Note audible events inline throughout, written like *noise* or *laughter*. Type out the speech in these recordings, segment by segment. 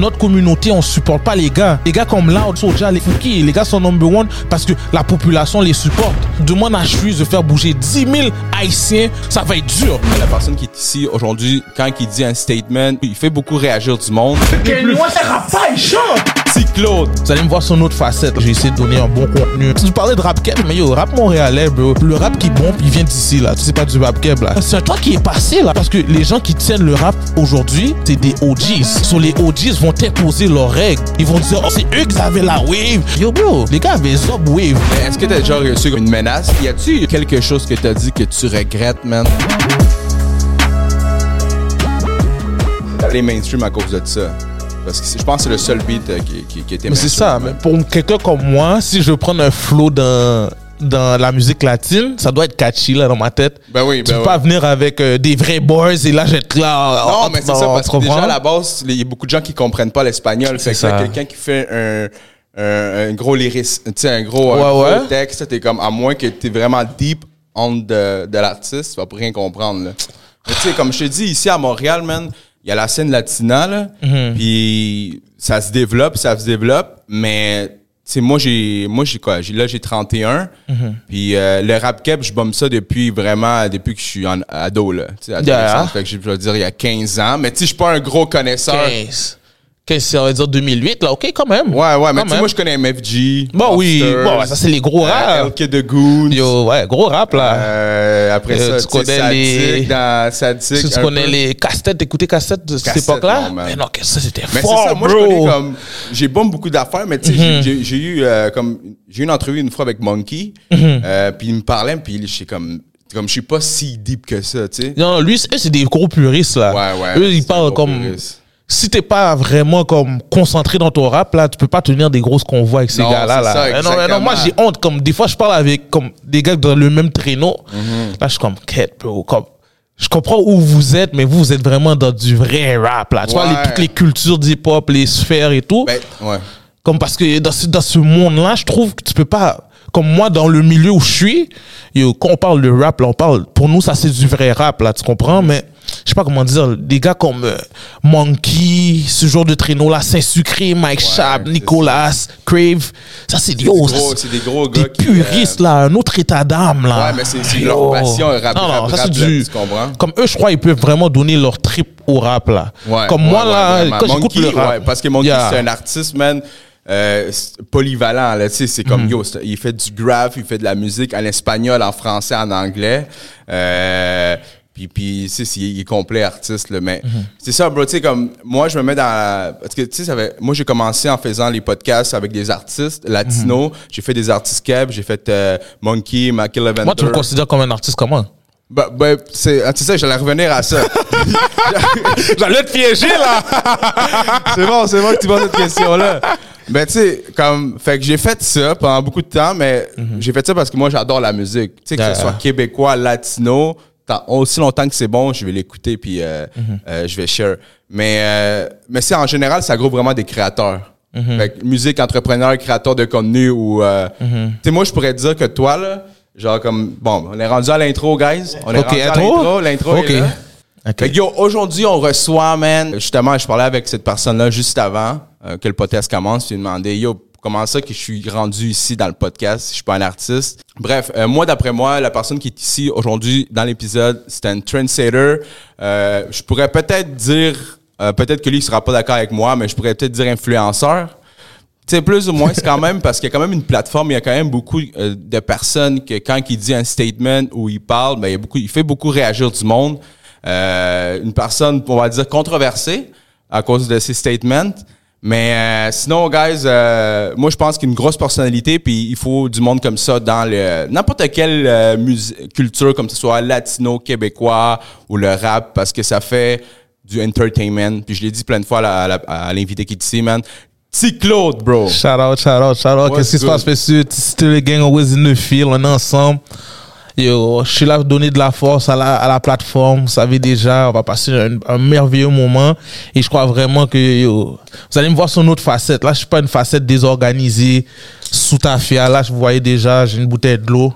notre communauté, on supporte pas les gars. Les gars comme Loud, Soulja, les Fouki, les gars sont number one parce que la population les supporte. Demande à Chuis de faire bouger 10 000 Haïtiens, ça va être dur. La personne qui est ici aujourd'hui, quand il dit un statement, il fait beaucoup réagir du monde. Claude. Vous allez me voir une autre facette. J'ai essayé de donner un bon contenu. Tu parlais de rap keb, mais yo, rap montréalais, bro. Le rap qui bombe, il vient d'ici, là. Sais pas du rap keb, là. C'est un truc qui est passé, là. Parce que les gens qui tiennent le rap aujourd'hui, c'est des OGs. Sur les OGs vont imposer leurs règles. Ils vont dire, oh, c'est eux qui avaient la wave. Yo, bro, les gars avaient Zob Wave. Est-ce que t'as déjà reçu une menace? Y a-tu quelque chose que t'as dit que tu regrettes, man? Les mainstream à cause de ça. Parce que je pense que c'est le seul beat euh, qui, qui, qui était Mais c'est ça. Mais pour quelqu'un comme moi, si je prends un flow dans, dans la musique latine, ça doit être catchy, là, dans ma tête. Ben oui, tu ben peux pas venir avec euh, des vrais boys et là, j'être là. Non, en- mais c'est ça, parce tu que déjà, à la base, il y a beaucoup de gens qui comprennent pas l'espagnol. Que C'est ça. quelqu'un qui fait un, un, un gros lyrisme, tu sais, un gros, un Ouais, gros ouais. texte, t'es comme, à moins que t'es vraiment deep on de, de l'artiste, tu vas pas rien comprendre, là. Mais tu sais, comme je te dis, ici à Montréal, man, il y a la scène latina, là, Mhm. puis ça se développe, ça se développe, mais tu sais, moi, j'ai, moi, j'ai quoi? J'ai, là, j'ai 31. Mhm. Puis euh, le rap cap, je bombe ça depuis vraiment, depuis que je suis en ado, là. Tu sais. Yeah. Fait que je veux dire, il y a 15 ans. Mais tu sais, je suis pas un gros connaisseur. 15. 15, ça veut dire 2008, là, ok, quand même. Ouais, ouais, mais tu sais, moi, je connais MFG. Bon, oui, Monsters, bon, ça, c'est les gros euh, rap. LK The Goons. Yo, ouais, gros rap, là. Euh, après Euh, ça, tu connais les- dans Sadik. si tu connais peu. les cassettes, t'écoutais cassettes de cette époque-là? Mais non, que ça, c'était fort, ça, moi, bro. Mhm. je connais comme. J'ai bon beaucoup d'affaires, mais tu sais, j'ai- j'ai eu euh, comme. J'ai eu une entrevue une fois avec Monkey, euh, puis il me parlait, puis je suis comme. Comme je suis pas si deep que ça, tu sais. Non, lui, c'est des gros puristes, là. Ouais, ouais. Eux, ils parlent comme. Si t'es pas vraiment comme concentré dans ton rap, là, tu peux pas tenir des grosses convois avec ces gars-là. Là. ça, non, non, moi, j'ai honte. Comme, des fois, je parle avec comme, des gars dans le même traîneau. Mhm. Là, je suis comme, quête, bro. Comme, je comprends où vous êtes, mais vous, vous êtes vraiment dans du vrai rap, là. Tu vois, les- toutes les cultures d'hip-hop, les sphères et tout. Ben, ouais. Comme parce que dans ce, dans ce monde-là, je trouve que tu peux pas. Comme moi, dans le milieu où je suis, yo, quand on parle de rap, là, on parle. Pour nous, ça, c'est du vrai rap, là, tu comprends? Mais je sais pas comment dire. Des gars comme euh, Monkey, ce genre de traîneau-là, Saint-Sucré, Mike Sharp, c'est Nicolas, Crave, ça, c'est des yo, gros- c'est des gros des gars qui, puristes, euh, là, un autre état d'âme, là. Ouais, mais c'est c'est Yo. leur passion, rap, Non, non, rap, ça, rap, là, du. tu comprends? Comme eux, je crois, ils peuvent vraiment donner leur trip au rap, là. Ouais, comme ouais, moi, ouais, là, quand j'écoute le rap. ouais, parce que Monkey, Yeah. c'est un artiste, man, euh, polyvalent, là, tu sais, c'est comme, yo, c'est- il fait du graph, il fait de la musique en espagnol, en français, en anglais, euh, puis, puis, tu sais, il est complet artiste, là, mais Mhm. c'est ça, bro, tu sais, comme, moi, je me mets dans, la- parce que, tu sais, moi, j'ai commencé en faisant les podcasts avec des artistes latinos, Mhm. j'ai fait des artistes keb, j'ai fait euh, Monkey, Michael Lavender. Moi, tu me considères comme un artiste comment? Bah, bah, c'est ah, c'est ça, j'allais revenir à ça. *laughs* J'allais te piéger, là! *laughs* c'est bon, c'est bon que tu poses cette question-là. Ben, tu sais, comme, fait que j'ai fait ça pendant beaucoup de temps, mais j'ai fait ça parce que moi, j'adore la musique. Tu sais, que Mhm. Yeah. ce soit québécois, latino, aussi longtemps que c'est bon, je vais l'écouter puis euh, Mhm. euh, je vais share. Mais, euh, mais c'est en général, ça groupe vraiment des créateurs. Mhm. Fait que musique, entrepreneur, créateur de contenu ou. Mhm. Tu sais, moi, je pourrais te dire que toi, là, genre comme. Bon, on est rendu à l'intro, guys. On est Ok, rendu à intro? l'intro. L'intro Ok. est là. Ok. Fait que, yo, aujourd'hui, on reçoit, man. Justement, je parlais avec cette personne-là juste avant que le podcast commence. Puis il demandait, yo, comment ça que je suis rendu ici dans le podcast si je suis pas un artiste? Bref, euh, moi, d'après moi, la personne qui est ici aujourd'hui dans l'épisode, c'est un trendsetter. Euh, je pourrais peut-être dire, euh, peut-être que lui, il sera pas d'accord avec moi, mais je pourrais peut-être dire influenceur. Sais, plus ou moins, c'est quand même parce qu'il y a quand même une plateforme, il y a quand même beaucoup euh, de personnes que quand il dit un statement ou il parle, ben, il, y a beaucoup, il fait beaucoup réagir du monde. Euh, une personne, on va dire, controversée à cause de ses statements. Mais euh, sinon, guys, euh, moi, je pense qu'une grosse personnalité, puis il faut du monde comme ça dans le n'importe quelle euh, culture, comme ce soit latino, québécois ou le rap, parce que ça fait du entertainment. Puis je l'ai dit plein de fois à l'invité qui est ici, man. Petit Claude, bro. Shout out, shout out, shout out. Qu'est-ce qui se passe, monsieur? Still the gang always in the field, on est ensemble. Yo, je suis là pour donner de la force à la, à la plateforme. Vous savez déjà, on va passer un, merveilleux moment. Et je crois vraiment que yo, vous allez me voir sur une autre facette. Là, je suis pas une facette désorganisée, sous ta fia. Là, je vous voyez déjà, j'ai une bouteille de l'eau.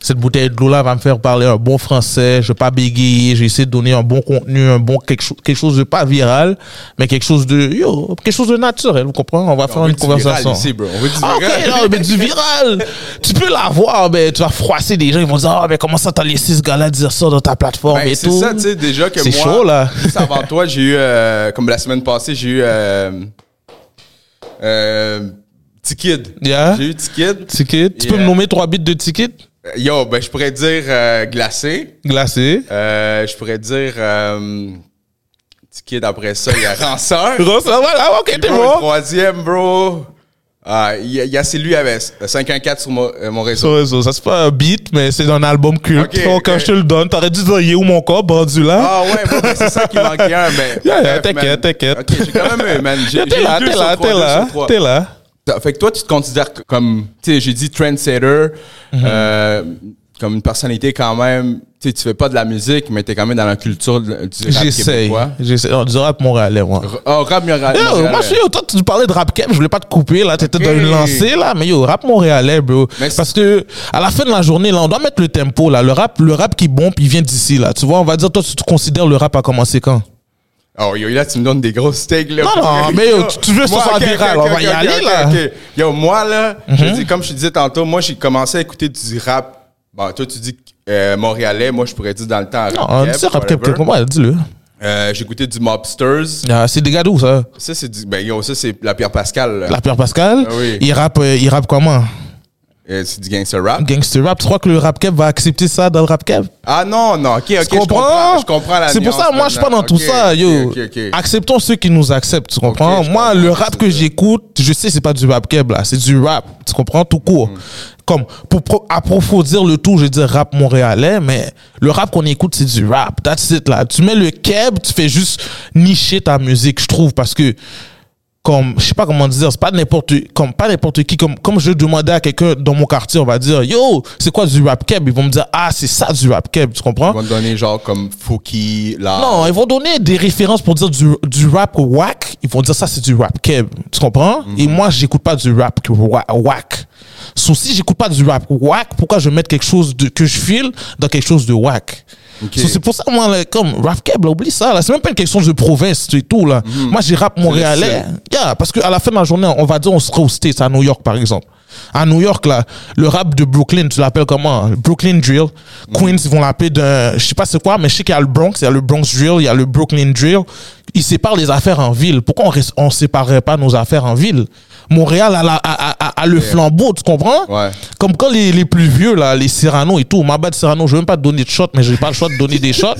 Cette bouteille de l'eau là va me faire parler un bon français, je vais pas bégayer, j'ai essayé de donner un bon contenu, un bon quelque chose quelque chose de pas viral, mais quelque chose de yo, quelque chose de naturel, vous comprenez? On va faire On une du viral conversation. ici, bro. On veut du Ah, ok, viral. non, mais du viral. tu peux l'avoir, mais tu vas froisser des gens, ils vont dire, ah, mais comment ça t'as laissé ce gars-là dire ça dans ta plateforme Ben, et c'est tout? ça, tu sais, déjà que C'est moi. chaud, là. juste avant *laughs* toi, j'ai eu, euh, comme la semaine passée, j'ai eu. Euh, euh, T-Kid. Yeah. J'ai eu T-Kid. Ticket. Tu peux Yeah. me nommer trois bits de ticket Euh, Yo, ben, je pourrais dire euh, glacé. glacé. Euh, je pourrais dire. Euh, T-Kid après ça, il y a *laughs* Ranceur. Gros, ça va, ah, ok, t'es bon. troisième, bro. Ah, il y, a- a celui avec 514 sur mon, euh, mon réseau. Sur réseau, ça c'est pas un beat, mais c'est un album culte. Ok, Donc, quand je te le donne, t'aurais dû dire, il est où mon corps, là? Ah ouais, bro, ben, c'est ça qui manquait un, mais. *laughs* Yeah, yeah, t'inquiète, t'inquiète. Ok, j'ai quand même eu, man. *laughs* J'ai, T'es j'ai là, t'es là, t'es là, t'es là. Fait que toi, tu te considères comme, tu sais, j'ai dit trendsetter, Mhm. euh, comme une personnalité quand même. Tu sais, tu fais pas de la musique, mais t'es quand même dans la culture du rap J'essaye. québécois. J'essaie. Non, du rap montréalais, moi. Oh, rap montréalais. Yo, moi, je suis, yo, toi, tu parlais de rap cap, je voulais pas te couper, là, t'étais dans Ok. une lancée, là, mais yo, rap montréalais, bro. Parce que, à la fin de la journée, là, on doit mettre le tempo, là. Le rap, le rap qui bombe, il vient d'ici, là. Tu vois, on va dire, toi, tu te considères le rap a commencé quand? Oh, yo, là, tu me donnes des gros steaks, là. Non, non, mais yo, tu- tu veux que Moi, soit ok, viral, on va y aller, là. Mhm. Yo, moi, là, je dis, comme je te disais tantôt, moi, j'ai commencé à écouter du rap. Bon, toi, tu dis euh, montréalais. Moi, je pourrais dire dans le temps. Non, on dit rap cap, ouais, dis-le. Euh, j'ai écouté du Mobsters. Ah, C'est des d'où, ça? Ça, c'est du. Ben, yo, ça, c'est la Pierre Pascal. là. La Pierre Pascal? Ah oui. Il rappe, euh, il rappe comment? Euh, c'est du gangster rap. Gangster rap. Tu crois que le rap cap va accepter ça dans le rap cap? Ah non, non, ok, ok. Je comprends, je comprends la C'est pour ça, moi, je suis pas dans tout ça, yo. Acceptons ceux qui nous acceptent, tu comprends? Moi, le rap que j'écoute, je sais, c'est pas du rap keb, là. C'est du rap, tu comprends? Tout court. Comme, pour pro- approfondir le tout, je dire rap montréalais, mais le rap qu'on écoute, c'est du rap. That's it, là. Tu mets le keb, tu fais juste nicher ta musique, je trouve, parce que, comme je sais pas comment dire c'est pas n'importe comme pas n'importe qui comme comme je demandais à quelqu'un dans mon quartier on va dire yo c'est quoi du rap keb? Ils vont me dire ah c'est ça du rap keb tu comprends? Ils vont donner genre comme Fouki, là. non, ils vont donner des références pour dire du, du rap whack. Ils vont dire ça, c'est du rap keb. Tu comprends? Et moi, j'écoute pas du rap wa- whack. So, si j'écoute pas du rap whack, pourquoi je vais mettre quelque chose de, que je file dans quelque chose de whack? So, c'est pour ça, moi, là, comme rap keb, là, oublie ça, là. C'est même pas une question de province et tout, là. Moi, j'ai rap montréalais. Yeah, parce qu'à la fin de la journée, on va dire, on sera aux States, à New York, par exemple. À New York, là, le rap de Brooklyn, tu l'appelles comment? Brooklyn Drill. Queens, ils vont l'appeler d'un, je sais pas c'est quoi, mais je sais qu'il y a le Bronx, il y a le Bronx Drill, il y a le Brooklyn Drill. Ils séparent les affaires en ville. Pourquoi on, on séparerait pas nos affaires en ville? Montréal a, la- a, a- a- a le flambeau, tu comprends? Ouais. Comme quand les, les plus vieux, là, les Cyrano et tout, ma bad Cyrano, je veux même pas te donner de shot, mais j'ai pas le choix de donner des shots. *laughs*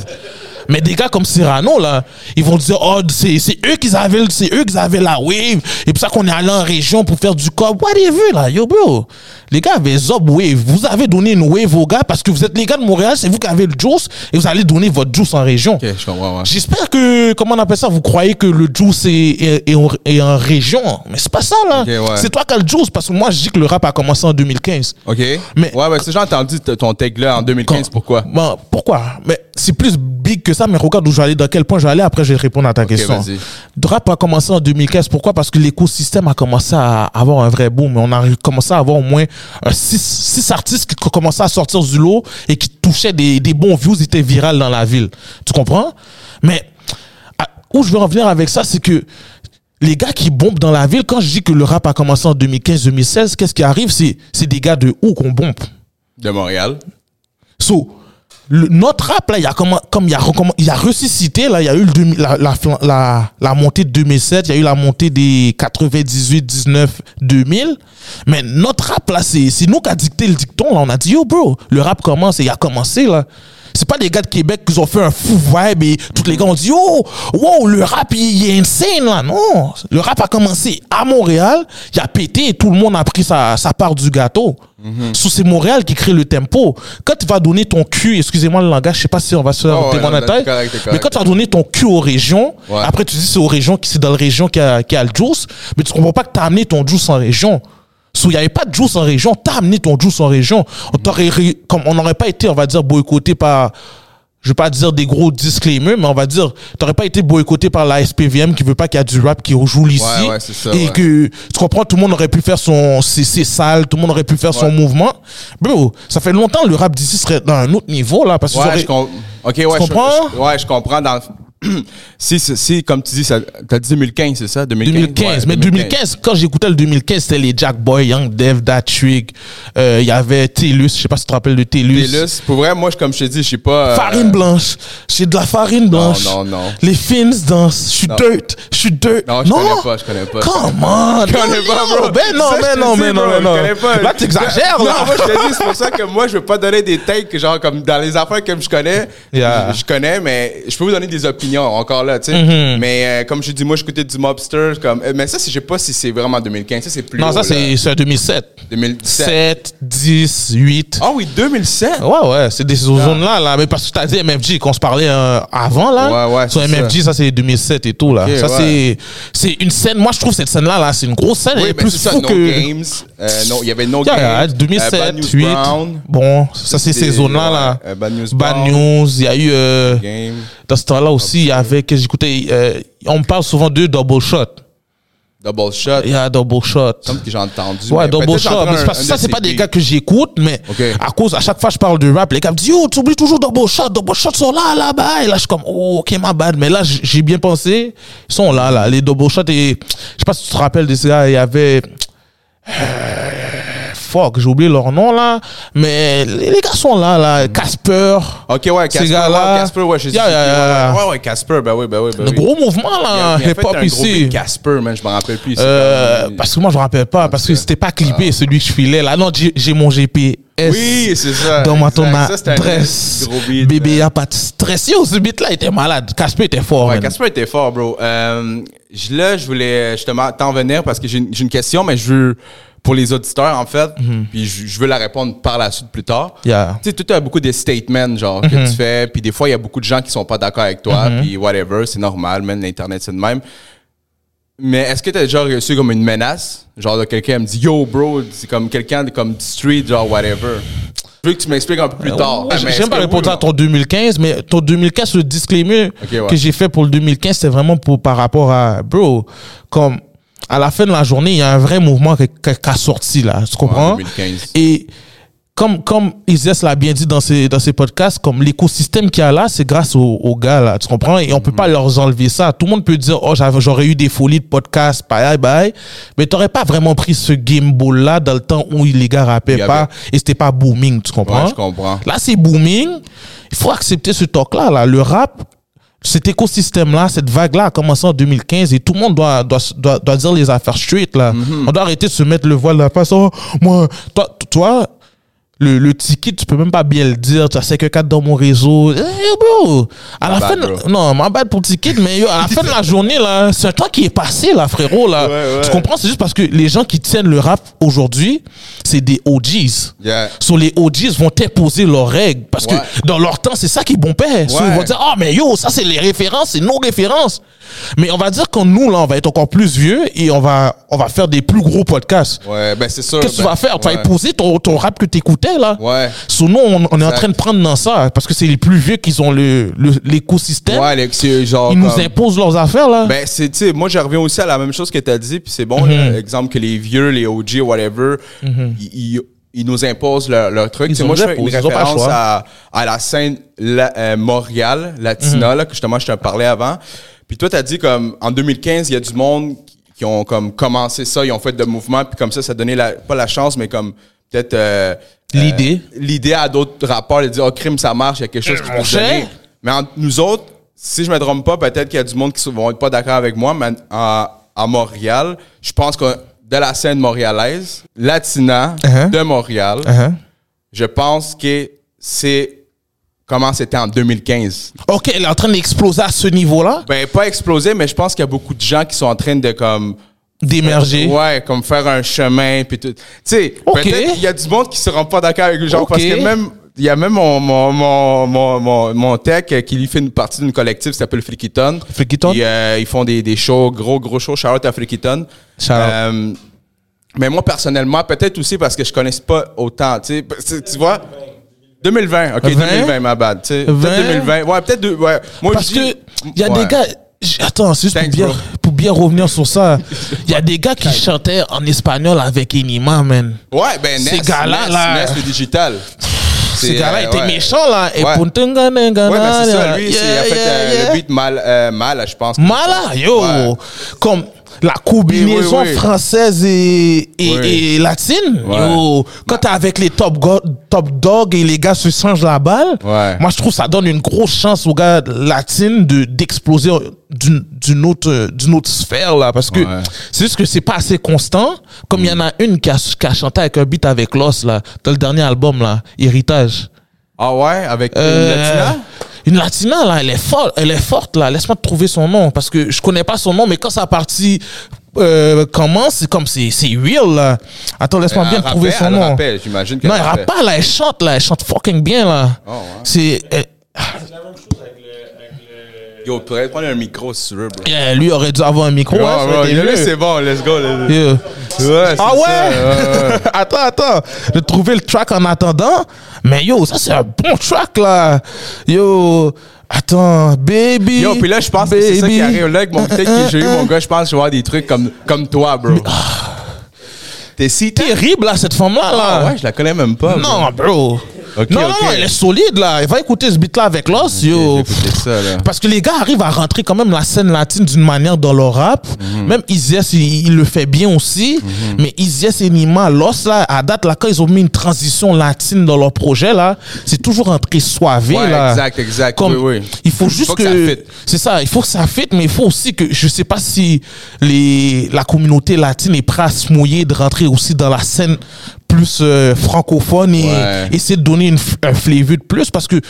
Mais des gars comme Cyrano, là, ils vont dire, oh, c'est, eux qui avaient, c'est eux qui avaient la wave. Et pour ça qu'on est allé en région pour faire du cop. Whatever, là, yo, bro. Les gars avaient Zob Wave. Vous avez donné une wave aux gars parce que vous êtes les gars de Montréal, c'est vous qui avez le juice et vous allez donner votre juice en région. Ok, je comprends, ouais. J'espère que, comment on appelle ça, vous croyez que le juice est, est, est en, est en région. Mais c'est pas ça, là. Ouais. C'est toi qui as le juice parce que moi, je dis que le rap a commencé en 2015. Ok. Mais- ouais, ouais, j'ai entendu ton take là en 2015, Quand- pourquoi? Bon, pourquoi? Mais c'est plus big que ça, mais regarde où j'allais, dans quel point j'allais, après je vais répondre à ta question. Le rap a commencé en 2015, pourquoi? Parce que l'écosystème a commencé à avoir un vrai boom. On a commencé à avoir au moins 6 artistes qui co- commençaient à sortir du lot et qui touchaient des, des bons views, étaient virales dans la ville. Tu comprends? Mais à- où je veux en venir avec ça, c'est que les gars qui bombent dans la ville, quand je dis que le rap a commencé en 2015-2016, qu'est-ce qui arrive? C'est c'est des gars de où qu'on bombe? De Montréal. So, notre rap, là, il a comme, comme il a, ressuscité, là, il y a eu le la, la, la, montée de 2007, il y a eu la montée des 98, 19, 2000. Mais notre rap, là, c'est nous qui a dicté le dicton, là. On a dit, yo, bro, le rap commence et il a commencé, là. C'est pas des gars de Québec qui ont fait un fou vibe et tous les gars ont dit, oh, wow, le rap, il, est insane, là. Non, le rap a commencé à Montréal, il a pété et tout le monde a pris sa, sa part du gâteau. So, c'est Montréal qui crée le tempo. Quand tu vas donner ton cul, excusez-moi le langage, je sais pas si on va se faire Oh, ouais, non, correct. mais quand tu vas donner ton cul aux régions, Ouais. après tu dis c'est aux régions, qui- c'est dans la région qui a, qui a le juice, mais tu comprends pas que tu as amené ton juice en région. Il n'y avait pas de juice en région, tu as amené ton juice en région. On comme on n'aurait pas été, on va dire, boycotté par, je vais pas dire des gros disclaimers, mais on va dire, t'aurais pas été boycotté par la SPVM qui veut pas qu'il y a du rap qui rejoue ici. Ouais, ouais, ça, et ouais. que, tu comprends, tout le monde aurait pu faire son, c'est, c'est sale, tout le monde aurait pu faire son mouvement. Bro, ça fait longtemps le rap d'ici serait dans un autre niveau, là, parce que Ouais, je com- Ok, ouais, je, comprends? je- ouais, je comprends. Dans... *clears throat* si, si, comme tu dis, ça- t'as dit 2015, c'est ça? 2015, 2015. Ouais, mais 2015, quand j'écoutais le 2015, c'était les Jack Boy, Young Dev, Dat Trig. Euh, Il y avait Télus, je sais pas si tu te rappelles de Télus. Télus, pour vrai, moi, comme je t'ai dit, je sais pas. euh, Farine blanche. J'ai de la farine blanche. non, non. Les fins dansent. Je suis dirt. Je suis dirt. Non, je connais pas, je connais pas. Come on. Je connais pas, bro. Ben non, Ça, ben te non, dis, mais non, mais non. je connais pas. Là, t'exagères, Non, là. moi, je te dis, c'est pour ça que moi, je veux pas donner des takes, genre, comme dans les affaires que je connais. Yeah. Je, je connais, mais je peux vous donner des opinions encore là, tu sais. Mm-hmm. Mais euh, comme je dis, moi, je écoutais du Mobster, comme. euh, mais ça, je sais pas si c'est vraiment 2015. Ça, c'est plus. Non, haut, ça, c'est c'est 2007. 2017. 7, 10, 8. Ah oui, 2007. Ouais, ouais, c'est des zones-là, là. Mais parce que t'as dit MFG, qu'on se parlait euh, avant, là. Ouais, ouais, Sur MFG, ça, c'est 2007 et tout, là. Ça, ouais. c'est une scène. Moi, je trouve cette scène-là, là, c'est une grosse scène. Oui, mais plus ça, fou No que. Games. Euh, non, il y avait No Yeah, yeah, Games. 2007, euh, Bad News 8. Brown. Bon, ça, c'est ces zones-là, là. Bad News Bad Brown. News, il y a eu. Game. Dans ce temps-là aussi, il y avait, que j'écoutais, euh, on parle souvent de Double Shot. Double Shot. Il y a Double Shot. Comme que j'ai entendu. Ouais, Double Shot. Mais parce que ça, c'est pas des gars que j'écoute, mais à cause, à chaque fois, je parle de rap, les gars me disent, yo, tu oublies toujours Double Shot, Double Shot sont là, là-bas. Et là, je suis comme, oh, ok, ma bad. Mais là, j'ai bien pensé, ils sont là, là. Les Double Shot et, je sais pas si tu te rappelles de gars, il y avait, euh, fuck, j'ai oublié leur nom, là. Mais les gars sont là, là. Casper. Ok, ouais, Casper. gars-là. ouais, Casper, ouais, je sais. Yeah, yeah, yeah. Ouais, ouais, Casper, ben oui, ben oui, ben Le oui. gros mouvement, là, hip-hop ici. Casper, man, je me rappelle plus. Euh, parce que moi je me rappelle pas parce que c'était pas clippé celui que je filais là non j'ai mon GPS Oui, c'est ça. dans ma exact. ton Ça, c'était un adresse Gros beat. bébé y a pas de stress yo ce beat là était malade Casper était fort Ouais. Casper était fort, bro. Euh, là, je voulais justement t'en venir parce que j'ai une, j'ai une question, mais je veux, pour les auditeurs, en fait, puis je, je veux la répondre par la suite plus tard. Mhm. Yeah. Tu sais, tu as beaucoup de statements, genre, que tu fais, puis des fois, il y a beaucoup de gens qui sont pas d'accord avec toi, Mhm. puis whatever, c'est normal, même l'Internet, c'est de même. Mais est-ce que tu as déjà reçu comme une menace? Genre, de quelqu'un me dit, yo, bro, c'est comme quelqu'un de comme street, genre, whatever. Je veux que tu m'expliques un peu plus tard. Ouais, J'aime pas répondre à ton 2015, mais ton 2015, le disclaimer ouais. que j'ai fait pour le 2015, c'est vraiment pour, par rapport à, bro, comme, à la fin de la journée, il y a un vrai mouvement qui, qui- qui a sorti, là. Tu comprends? 2015. Et, comme, comme Isis l'a bien dit dans ses, dans ses podcasts, comme l'écosystème qu'il y a là, c'est grâce aux, aux gars, là. Tu comprends? Et on peut pas leur enlever ça. Tout le monde peut dire, oh, j'aurais eu des folies de podcast, bye, bye. Mais t'aurais pas vraiment pris ce game ball-là dans le temps où les gars rappaient pas avait- et c'était pas booming, tu comprends? Ouais, je comprends. Là, c'est booming. Il faut accepter ce talk-là. Là. Le rap, cet écosystème-là, cette vague-là a commencé en 2015 et tout le monde doit, doit, doit, doit dire les affaires straight. Là. Mhm. On doit arrêter de se mettre le voile à la face. Oh, moi, toi, toi le, le ticket, tu peux même pas bien le dire. Tu as 5 4 dans mon réseau. Eh, bro, à la bad, fin, de- bro. non, ma bad pour ticket, mais yo, à la *laughs* fin de la journée, là, c'est un temps qui est passé, là, frérot, là. Ouais, ouais. Tu comprends? C'est juste parce que les gens qui tiennent le rap aujourd'hui, c'est des OGs. Yeah. So, les OGs vont imposer leurs règles. Parce Ouais. que dans leur temps, c'est ça qui est bon père. So, ils vont dire, ah, mais yo, ça, c'est les références, c'est nos références. Mais on va dire que nous, là, on va être encore plus vieux et on va, on va faire des plus gros podcasts. Ouais, ben c'est sûr. Qu'est-ce que tu ben, vas faire? Tu vas imposer ton, ton rap que t'écoutais, là. Ouais. So, nous, on, on est en train de prendre dans ça. Parce que c'est les plus vieux qui ont le, le- l'écosystème. Ouais, c'est genre. Ils nous comme- imposent leurs affaires, là. Ben, c'est, tu sais, moi, je reviens aussi à la même chose que tu as dit, puis c'est bon, Mhm. là, exemple que les vieux, les OG, whatever, ils, ils- ils nous imposent leur, leur truc. Moi, je fais une le référence à, à la scène la- euh, Montréal, Latina, Mhm. là, que justement, je te parlais avant. Puis toi, tu as dit comme, en 2015, il y a du monde qui, qui ont comme commencé ça, ils ont fait de mouvements, puis comme ça, ça donnait la, pas la chance, mais comme peut-être. euh, L'idée. euh, l'idée à d'autres rapports de dire, oh, crime, ça marche, il y a quelque chose qui donner. Mais entre nous autres, si je me trompe pas, peut-être qu'il y a du monde qui vont être pas d'accord avec moi, mais à, à Montréal, je pense que de la scène montréalaise, latina Uh-huh. de Montréal, Uh-huh. je pense que c'est comment c'était en 2015. OK, elle est en train d'exploser à ce niveau-là, Ben, pas exploser, mais je pense qu'il y a beaucoup de gens qui sont en train de comme d'émerger. Ouais, comme faire un chemin puis tout. Tu sais, peut-être qu'il y a du monde qui seront pas d'accord avec les gens Ok. parce que même il y a même mon mon mon mon, mon, tech qui lui fait une partie d'une collectif qui s'appelle. Flikiton? Ils, euh, ils font des, des shows, gros gros shows. Out à out. Euh, mais moi personnellement, peut-être aussi parce que je connais pas autant, tu sais, tu vois. 2020, ok, 20? 2020, ma bad. tu sais. 20? Peut-être 2020. Ouais, peut-être. deux- Ouais. Moi, Parce y a Ouais. des gars. Attends, c'est juste pour bien, pour bien revenir sur ça. Il y a des gars qui chantaient en espagnol avec Enima, man. Ouais, ben, Ces gars-là, là. Le digital. Ces gars-là euh, étaient ouais. méchants, là. Et Ouais. Ouais, ben, c'est ça. Lui, c'est, il a fait yeah, euh, yeah. le beat mal, euh, mal, je pense. Mala, yo. Ouais. Comme la combinaison Oui, oui, oui. française et, et, et latine. Ouais. Yo. Quand t'es avec les top, go- top dogs et les gars se changent la balle, Ouais. moi je trouve ça donne une grosse chance aux gars latines de, d'exploser d'une, d'une autre, d'une autre sphère, là. Parce que Ouais. c'est juste que c'est pas assez constant. Comme il y en a une qui a, qui a chanté avec un beat avec Lost, là, dans le dernier album, là, Héritage. Ah ouais, avec une Euh, Latina? Une Latina, là, elle est forte, elle est forte, là. Laisse-moi trouver son nom, parce que je connais pas son nom, mais quand sa partie euh, commence, c'est comme c'est c'est real, là. Attends, laisse-moi Elle bien te trouver son elle nom. rappelle, j'imagine Non, elle rappe pas, là, elle chante, là, elle chante fucking bien, là. Oh, ouais. C'est. euh, Yo, tu pourrais prendre un micro si tu veux, bro. lui aurait dû avoir un micro, Ouais, hein, ouais, mieux. c'est bon, let's go. let's- Yeah. Ouais, Ah ouais? ouais, ouais. *laughs* attends, attends. De trouver le track en attendant. Mais yo, ça c'est un bon track là. Yo, attends, baby. Yo, puis là, je pense que c'est ça qui arrive. Là, avec mon peut-être que j'ai eu mon *laughs* gars, je pense que je vais avoir des trucs comme, comme toi, bro. T'es si Terrible là, cette femme-là. Là. Ah ouais, je la connais même pas. bro. Non, bro. Non, non, elle est solide là. Elle va écouter ce beat là avec ça, là. Parce que les gars arrivent à rentrer quand même la scène latine d'une manière dans leur rap. Mhm. Même Izias, il, il le fait bien aussi. Mais Izias et Nima, Lost, là, à date, là, quand ils ont mis une transition latine dans leur projet, là, c'est toujours entré soivé, Ouais, là. exact, exact. Comme, Oui, oui. Il faut juste Faut que c'est ça, il faut que ça fit, mais il faut aussi que, je sais pas si les, la communauté latine est prête à se mouiller de rentrer aussi dans la scène plus euh, francophone et Ouais. essayer de donner une, un flavor de plus parce que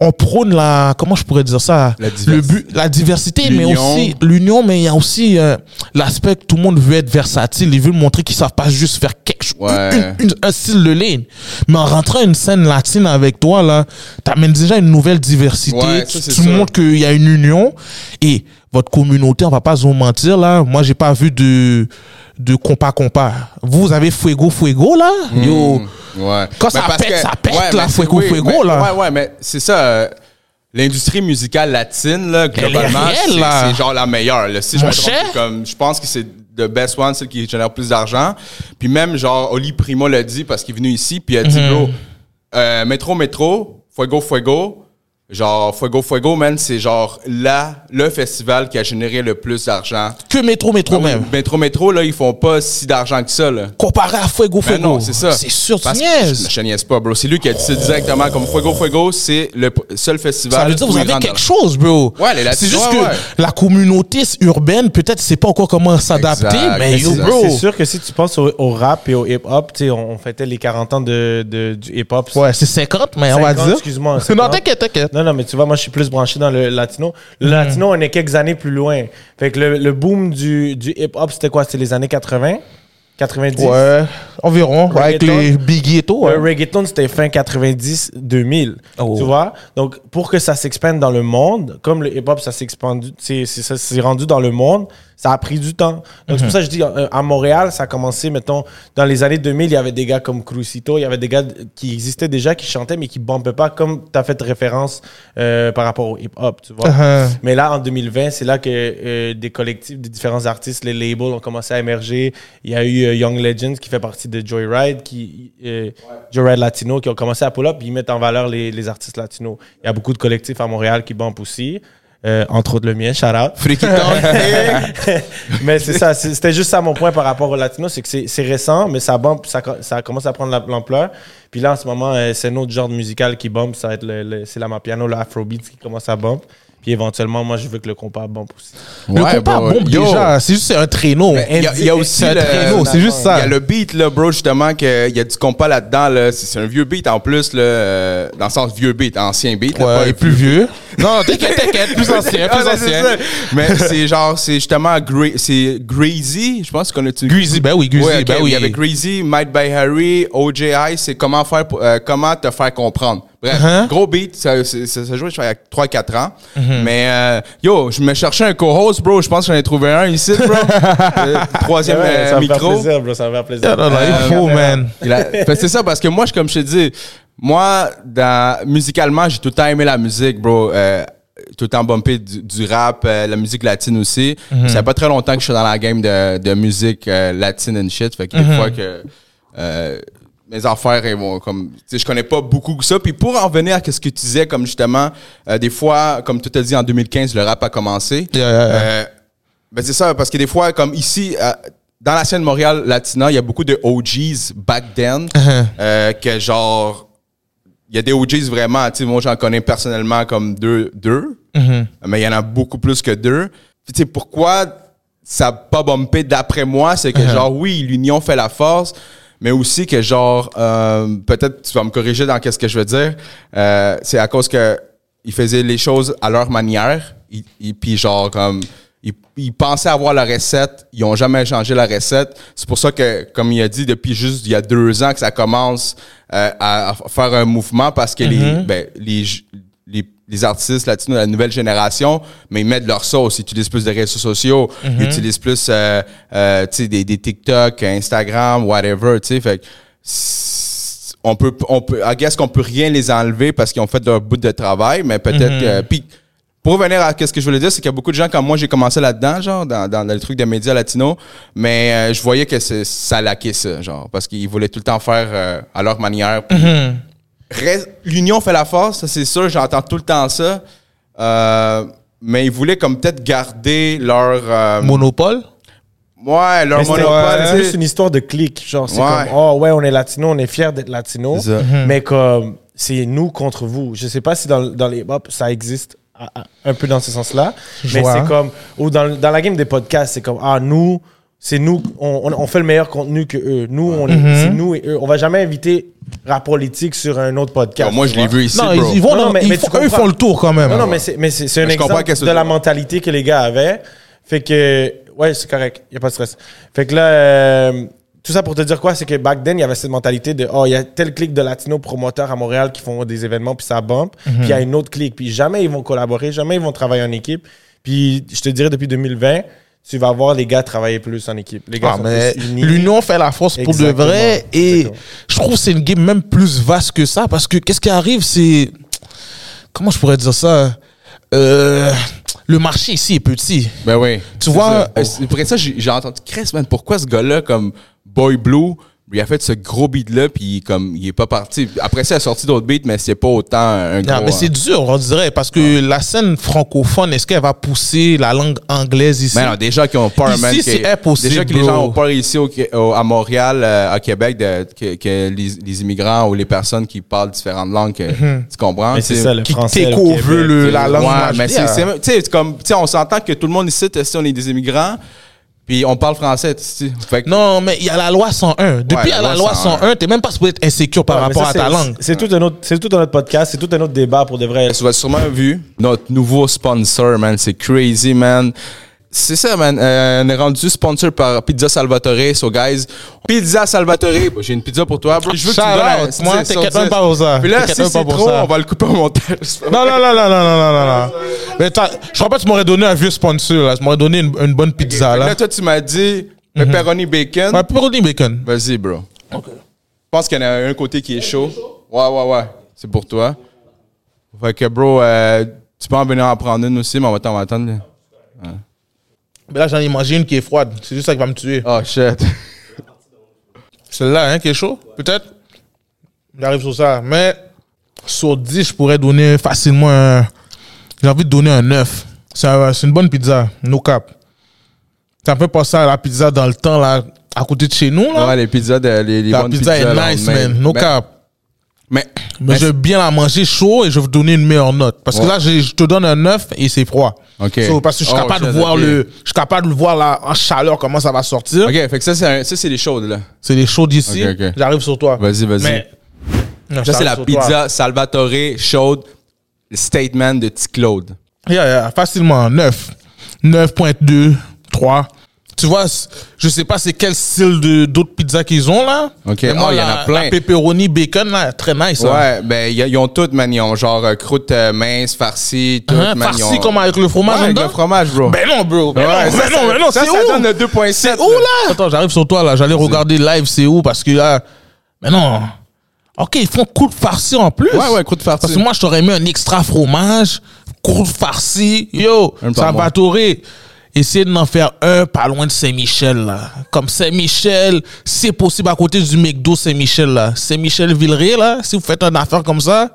on prône la comment je pourrais dire ça? La le but la diversité mais aussi l'union mais il y a aussi euh, l'aspect que tout le monde veut être versatile. Ils veulent montrer qu'ils savent pas juste faire quelque chose Ouais. une- une- un style de ligne. Mais en rentrant une scène latine avec toi là t'amènes déjà une nouvelle diversité. Ouais, ça, tu, tu montres qu'il y a une union. Et votre communauté on va pas se mentir là moi j'ai pas vu de de compas compas vous avez fuego fuego là? Yo Ouais. Quand ça pète, ça pète, là, mais c'est- fuego, fuego, mais- là. Ouais, ouais, mais c'est ça. euh, L'industrie musicale latine, là, globalement, c'est là. genre la meilleure. Là. Si je Mon me trompe, cher. c'est comme, je pense que c'est the best one, celle qui génère plus d'argent. Puis même, genre, Oli Primo l'a dit parce qu'il est venu ici, puis il a dit, bro, euh, métro, métro, fuego, fuego. Genre, Fuego Fuego, man, c'est genre là, le festival qui a généré le plus d'argent. que métro métro Ah oui, même Métro Métro, là, ils font pas si d'argent que ça, là. comparé à fuego Ben fuego non, c'est ça. c'est sûr tu que niaises. Je, je niaise pas, bro. C'est lui qui a dit ça directement comme Fuego Fuego, c'est le seul festival. Ça veut dire où vous avez quelque chose, bro. Ouais, les C'est juste ouais, que ouais. la communauté urbaine, peut-être, sait pas encore comment s'adapter, mais yo, bro. C'est sûr que si tu penses au, au rap et au hip-hop, tu sais, on, fêtait les 40 ans de, de- du hip-hop. Ouais, c'est 50, mais on va 50, dire. excuse-moi, *laughs* Non, 50. t'inquiète, t'inquiète. Non, non, mais tu vois, moi, je suis plus branché dans le latino. Le latino, on est quelques années plus loin. Fait que le, le boom du, du hip-hop, c'était quoi? C'était les années 80? 90? Ouais, environ. avec les Biggie et tout. Le Ouais. reggaeton, c'était fin 90, 2000. Oh. Tu vois? Donc, pour que ça s'expande dans le monde, comme le hip-hop, ça s'est rendu dans le monde, ça a pris du temps. Donc, c'est pour ça que je dis, euh, à Montréal, ça a commencé, mettons, dans les années 2000, il y avait des gars comme Crucito, il y avait des gars qui existaient déjà, qui chantaient, mais qui ne bumpaient pas, comme tu as fait référence euh, par rapport au hip-hop, tu vois? Uh-huh. Mais là, en 2020, c'est là que euh, des collectifs, des différents artistes, les labels ont commencé à émerger. Il y a eu euh, Young Legends qui fait partie de Joyride, qui, euh, Joyride Latino, qui ont commencé à pull-up, puis ils mettent en valeur les, les artistes latinos. Il y a beaucoup de collectifs à Montréal qui bumpent aussi. Euh, entre autres le mien, shout out. *laughs* Mais c'est ça, c'était juste ça mon point par rapport au latino, c'est que c'est c'est récent, mais ça bump, ça, ça commence à prendre la- l'ampleur. Puis là, en ce moment, euh, c'est un autre genre de musical qui bump, ça va être le, le- c'est la mapiano, le afrobeat qui commence à bump. Puis éventuellement, moi, je veux que le compas bump aussi. Le compas bro. bombe Yo. déjà. C'est juste c'est un traîneau. Il y a, il y a aussi un le- traîneau, c'est juste Il y ça. a le beat, là, bro, justement, que il y a du compas là-dedans. Là. C'est c'est un vieux beat en plus, là, euh, dans le sens vieux beat, ancien beat. là, pas Ouais, un plus vieux. Non, t'inquiète, t'inquiète, plus *laughs* ancien, plus ben, ancien. Mais c'est genre, c'est justement, c'est Greasy, je pense qu'on a-tu. Greasy, ben oui, Greasy, Ouais, ben oui. Il y avait Greasy, Might by Harry, OJI, c'est comment faire, pour- euh, comment te faire comprendre. Bref, Uh-huh. gros beat, ça, ça, ça, ça jouait il y a 3-4 ans. Uh-huh. Mais euh, yo, je me cherchais un co-host, bro. Je pense que j'en ai trouvé un ici, bro. *laughs* Euh, troisième euh, ça me fait micro. plaisir, bro, ça me fait plaisir. Non, non, il Euh, faut, man. Il a- fait, c'est ça, parce que moi, je, comme je te dis, Moi, dans, musicalement, j'ai tout le temps aimé la musique, bro. Euh, tout le temps bumpé du, du rap, euh, la musique latine aussi. Ça fait pas très longtemps que je suis dans la game de, de musique euh, latine and shit. Fait que des fois que euh, mes affaires, ils vont comme, tu sais, je connais pas beaucoup que ça. Puis pour en venir à ce que tu disais, comme justement, euh, des fois, comme tu t'as dit en 2015, le rap a commencé. Yeah, yeah, yeah. Euh, ben c'est ça, parce que des fois, comme ici, euh, dans la scène Montréal Latina, il y a beaucoup de OGs back then, Uh-huh. euh, que genre, il y a des OGs vraiment, tu sais, moi j'en connais personnellement comme deux, deux Mm-hmm. mais il y en a beaucoup plus que deux. Puis tu sais, pourquoi ça n'a pas bumpé d'après moi, c'est que Uh-huh. genre, oui, l'union fait la force, mais aussi que genre, euh, peut-être tu vas me corriger dans qu'est-ce que je veux dire, euh, c'est à cause que ils faisaient les choses à leur manière, et, et puis genre comme ils, ils pensaient avoir la recette, ils ont jamais changé la recette. C'est pour ça que, comme il a dit, depuis juste il y a deux ans que ça commence euh, à, à faire un mouvement parce que les, ben, les, les, les artistes latinos de la nouvelle génération, mais ils mettent leur sauce, ils utilisent plus de réseaux sociaux, ils utilisent plus euh, euh, tu sais, des, des TikTok, Instagram, whatever, tu sais, fait on peut, on peut, I guess qu'on peut rien les enlever parce qu'ils ont fait leur bout de travail, mais peut-être que, puis pour revenir à ce que je voulais dire, c'est qu'il y a beaucoup de gens comme moi, j'ai commencé là-dedans, genre, dans, dans, le truc des médias latinos, mais euh, je voyais que c'est- ça laquait ça, genre, parce qu'ils voulaient tout le temps faire euh, à leur manière. puis Reste- L'union fait la force, ça c'est sûr, j'entends tout le temps ça. Euh, mais ils voulaient comme peut-être garder leur... euh, Monopole? ouais, leur monopole, C'est sais. une histoire de clic. Genre, c'est Ouais. comme, oh ouais, on est latino, on est fiers d'être latino. Ça. Mais comme, c'est nous contre vous. Je sais pas si dans, dans les hip-hop, ça existe un peu dans ce sens-là. Je Mais c'est comme, ou dans, dans la game des podcasts, c'est comme, ah, nous, c'est nous, on, on- on fait le meilleur contenu que eux. Nous, on est- Mhm. c'est nous et eux. On va jamais inviter rap politique sur un autre podcast. Moi, je l'ai vu ici, Non, bro. ils, vont Non, mais- ils mais font- tu eux, ils comprends. font le tour quand même. Non, non, mais c'est, mais c'est, c'est un je exemple de la mentalité que les gars avaient. Fait que, ouais, c'est correct. Il n'y a pas de stress. Fait que là, euh, tout ça pour te dire quoi, c'est que back then, il y avait cette mentalité de, oh, il y a tel clic de latino promoteurs à Montréal qui font des événements, puis ça bump. Puis il y a une autre clique. Puis jamais ils vont collaborer, jamais ils vont travailler en équipe. Puis je te dirais, depuis 2020, tu vas voir les gars travailler plus en équipe. Les gars Ah, sont mais plus unis. l'union fait la force pour de vrai. Et Exactement. je trouve que c'est une game même plus vaste que ça. Parce que qu'est-ce qui arrive, c'est. Comment je pourrais dire ça? Euh, Le marché ici est petit. Ben oui. Tu vois, ça. C'est- Après ça, j'ai j'ai entendu, Chris, man, pourquoi ce gars-là, comme Boy Blue, il a fait ce gros beat-là, puis comme, il est pas parti. Après ça, il a sorti d'autres beats, mais c'est pas autant un gros... Non, mais c'est dur, on dirait, parce que la scène francophone, est-ce qu'elle va pousser la langue anglaise ici? Mais non, déjà qui ont peur, Ici, c'est impossible, Déjà que les gens ont peur ici au- au- à Montréal, euh, à Québec, de, que, que les, les immigrants ou les personnes qui parlent différentes langues, que- tu comprends? Mais c'est ça, le qui français. le- la langue Ouais, mais c'est comme, tu sais, on s'entend que tout le monde ici, si on est des immigrants, puis on parle français, tu sais. Non, mais il y a la loi 101. Depuis Ouais, il y a la la loi loi 101, t'es même pas supposé être insécure par Ouais, rapport ça, à ta langue. C'est tout, un autre, c'est tout un autre podcast, c'est tout un autre débat pour de vrai. Tu as sûrement vu notre nouveau sponsor, man. C'est crazy, man. C'est ça, man. Euh, on est rendu sponsor par Pizza Salvatore, so guys. Pizza Salvatore, j'ai une pizza pour toi, bro. Je veux que tu me Moi, t'inquiète pas pour ça. Puis là, si c'est trop, on va le couper au montage. *laughs* Non, non, non, non, non, non, non, non. Mais je crois pas que tu m'aurais donné un vieux sponsor, là. Tu m'aurais donné une, bonne pizza, okay. là. Toi, tu m'as dit mhm. pepperoni bacon. Ouais, pepperoni bacon. Vas-y, bro. Ok. Je pense qu'il y en a un côté qui est chaud. Ouais, ouais, ouais. C'est pour toi. Fait que, bro, euh, tu peux en venir en prendre une aussi, mais on va t'en attendre. Ouais. Mais là, j'en ai mangé une qui est froide. C'est juste ça qui va me tuer. Oh, shit. Celle-là, hein, qui est chaud, peut-être? J'arrive sur ça. Mais sur 10, je pourrais donner facilement un. J'ai envie de donner un 9. C'est un- c'est une bonne pizza, no cap. Ça me fait penser à la pizza dans le temps, là, à côté de chez nous, là. Ouais, les pizzas, de, les, les la pizza pizzas, est là, nice, man. No mais- cap. Mais, Mais mais- je vais bien la manger chaud et je vais vous donner une meilleure note. Parce que Ouais. là, j'ai- je te donne un 9 et c'est froid. So, parce que je suis Oh, capable de voir le. Je suis capable de voir là, en chaleur comment ça va sortir. Ok, fait que ça, c'est, ça, c'est les chaudes, là. C'est les. Ok, ok. J'arrive sur toi. Vas-y, vas-y. Ça, c'est la toi. pizza Salvatore chaude, statement de T. Claude. Yeah, yeah, facilement. 9. 9.2, 3. Tu vois, je sais pas c'est quel style de d'autres pizzas qu'ils ont là. Ok. Oh, il y en a plein. La pepperoni bacon là, très nice. hein. Ouais, ben, ils ont toutes, man. Ils ont genre euh, croûte euh, mince, farcie, tout, Hein, man. Ils farci ont- comme avec le fromage Ouais, avec dedans? le fromage, bro. Ben non, bro. Ben Ouais, non, ça, ben non, ça- ben non, ça, c'est ça où? donne le 2.7, C'est où là? Attends, j'arrive sur toi là. J'allais regarder live, c'est où? Parce que là. Mais non. Ok, ils font croûte farcie en plus. Ouais, ouais, croûte farcie. Parce que moi, je t'aurais mis un extra fromage, croûte farcie. Yo, Un par Salvatore, essayez d'en faire un pas loin de Saint-Michel, là. Comme Saint-Michel, c'est possible à côté du McDo Saint-Michel. Saint-Michel-Villeray, là, si vous faites une affaire comme ça,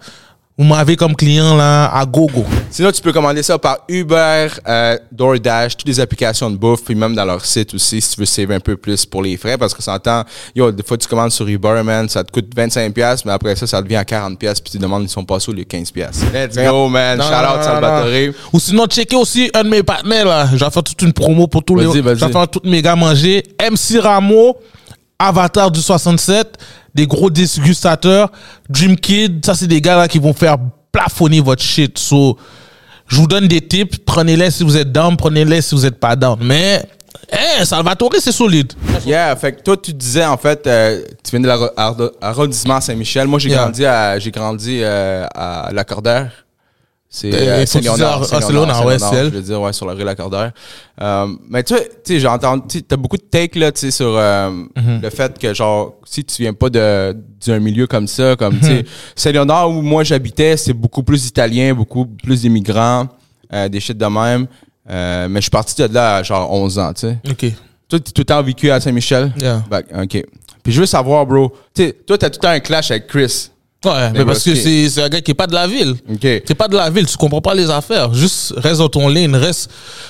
vous m'avez comme client, là, à gogo. Sinon, tu peux commander ça par Uber, euh, DoorDash, toutes les applications de bouffe, puis même dans leur site aussi, si tu veux saver un peu plus pour les frais, parce que ça entend, yo, des fois, tu commandes sur Uber, man, ça te coûte 25$, piastres, mais après ça, ça devient à 40$, piastres, puis tu demandes, ils sont passés où les 15$. piastres. Let's go, man. Non, Shout non, out Salvatore. Ou sinon, checker aussi un de mes partenaires, là. Je vais faire toute une promo pour tous les. Vas-y, Je vais vas-y. faire toutes mes gars manger. MC Ramo, Avatar du 67, des gros dégustateurs. Dream Kid, ça, c'est des gars là qui vont faire plafonner votre shit. So, je vous donne des tips. Prenez-les si vous êtes down, prenez-les si vous êtes pas down. Mais, eh, Salvatore, c'est solide. Yeah, fait que toi, tu disais, en fait, euh, tu viens de l'arrondissement Saint-Michel. Moi, j'ai Yeah. grandi à, j'ai grandi, euh, à Lacordaire. C'est Euh, Saint-Léonard. ouais, c'est elle. Je veux dire, ouais, sur la rue Lacordaire. Euh, mais tu sais, tu sais, j'ai entendu, tu as beaucoup de takes, là, tu sais, sur euh, Mm-hmm. le fait que, genre, si tu viens pas de, d'un milieu comme ça, comme, tu sais, Mm-hmm. Saint-Léonard où moi j'habitais, c'est beaucoup plus italien, beaucoup plus d'immigrants, euh, des shit de même. Mais je suis parti de là à genre 11 ans, tu sais. OK. Toi, tu tout le temps vécu à Saint-Michel? Yeah. Back- OK. Puis je veux savoir, bro, tu sais, toi, t'as tout le temps un clash avec Chris. Ouais, mais parce que c'est un gars qui est pas de la ville. OK. T'es pas de la ville, tu comprends pas les affaires. Juste reste dans ton lane, reste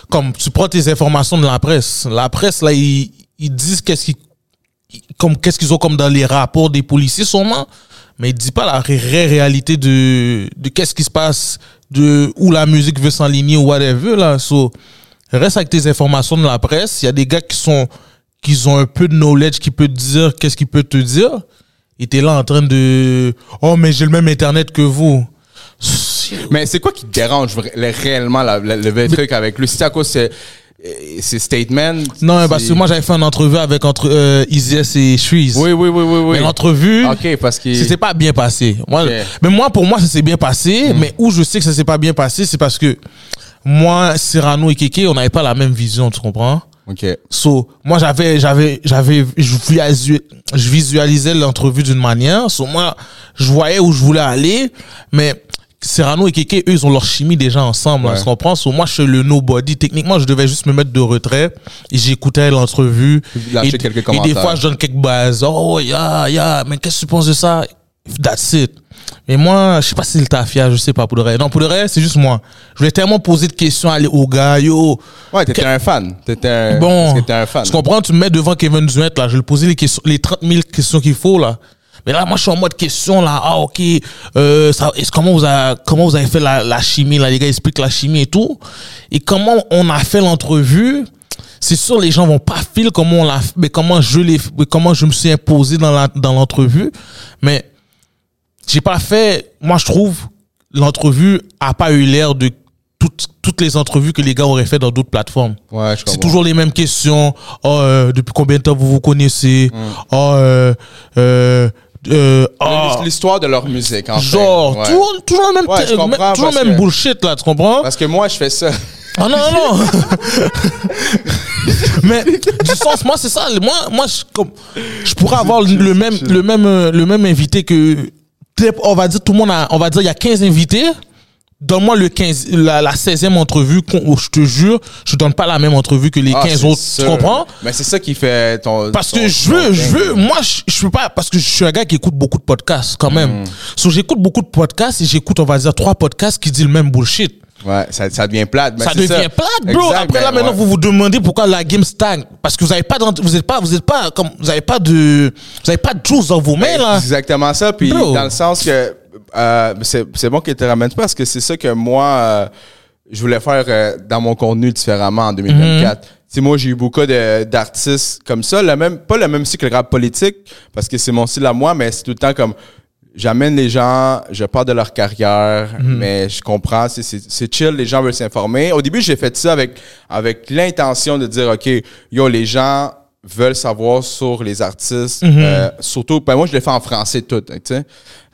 comme tu prends tes informations de la presse. La presse là, ils, ils disent qu'est-ce qu'ils comme qu'est-ce qu'ils ont comme dans les rapports des policiers sûrement, mais ils disent pas la ré- vraie réalité de de qu'est-ce qui se passe, de où la musique veut s'enligner ou whatever là. So, reste avec tes informations de la presse. Il y a des gars qui sont qui ont un peu de knowledge qui peut te dire qu'est-ce qu'il peut te dire. Et t'es là en train de oh mais j'ai le même internet que vous. Mais c'est quoi qui te dérange réellement la- la- le truc avec lui? C'est à cause c'est euh, c'est statement? Non, parce que moi j'avais fait une entrevue avec entre euh, Easy S et Shreeze. Oui, oui, oui, oui, oui. Mais l'entrevue, OK, parce que... c'était pas bien passé. Moi. Mais moi, pour moi, ça s'est bien passé. Mais où je sais que ça s'est pas bien passé, c'est parce que moi, Cyrano et Keke, on n'avait pas la même vision, tu comprends? OK. So, moi, j'avais, j'avais, j'avais, je visu- je visualisais l'entrevue d'une manière. So, moi, je voyais où je voulais aller, mais Serrano et Keke, eux, ils ont leur chimie déjà ensemble, là, Ouais. tu comprends? So, moi, je suis le nobody. Techniquement, je devais juste me mettre de retrait et j'écoutais l'entrevue. Et, et des fois, je donne quelques bases. Oh, yeah, yeah, mais qu'est-ce que tu penses de ça? That's it. Mais moi, je sais pas si c'est le tafia, je sais pas, pour de vrai. Non, pour de vrai, c'est juste moi. Je voulais tellement poser de questions aller au gars, yo. Ouais, t'étais un fan. T'étais un... Bon, parce que un fan. tu comprends, tu me mets devant Kevin Durant, là, je vais lui poser les, questions, les 30 000 questions qu'il faut, là. Mais là, moi, je suis en mode question, là. Ah, ok, euh, ça, est-ce- comment, vous avez, comment vous avez fait la, la chimie, là, les gars expliquent la chimie et tout. Et comment on a fait l'entrevue, c'est sûr, les gens vont pas filer comment on l'a, mais comment je mais comment je me suis imposé dans la, dans l'entrevue. Mais, j'ai pas fait, moi, je trouve, l'entrevue a pas eu l'air de toutes, toutes les entrevues que les gars auraient fait dans d'autres plateformes. Ouais. C'est toujours les mêmes questions. Oh, euh, depuis combien de temps vous vous connaissez? Oh, euh, euh, euh, oh, L'histoire de leur musique, en fait. genre, Ouais. toujours, toujours le même, Ouais, je toujours même que- bullshit là, tu comprends? Parce que moi, je fais ça. Ah non, non, non. *laughs* Mais du sens, moi, c'est ça. Moi, moi je, comme, je pourrais avoir le même, le, même, le même invité que. On va dire, tout le monde a. On va dire, il y a 15 invités. Donne-moi le 15, la, la 16e entrevue, où je te jure, je donne pas la même entrevue que les Ah, 15 c'est autres. sûr. Tu comprends? Mais c'est ça qui fait ton. Parce ton- que je veux, je veux, moi, je, je peux pas, parce que je suis un gars qui écoute beaucoup de podcasts quand Mm. même. So, j'écoute beaucoup de podcasts et j'écoute, on va dire, trois podcasts qui disent le même bullshit Ouais, ça, ça devient plate. mais ça devient plate, bro. Exact, Après là, maintenant, ouais. vous vous demandez pourquoi la game stagne. Parce que vous avez pas, vous êtes pas, vous êtes pas, comme, vous avez pas de, vous avez pas de juice dans vos mains, là. C'est exactement ça. Puis Bro. dans le sens que euh, c'est bon que tu te ramènes parce que c'est ça que moi, euh, je voulais faire euh, dans mon contenu différemment en 2024. Mhm. Tu sais, moi, j'ai eu beaucoup d'artistes comme ça. Le même, pas le même style que le rap politique, parce que c'est mon style à moi, mais c'est tout le temps comme j'amène les gens, je parle de leur carrière, Mhm. mais je comprends, c'est- chill, les gens veulent s'informer. Au début, j'ai fait ça avec, avec l'intention de dire, OK, yo, les gens veulent savoir sur les artistes, Mhm. euh, surtout, ben moi, je l'ai fait en français tout, hein, tu sais.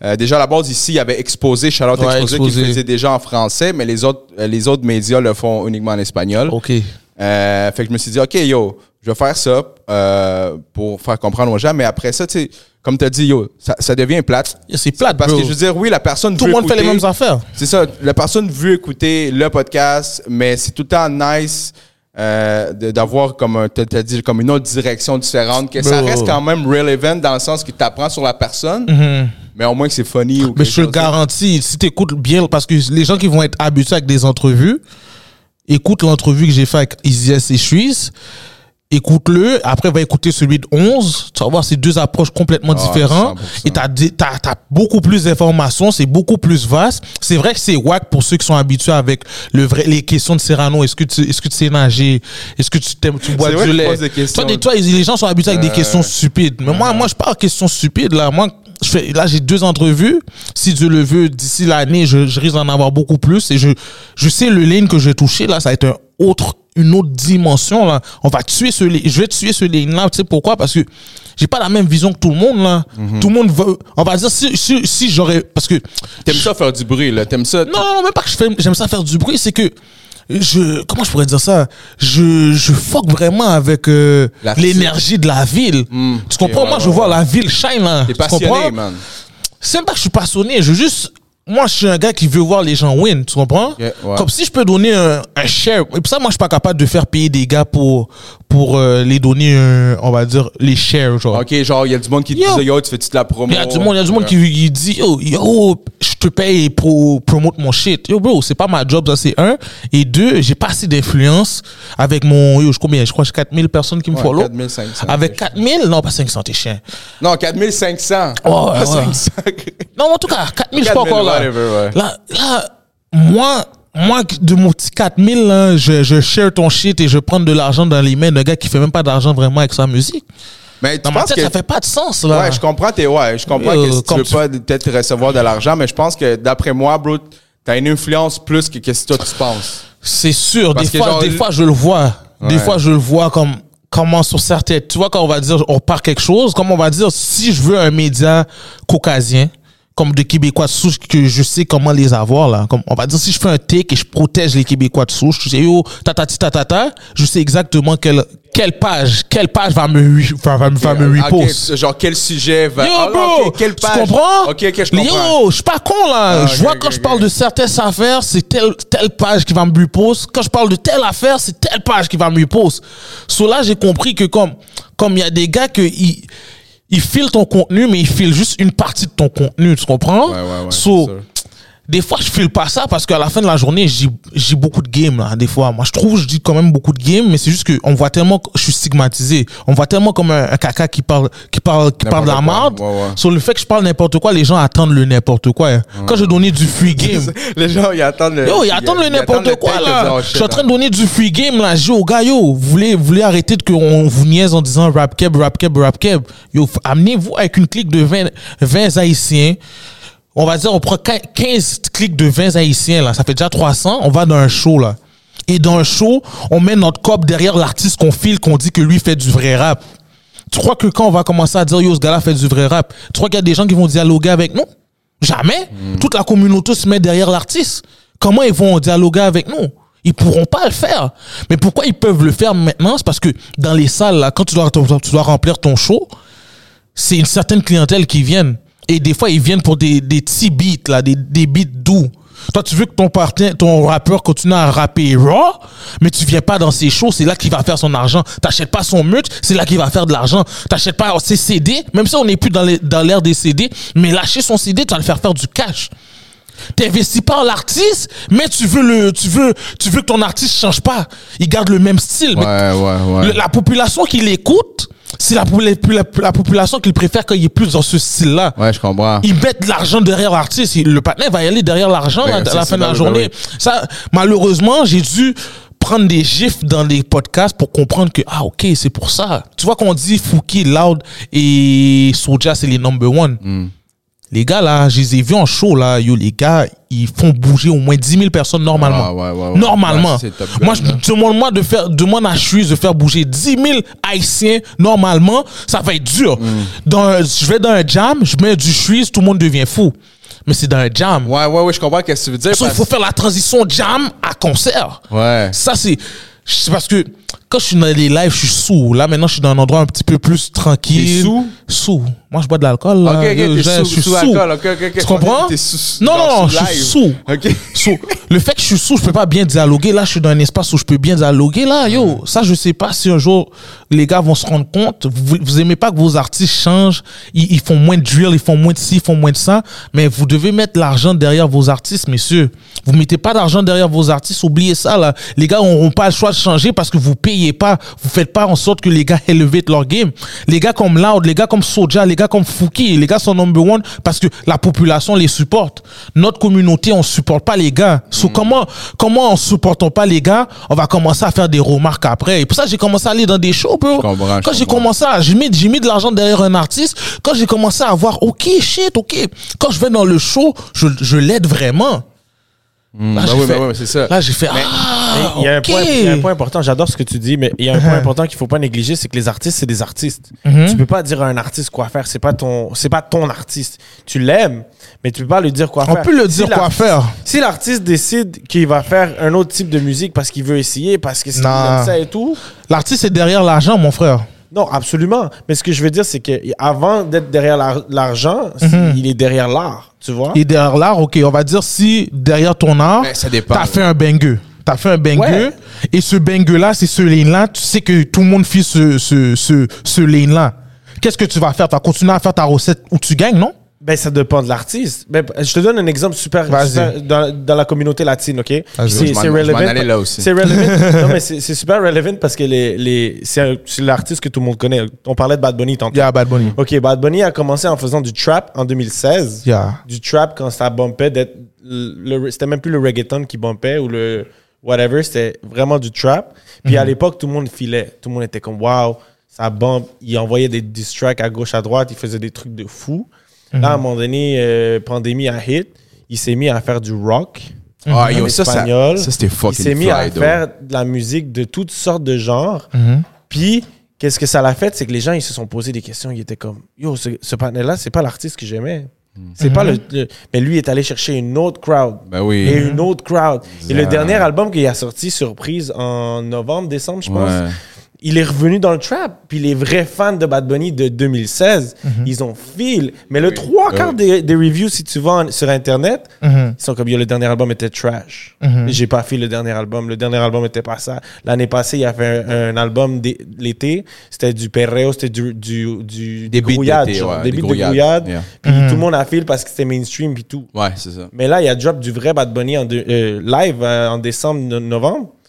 Euh, déjà, à la base, ici, il y avait Exposé, Charlotte Ouais, Exposé, Exposé. qui faisait déjà en français, mais les autres, euh, les autres médias le font uniquement en espagnol. Ok. Euh, fait que je me suis dit, OK, yo, je vais faire ça euh, pour faire comprendre aux gens, mais après ça, tu sais, comme tu as dit, yo, ça, ça devient plate. C'est plate, Parce bro. que je veux dire, oui, la personne Tout veut le monde fait les mêmes affaires. C'est ça, la personne veut écouter le podcast, mais c'est tout le temps nice euh, d'avoir comme dit, comme une autre direction différente, que ça reste quand même relevant dans le sens que tu apprends sur la personne, mais au moins que c'est funny ou. Mais je te le garantis, si tu écoutes bien, parce que les gens qui vont être habitués avec des entrevues, écoute l'entrevue que j'ai fait avec Easy S et Suisse, écoute-le, après va écouter celui de 11, tu vas voir c'est deux approches complètement Ah, différentes 100%. et t'as t'as beaucoup plus d'informations, c'est beaucoup plus vaste. C'est vrai que c'est whack pour ceux qui sont habitués avec le vrai les questions de Serrano, est-ce que tu est-ce que tu sais nager, est-ce que tu t'aimes tu bois du lait? Toi, toi, les gens sont habitués avec des Euh, questions stupides. Mais moi moi je parle de questions stupides là, moi je fais, là, j'ai deux entrevues. Si Dieu le veut, d'ici l'année, je, je risque d'en avoir beaucoup plus. Et je, je sais le lane que j'ai touché, là, ça va être un autre, une autre dimension, là. On va tuer ce lane. Je vais tuer ce lane-là. Tu sais pourquoi? Parce que j'ai pas la même vision que tout le monde, là. Mhm. Tout le monde veut, on va dire, si, si, si j'aurais, parce que, T'aimes ça faire du bruit, là. T'aimes ça. non, non, même pas que je j'aime ça faire du bruit, c'est que, je, comment je pourrais dire ça? Je, je fuck vraiment avec, euh, l'énergie de la ville. Hmm, Tu comprends? Moi, ouais, je ouais, vois ouais. la ville shine, là. T'es Tu comprends? man. c'est même pas que je suis passionné, je juste. Moi, je suis un gars qui veut voir les gens win, tu comprends? Comme si je peux donner un, un share. Et pour ça, moi, je suis pas capable de faire payer des gars pour, pour euh, les donner, un, on va dire, les shares, genre. Ok, genre, il y a du monde qui Yo. dit, yo, tu fais-tu de la promo? Il y a du monde, il y a du monde qui, qui dit, yo, yo, je te paye pour promote mon shit. Yo, bro, c'est pas ma job, ça, c'est un. Et deux, j'ai pas assez d'influence avec mon, yo, je combien? Je crois que j'ai 4000 personnes qui me Ouais, follow. 4500. Avec 4000? Non, pas 500, t'es chien. Non, 4500. Oh, Pas ouais. 500. Non, en tout cas, 4000, je suis pas 4000, encore là. whatever, ouais. Là, là, moi, moi, de mon petit 4000, là, je, je share ton shit et je prends de l'argent dans les mains d'un gars qui fait même pas d'argent vraiment avec sa musique. Mais tu Dans ma penses tête, que. ça fait pas de sens, là. Ouais, je comprends, tes, ouais, je comprends Euh, que si tu veux tu- pas peut-être recevoir de l'argent, mais je pense que d'après moi, bro, t'as une influence plus que qu'est-ce que toi tu penses. C'est sûr. Parce Des fois, genre, des fois, je le vois. Des fois, je le vois comme comment sur certaines. Tu vois, quand on va dire, on part quelque chose, comme on va dire, si je veux un média caucasien, comme de Québécois de souche, que je sais comment les avoir, là. Comme, on va dire, si je fais un take et je protège les Québécois de souche, je sais, yo, tatati tatata, je sais exactement quelle, quelle page, quelle page va me, va, va, va me repost. genre, quel sujet va. Yo, Ah, bro, ok, quelle tu page? comprends? Ok, ok, je comprends. Yo, je suis pas con, là. Ah, je vois quand je parle de certaines affaires, c'est telle, telle page qui va me repost. Quand je parle de telle affaire, c'est telle page qui va me repost. So là, j'ai compris que comme, comme il y a des gars que ils, ils filent ton contenu, mais ils filent juste une partie de ton contenu, tu comprends? Ouais, ouais, ouais, So. Des fois, je file pas ça parce qu'à la fin de la journée, j'ai beaucoup de games, là, des fois. Moi, je trouve, je dis quand même beaucoup de games, mais c'est juste qu'on voit tellement, que je suis stigmatisé. On voit tellement comme un, un caca qui parle, qui parle, qui parle de la merde. ouais, ouais. Sur le fait que je parle n'importe quoi, les gens attendent le n'importe quoi. hein. Quand je donnais du free *laughs* game, Les gens, ils attendent le. Yo, ils attendent le n'importe quoi, là. Je suis en train de donner du free game, là. Je dis aux gars, yo, vous voulez, vous voulez arrêter de qu'on vous niaise en disant rap keb, rap keb, rap keb? Yo, amenez-vous avec une clique de 20, 20 haïtiens. On va dire, on prend 15 clics de 20 haïtiens, là. Ça fait déjà 300. On va dans un show, là. Et dans un show, on met notre cop derrière l'artiste qu'on file, qu'on dit que lui fait du vrai rap. Tu crois que quand on va commencer à dire, yo, ce gars-là fait du vrai rap, tu crois qu'il y a des gens qui vont dialoguer avec nous? Jamais. Toute la communauté se met derrière l'artiste. Comment ils vont dialoguer avec nous? Ils pourront pas le faire. Mais pourquoi ils peuvent le faire maintenant? C'est parce que dans les salles, là, quand tu dois, tu dois remplir ton show, c'est une certaine clientèle qui viennent. Et des fois, ils viennent pour des, des petits beats, là, des, des beats doux. Toi, tu veux que ton, partenaire, ton rappeur continue à rapper raw, mais tu viens pas dans ses shows, c'est là qu'il va faire son argent. T'achètes pas son merch, c'est là qu'il va faire de l'argent. T'achètes pas ses CD, même si on n'est plus dans l'ère des CD, mais lâcher son CD, tu vas le faire faire du cash. T'investis pas en l'artiste, mais tu veux le, tu veux, tu veux que ton artiste change pas. Il garde le même style. mais Ouais, ouais, ouais. le- la population qui l'écoute, c'est la, la, la population qui préfère qu'il y ait plus dans ce style-là. Ouais, je comprends. Ils mettent de l'argent derrière l'artiste. Le partenaire va y aller derrière l'argent Ouais, à, la fin de la bah oui, journée. bah Ça, malheureusement, j'ai dû prendre des gifs dans les podcasts pour comprendre que, ah, ok, c'est pour ça. Tu vois qu'on dit Fouki, Loud et Soja, c'est les number one. Hmm. Les gars, là, je les ai vus en show, là. Yo, les gars, ils font bouger au moins 10 000 personnes normalement. Ah, ouais, ouais, ouais. Normalement. Moi, je demande-moi de faire, demande à Chuise de faire bouger 10 000 Haïtiens normalement. Ça va être dur. Hmm. Dans je vais dans un jam, je mets du Chuise, tout le monde devient fou. Mais c'est dans un jam. Ouais, ouais, ouais, je comprends ce que tu veux dire. So, il parce- faut faire la transition jam à concert. Ouais. Ça, c'est. C'est parce que quand je suis dans les lives, je suis sous. Là, maintenant, je suis dans un endroit un petit peu plus tranquille. T'es sous? Sous. Moi, je bois de l'alcool. là. Ok, ok, t'es je- sous, je suis sous sous. alcool, ok, ok, ok. Tu comprends? T'es sous- Non, non, non, je suis sous. Ok. Sous. Le fait que je suis sous, je peux pas bien dialoguer. Là, je suis dans un espace où je peux bien dialoguer. Là, yo, ça, je sais pas si un jour les gars vont se rendre compte. Vous, vous aimez pas que vos artistes changent. Ils, ils font moins de drill, ils font moins de ci, ils font moins de ça. Mais vous devez mettre l'argent derrière vos artistes, messieurs. Vous mettez pas d'argent derrière vos artistes. Oubliez ça, là. Les gars n'auront pas le choix de changer parce que vous payez pas. Vous faites pas en sorte que les gars élevent leur game. Les gars comme Loud, les gars comme Soja, les gars comme Fouki, les gars sont number one parce que la population les supporte. Notre communauté, on supporte pas les gars. So, comment, comment en supportant pas les gars, on va commencer à faire des remarques après? Et pour ça, j'ai commencé à aller dans des shows, bro. Quand j'ai commencé à, j'ai mis, j'ai mis de l'argent derrière un artiste. Quand j'ai commencé à voir, ok, shit, ok. Quand je vais dans le show, je, je l'aide vraiment. Là, bah j'ai oui, fait, bah oui, c'est ça. Là, j'ai fait, Mais ah, il, y a un point, il y a un point important, j'adore ce que tu dis, mais il y a un Uh-huh. point important qu'il faut pas négliger, c'est que les artistes, c'est des artistes. Mm-hmm. Tu peux pas dire à un artiste quoi faire, c'est pas ton, c'est pas ton artiste. Tu l'aimes, mais tu peux pas lui dire quoi On faire. peut le Si dire quoi l'artiste- faire. Si l'artiste décide qu'il va faire un autre type de musique parce qu'il veut essayer, parce que c'est aime ça et tout, L'artiste est derrière l'argent, mon frère. Non, absolument. Mais ce que je veux dire, c'est que avant d'être derrière l'ar- l'argent, c'est- il est derrière l'art, tu vois? Mm-hmm. Et derrière l'art, ok, on va dire si derrière ton art, Ben, t'as fait un banger. T'as fait un. Ouais. Et ce banger-là, c'est ce lane-là. Tu sais que tout le monde fait ce, ce, ce, ce lane-là. Qu'est-ce que tu vas faire? Tu vas continuer à faire ta recette où tu gagnes, non? Ben, ça dépend de l'artiste. Ben, je te donne un exemple super, super dans, dans la communauté latine, OK? C'est relevant. C'est *laughs* relevant. non, mais c'est super relevant parce que les, les, c'est l'artiste que tout le monde connaît. On parlait de Bad Bunny tantôt. Yeah, Bad Bunny. OK, Bad Bunny a commencé en faisant du trap en 2016. Yeah. Du trap quand ça bumpait d'être... C'était même plus le reggaeton qui bumpait ou le whatever, c'était vraiment du trap. Puis à l'époque, tout le monde filait. Tout le monde était comme « Wow, ça bump ». Il envoyait des diss tracks à gauche, à droite. Il faisait des trucs de fou. Là, à un moment donné, euh, pandémie a hit. Il s'est mis à faire du rock. Ah, en yo, ça, ça, ça, c'était Il fucking s'est mis à though. faire de la musique de toutes sortes de genres. Mhm. Puis, qu'est-ce que ça l'a fait? C'est que les gens, ils se sont posé des questions. Ils étaient comme, yo, ce, ce panel-là, c'est pas l'artiste que j'aimais. C'est pas le, le- Mais lui est allé chercher une autre crowd. Ben oui. Et une autre crowd. Et le dernier album qu'il a sorti, Surprise, en novembre, décembre, je pense, Ouais. Il est revenu dans le trap. Puis les vrais fans de Bad Bunny de 2016, ils ont fil. Mais le trois quarts des, des reviews, si tu vas en- sur Internet, ils sont comme, yo, le dernier album était trash. J'ai pas fait le dernier album. Le dernier album était pas ça. L'année passée, il a fait un, un album l'été. C'était du perreo, c'était du, du, du, Des grouillade, ouais, des des grouillade. yeah. Puis tout le monde a fil parce que c'était mainstream puis tout. Ouais, c'est ça. Mais là, il a drop du vrai Bad Bunny en euh, live euh, en décembre,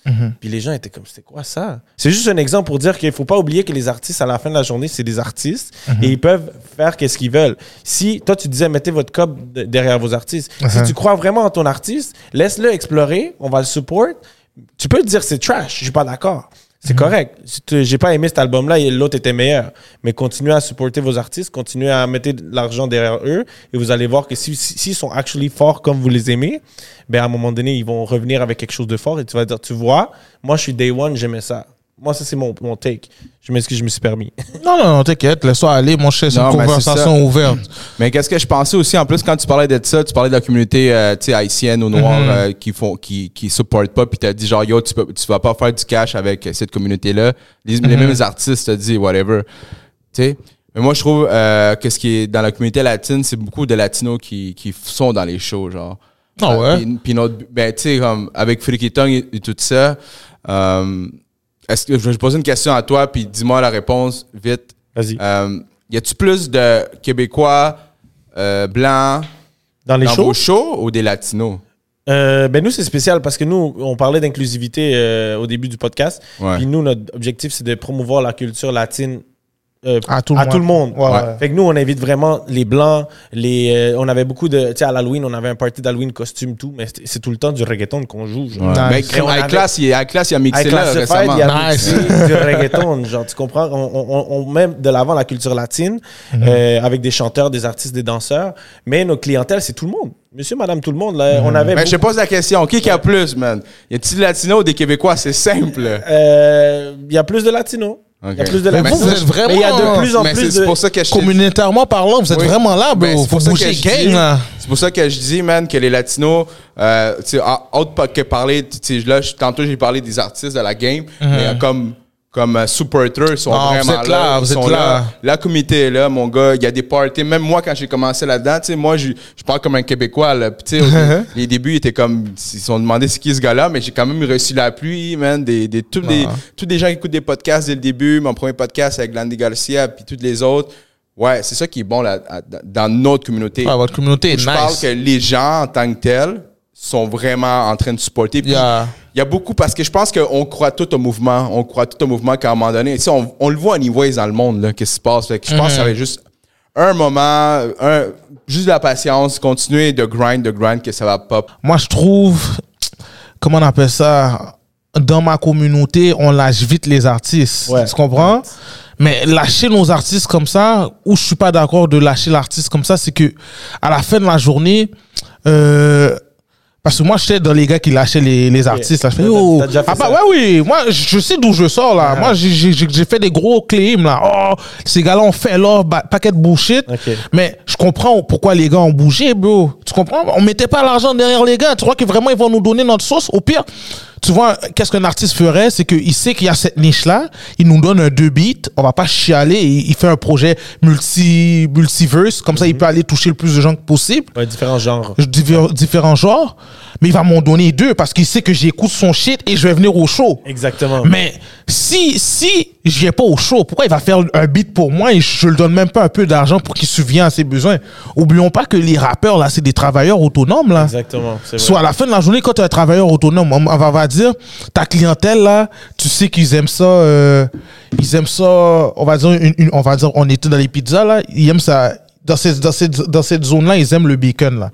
novembre. Puis les gens étaient comme, c'était quoi ça? C'est juste un exemple pour dire qu'il faut pas oublier que les artistes, à la fin de la journée, c'est des artistes et ils peuvent faire qu'est-ce qu'ils veulent. Si, toi, tu disais, mettez votre cop de- derrière vos artistes. Si tu crois vraiment en ton artiste, laisse-le explorer, on va le support. Tu peux te dire, c'est trash, je suis pas d'accord. C'est correct. Si J'ai pas aimé cet album-là et l'autre était meilleur. Mais continuez à supporter vos artistes, continuez à mettre de l'argent derrière eux et vous allez voir que s'ils si, s'ils sont actually forts comme vous les aimez, ben à un moment donné, ils vont revenir avec quelque chose de fort et tu vas dire, tu vois, moi je suis day one, j'aimais ça. Moi, ça c'est mon, mon take. Je m'excuse, je me suis permis. *laughs* Non, non, non, t'inquiète, laisse-toi aller, mon cher, c'est Non, une mais c'est conversation ouverte. Mais qu'est-ce que je pensais aussi, en plus, quand tu parlais de ça, tu parlais de la communauté euh, tu sais, haïtienne ou noire Mhm. euh, qui font qui, qui supportent pas, puis t'as dit genre, yo, tu, peux, tu vas pas faire du cash avec cette communauté-là. Les, Mhm. les mêmes artistes t'as dit, whatever. Tu sais? Mais moi, je trouve euh, que ce qui est dans la communauté latine, c'est beaucoup de latinos qui, qui sont dans les shows, genre. Ah ouais? Puis, puis notre, ben, tu sais, comme avec Freaky Tongue et, et tout ça, euh, est-ce que je vais poser une question à toi, puis dis-moi la réponse vite. Vas-y. Euh, y a-tu plus de Québécois euh, blancs Dans les dans shows, vos shows ou des Latinos? Euh, ben nous, c'est spécial parce que nous, on parlait d'inclusivité euh, au début du podcast. Ouais. Puis nous, notre objectif, c'est de promouvoir la culture latine euh, À tout le monde. monde. Ouais, ouais. Fait que nous, on invite vraiment les blancs. Les, euh, on avait beaucoup de. Tu sais, à l'Halloween, on avait un party d'Halloween costume, tout. Mais c'est tout le temps du reggaeton qu'on joue. genre. Ouais. Nice. Mais on avait- classe, il, avec classe, il a mixé là récemment. il y a Nice. mixé du reggaeton, genre, tu comprends? On, on- on met de l'avant la culture latine Mhm. euh, avec des chanteurs, des artistes, des danseurs. Mais nos clientèles, c'est tout le monde. Monsieur, madame, tout le monde. Là, Mhm. On avait. Mais je te pose la question, qui qui a plus, man? Y a-t-il des Latinos ou des Québécois? C'est simple. Euh, Il y a plus de latinos. Il y a plus de Mais latinos. vous, vous êtes vraiment- Mais il y a de plus en Mais plus c'est de. pour ça que je Communautairement parlant, vous êtes Oui. vraiment là, bro. C'est Faut pour ça que bouger je gang. C'est pour ça que je dis, man, que les Latinos, euh, tu sais, autre pas que parler, tu sais, là, je- tantôt j'ai parlé des artistes de la game, mais euh, comme comme euh, supporters sont Ah, vous vraiment êtes là, Ils vous êtes sont là. La communauté est là, mon gars. Il y a des parties. Même moi, quand j'ai commencé là-dedans, tu sais, moi, je, je parle comme un Québécois. Là. Puis, *laughs* les débuts, étaient comme. Ils se sont demandé c'est qui ce gars-là, mais j'ai quand même reçu la pluie, man. Des, des, tous, des, Ah. tous des gens qui écoutent des podcasts dès le début. Mon premier podcast avec Landy Garcia, puis tous les autres. Ouais, c'est ça qui est bon là, dans notre communauté. Ouais, votre communauté est je nice. parle que les gens en tant que tels sont vraiment en train de supporter. Puis, Yeah. Il y a beaucoup parce que je pense qu'on croit tout au mouvement. On croit tout au mouvement qu'à un moment donné, on, on le voit anyways dans le monde, là, qu'est-ce qui se passe. Fait que je pense que ça va être juste un moment, un, juste de la patience, continuer de grind, de grind, que ça va pop. Moi, je trouve, comment on appelle ça, dans ma communauté, on lâche vite les artistes. Ouais. Tu comprends? Mais lâcher nos artistes comme ça, où je suis pas d'accord de lâcher l'artiste comme ça, c'est que à la fin de la journée, euh, parce que moi, j'étais dans les gars qui lâchaient les, les artistes. Là. Je fais, oh, ah bah ouais, oui. Moi, je sais d'où je sors, là. Moi, j'ai- fait des gros claims, là. Oh, ces gars-là ont fait leur paquet de bullshit. Mais je comprends pourquoi les gars ont bougé, bro. Tu comprends? On mettait pas l'argent derrière les gars. Tu crois que vraiment ils vont nous donner notre sauce? Au pire, tu vois, qu'est-ce qu'un artiste ferait? C'est qu'il sait qu'il y a cette niche-là. Il nous donne un deux beats. On va pas chialer. Il, il fait un projet multi, multiverse. Comme ça, il peut aller toucher le plus de gens que possible. Ouais, différents genres. Diver- différents genres. Mais il va m'en donner deux parce qu'il sait que j'écoute son shit et je vais venir au show. Exactement. Mais si, si je viens pas au show, pourquoi il va faire un beat pour moi et je le donne même pas un peu d'argent pour qu'il subvienne à ses besoins? Oublions pas que les rappeurs, là, c'est des travailleurs autonomes, là. Exactement. vrai. Soit à la fin de la journée, quand tu es un travailleur autonome, on va, on va dire, ta clientèle, là, tu sais qu'ils aiment ça, euh, ils aiment ça, on va dire, une- une- on va dire, on était dans les pizzas, là, ils aiment ça. Dans cette, dans cette, dans cette zone-là, ils aiment le bacon, là.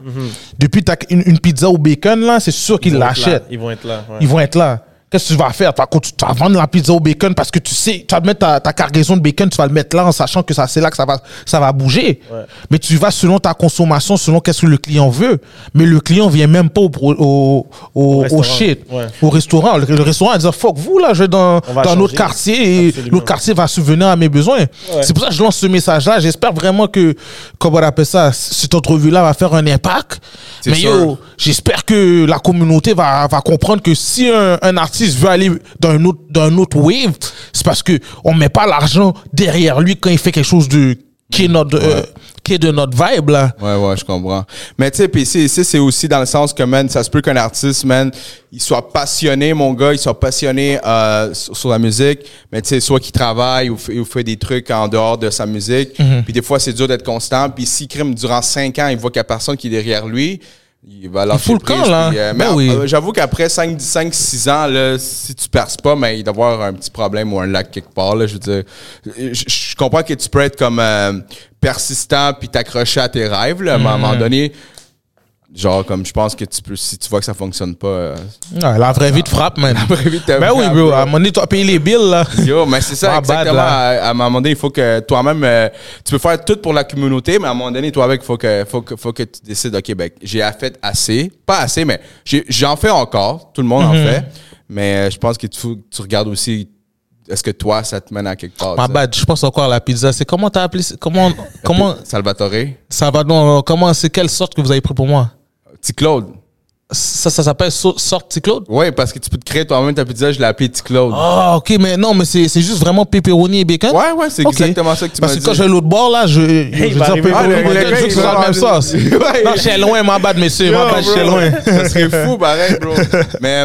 Depuis t'as une, une pizza au bacon, là, c'est sûr qu'ils l'achètent Ils vont être là. ouais. ils vont être là. Qu'est-ce que tu vas faire? Tu vas, tu vas vendre la pizza au bacon parce que tu sais, tu vas mettre ta, ta cargaison de bacon, tu vas le mettre là en sachant que ça, c'est là que ça va, ça va bouger. Ouais. Mais tu vas selon ta consommation, selon qu'est-ce que le client veut. Mais le client vient même pas au, au, au, au restaurant. shit, Ouais. au restaurant. Le, le restaurant dire, fuck vous, là, je vais dans, dans notre quartier et l'autre quartier va subvenir à mes besoins. C'est pour ça que je lance ce message-là. J'espère vraiment que, comment on appelle ça, cette entrevue-là va faire un impact. Mais yo, j'espère que la communauté va, va comprendre que si un, un artiste veut aller dans un autre, dans un autre wave, c'est parce que on met pas l'argent derrière lui quand il fait quelque chose de, qui est notre, euh, qui est de notre vibe, là. Ouais, ouais, je comprends. Mais tu sais, puis c'est- aussi dans le sens que, man, ça se peut qu'un artiste, man, il soit passionné, mon gars, il soit passionné euh, sur, sur la musique, mais tu sais, soit qu'il travaille ou, fait- ou fait des trucs en dehors de sa musique. Mhm. Puis des fois, c'est dur d'être constant. Puis s'il crime durant cinq ans, il voit qu'il n'y a personne qui est derrière lui, il va lâcher le camp, là. puis, euh, Ben mais oui. euh, j'avoue qu'après 5, 5, 6 ans, là, si tu perces pas, mais il doit y avoir un petit problème ou un lac quelque part. Là, je veux dire, je, je comprends que tu peux être comme euh, persistant puis t'accrocher à tes rêves, là, mais à un Mm. moment donné, genre comme je pense que tu peux, si tu vois que ça fonctionne pas, euh, la vraie vie te frappe, man. vraie vie te Ben oui, bro. À un moment donné, tu as payé les bills, là. Yo, mais c'est ça, bad, exactement. à, à un moment donné, il faut que toi-même, euh, tu peux faire tout pour la communauté, mais à un moment donné, toi avec, il faut que, faut que, faut que tu décides, OK, ben, j'ai fait assez. Pas assez, mais j'ai- j'en fais encore. Tout le monde Mhm. en fait. Mais euh, je pense que tu, tu regardes aussi, est-ce que toi, ça te mène à quelque part? Ma bad, je pense encore à la pizza. C'est comment t'as appelé, comment, comment, Salvatore? non, comment, c'est quelle sorte que vous avez pris pour moi? Petit Claude. Ça, ça s'appelle so- sorte petit Claude? Oui, parce que tu peux te créer toi-même ta pizza, je l'ai appelé Petit Claude. Ah, ok, mais non, mais c'est c'est juste vraiment pepperoni et bacon? Ouais, ouais, c'est Ok. exactement ça que tu Parce m'as que quand dit. je vais à l'autre bord, là, je, je *laughs* va dire arriver. pepperoni Ah, et bacon, je veux que il ce soit va la même sauce. *laughs* Ouais. Non, je suis loin, ma bad, monsieur. Ma bad, je suis loin. ça serait fou, pareil, bro. *laughs* Mais,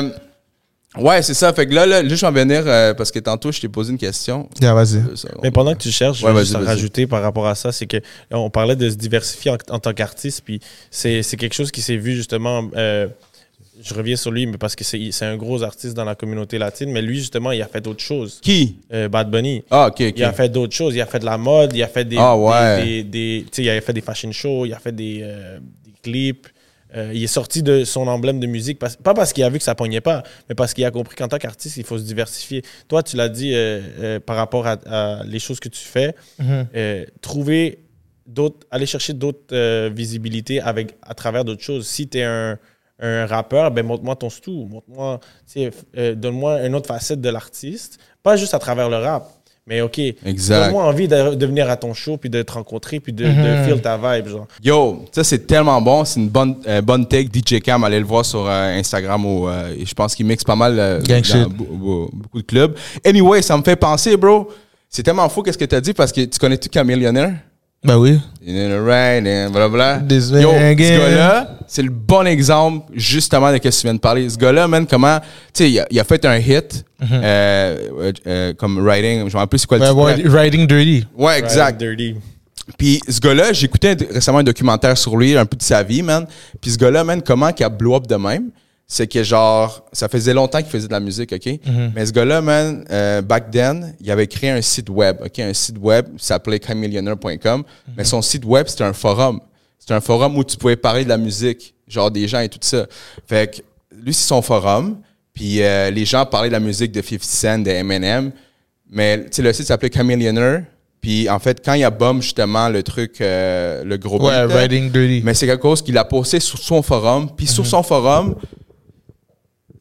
ouais, c'est ça. Fait que là, là, là, je vais en venir euh, parce que tantôt, je t'ai posé une question. Yeah, vas-y. Euh, Mais pendant que tu cherches, je vais juste rajouter par rapport à ça, c'est que on parlait de se diversifier en, en tant qu'artiste, puis c'est c'est quelque chose qui s'est vu justement. euh, je reviens sur lui, mais parce que c'est c'est un gros artiste dans la communauté latine, mais lui justement, il a fait d'autres choses. Qui? Euh, Bad Bunny. Ah, ok, ok. Il a fait d'autres choses. Il a fait de la mode, il a fait des, Ah, ouais. des, des- des- tu sais, il a fait des fashion shows, il a fait des, euh, des clips. Euh, il est sorti de son emblème de musique, parce- pas parce qu'il a vu que ça pognait pas, mais parce qu'il a compris qu'en tant qu'artiste, il faut se diversifier. Toi, tu l'as dit euh, euh, par rapport à, à les choses que tu fais, Mhm. trouver d'autres, aller chercher d'autres visibilités avec, à travers d'autres choses. Si tu es un, un rappeur, ben montre-moi ton stou, montre-moi, donne-moi une autre facette de l'artiste, pas juste à travers le rap, Mais ok, Exact. donne-moi envie de, de venir à ton show, puis de te rencontrer, puis de, de feel ta vibe, genre. Yo, ça c'est tellement bon, c'est une bonne euh, bonne take DJ Cam, allez le voir sur euh, Instagram ou euh, je pense qu'il mixe pas mal euh, dans shit. beaucoup de clubs. Anyway, ça me fait penser bro, c'est tellement fou qu'est-ce que tu as dit parce que tu connais tu Camillionnaire Ben oui. Blablabla. This Yo, ce gars-là, c'est le bon exemple justement de ce que tu viens de parler. Ce gars-là, man, comment, tu sais, il, a- il a fait un hit euh, euh, euh, comme writing, je me rappelle plus c'est quoi le Ben, titre. ouais, Riding Dirty. Ouais, exact. Dirty. Puis ce gars-là, j'écoutais récemment un documentaire sur lui, un peu de sa vie, man. Puis ce gars-là, man, comment qu'il a blow up de même, c'est que genre, ça faisait longtemps qu'il faisait de la musique, OK? Mais ce gars-là, man, euh, back then, il avait créé un site web, OK? Un site web qui s'appelait camillionaire.com. Mais son site web, c'était un forum. C'était un forum où tu pouvais parler de la musique, genre des gens et tout ça. Fait que lui, c'est son forum. Puis euh, les gens parlaient de la musique de 50 Cent, de Eminem. Mais tu sais, le site s'appelait Chameleoner. Puis en fait, quand il y a bomb justement le truc, euh, le gros Ouais, Riding Dirty. mais c'est quelque chose qu'il a posté sur son forum. Puis sur son forum,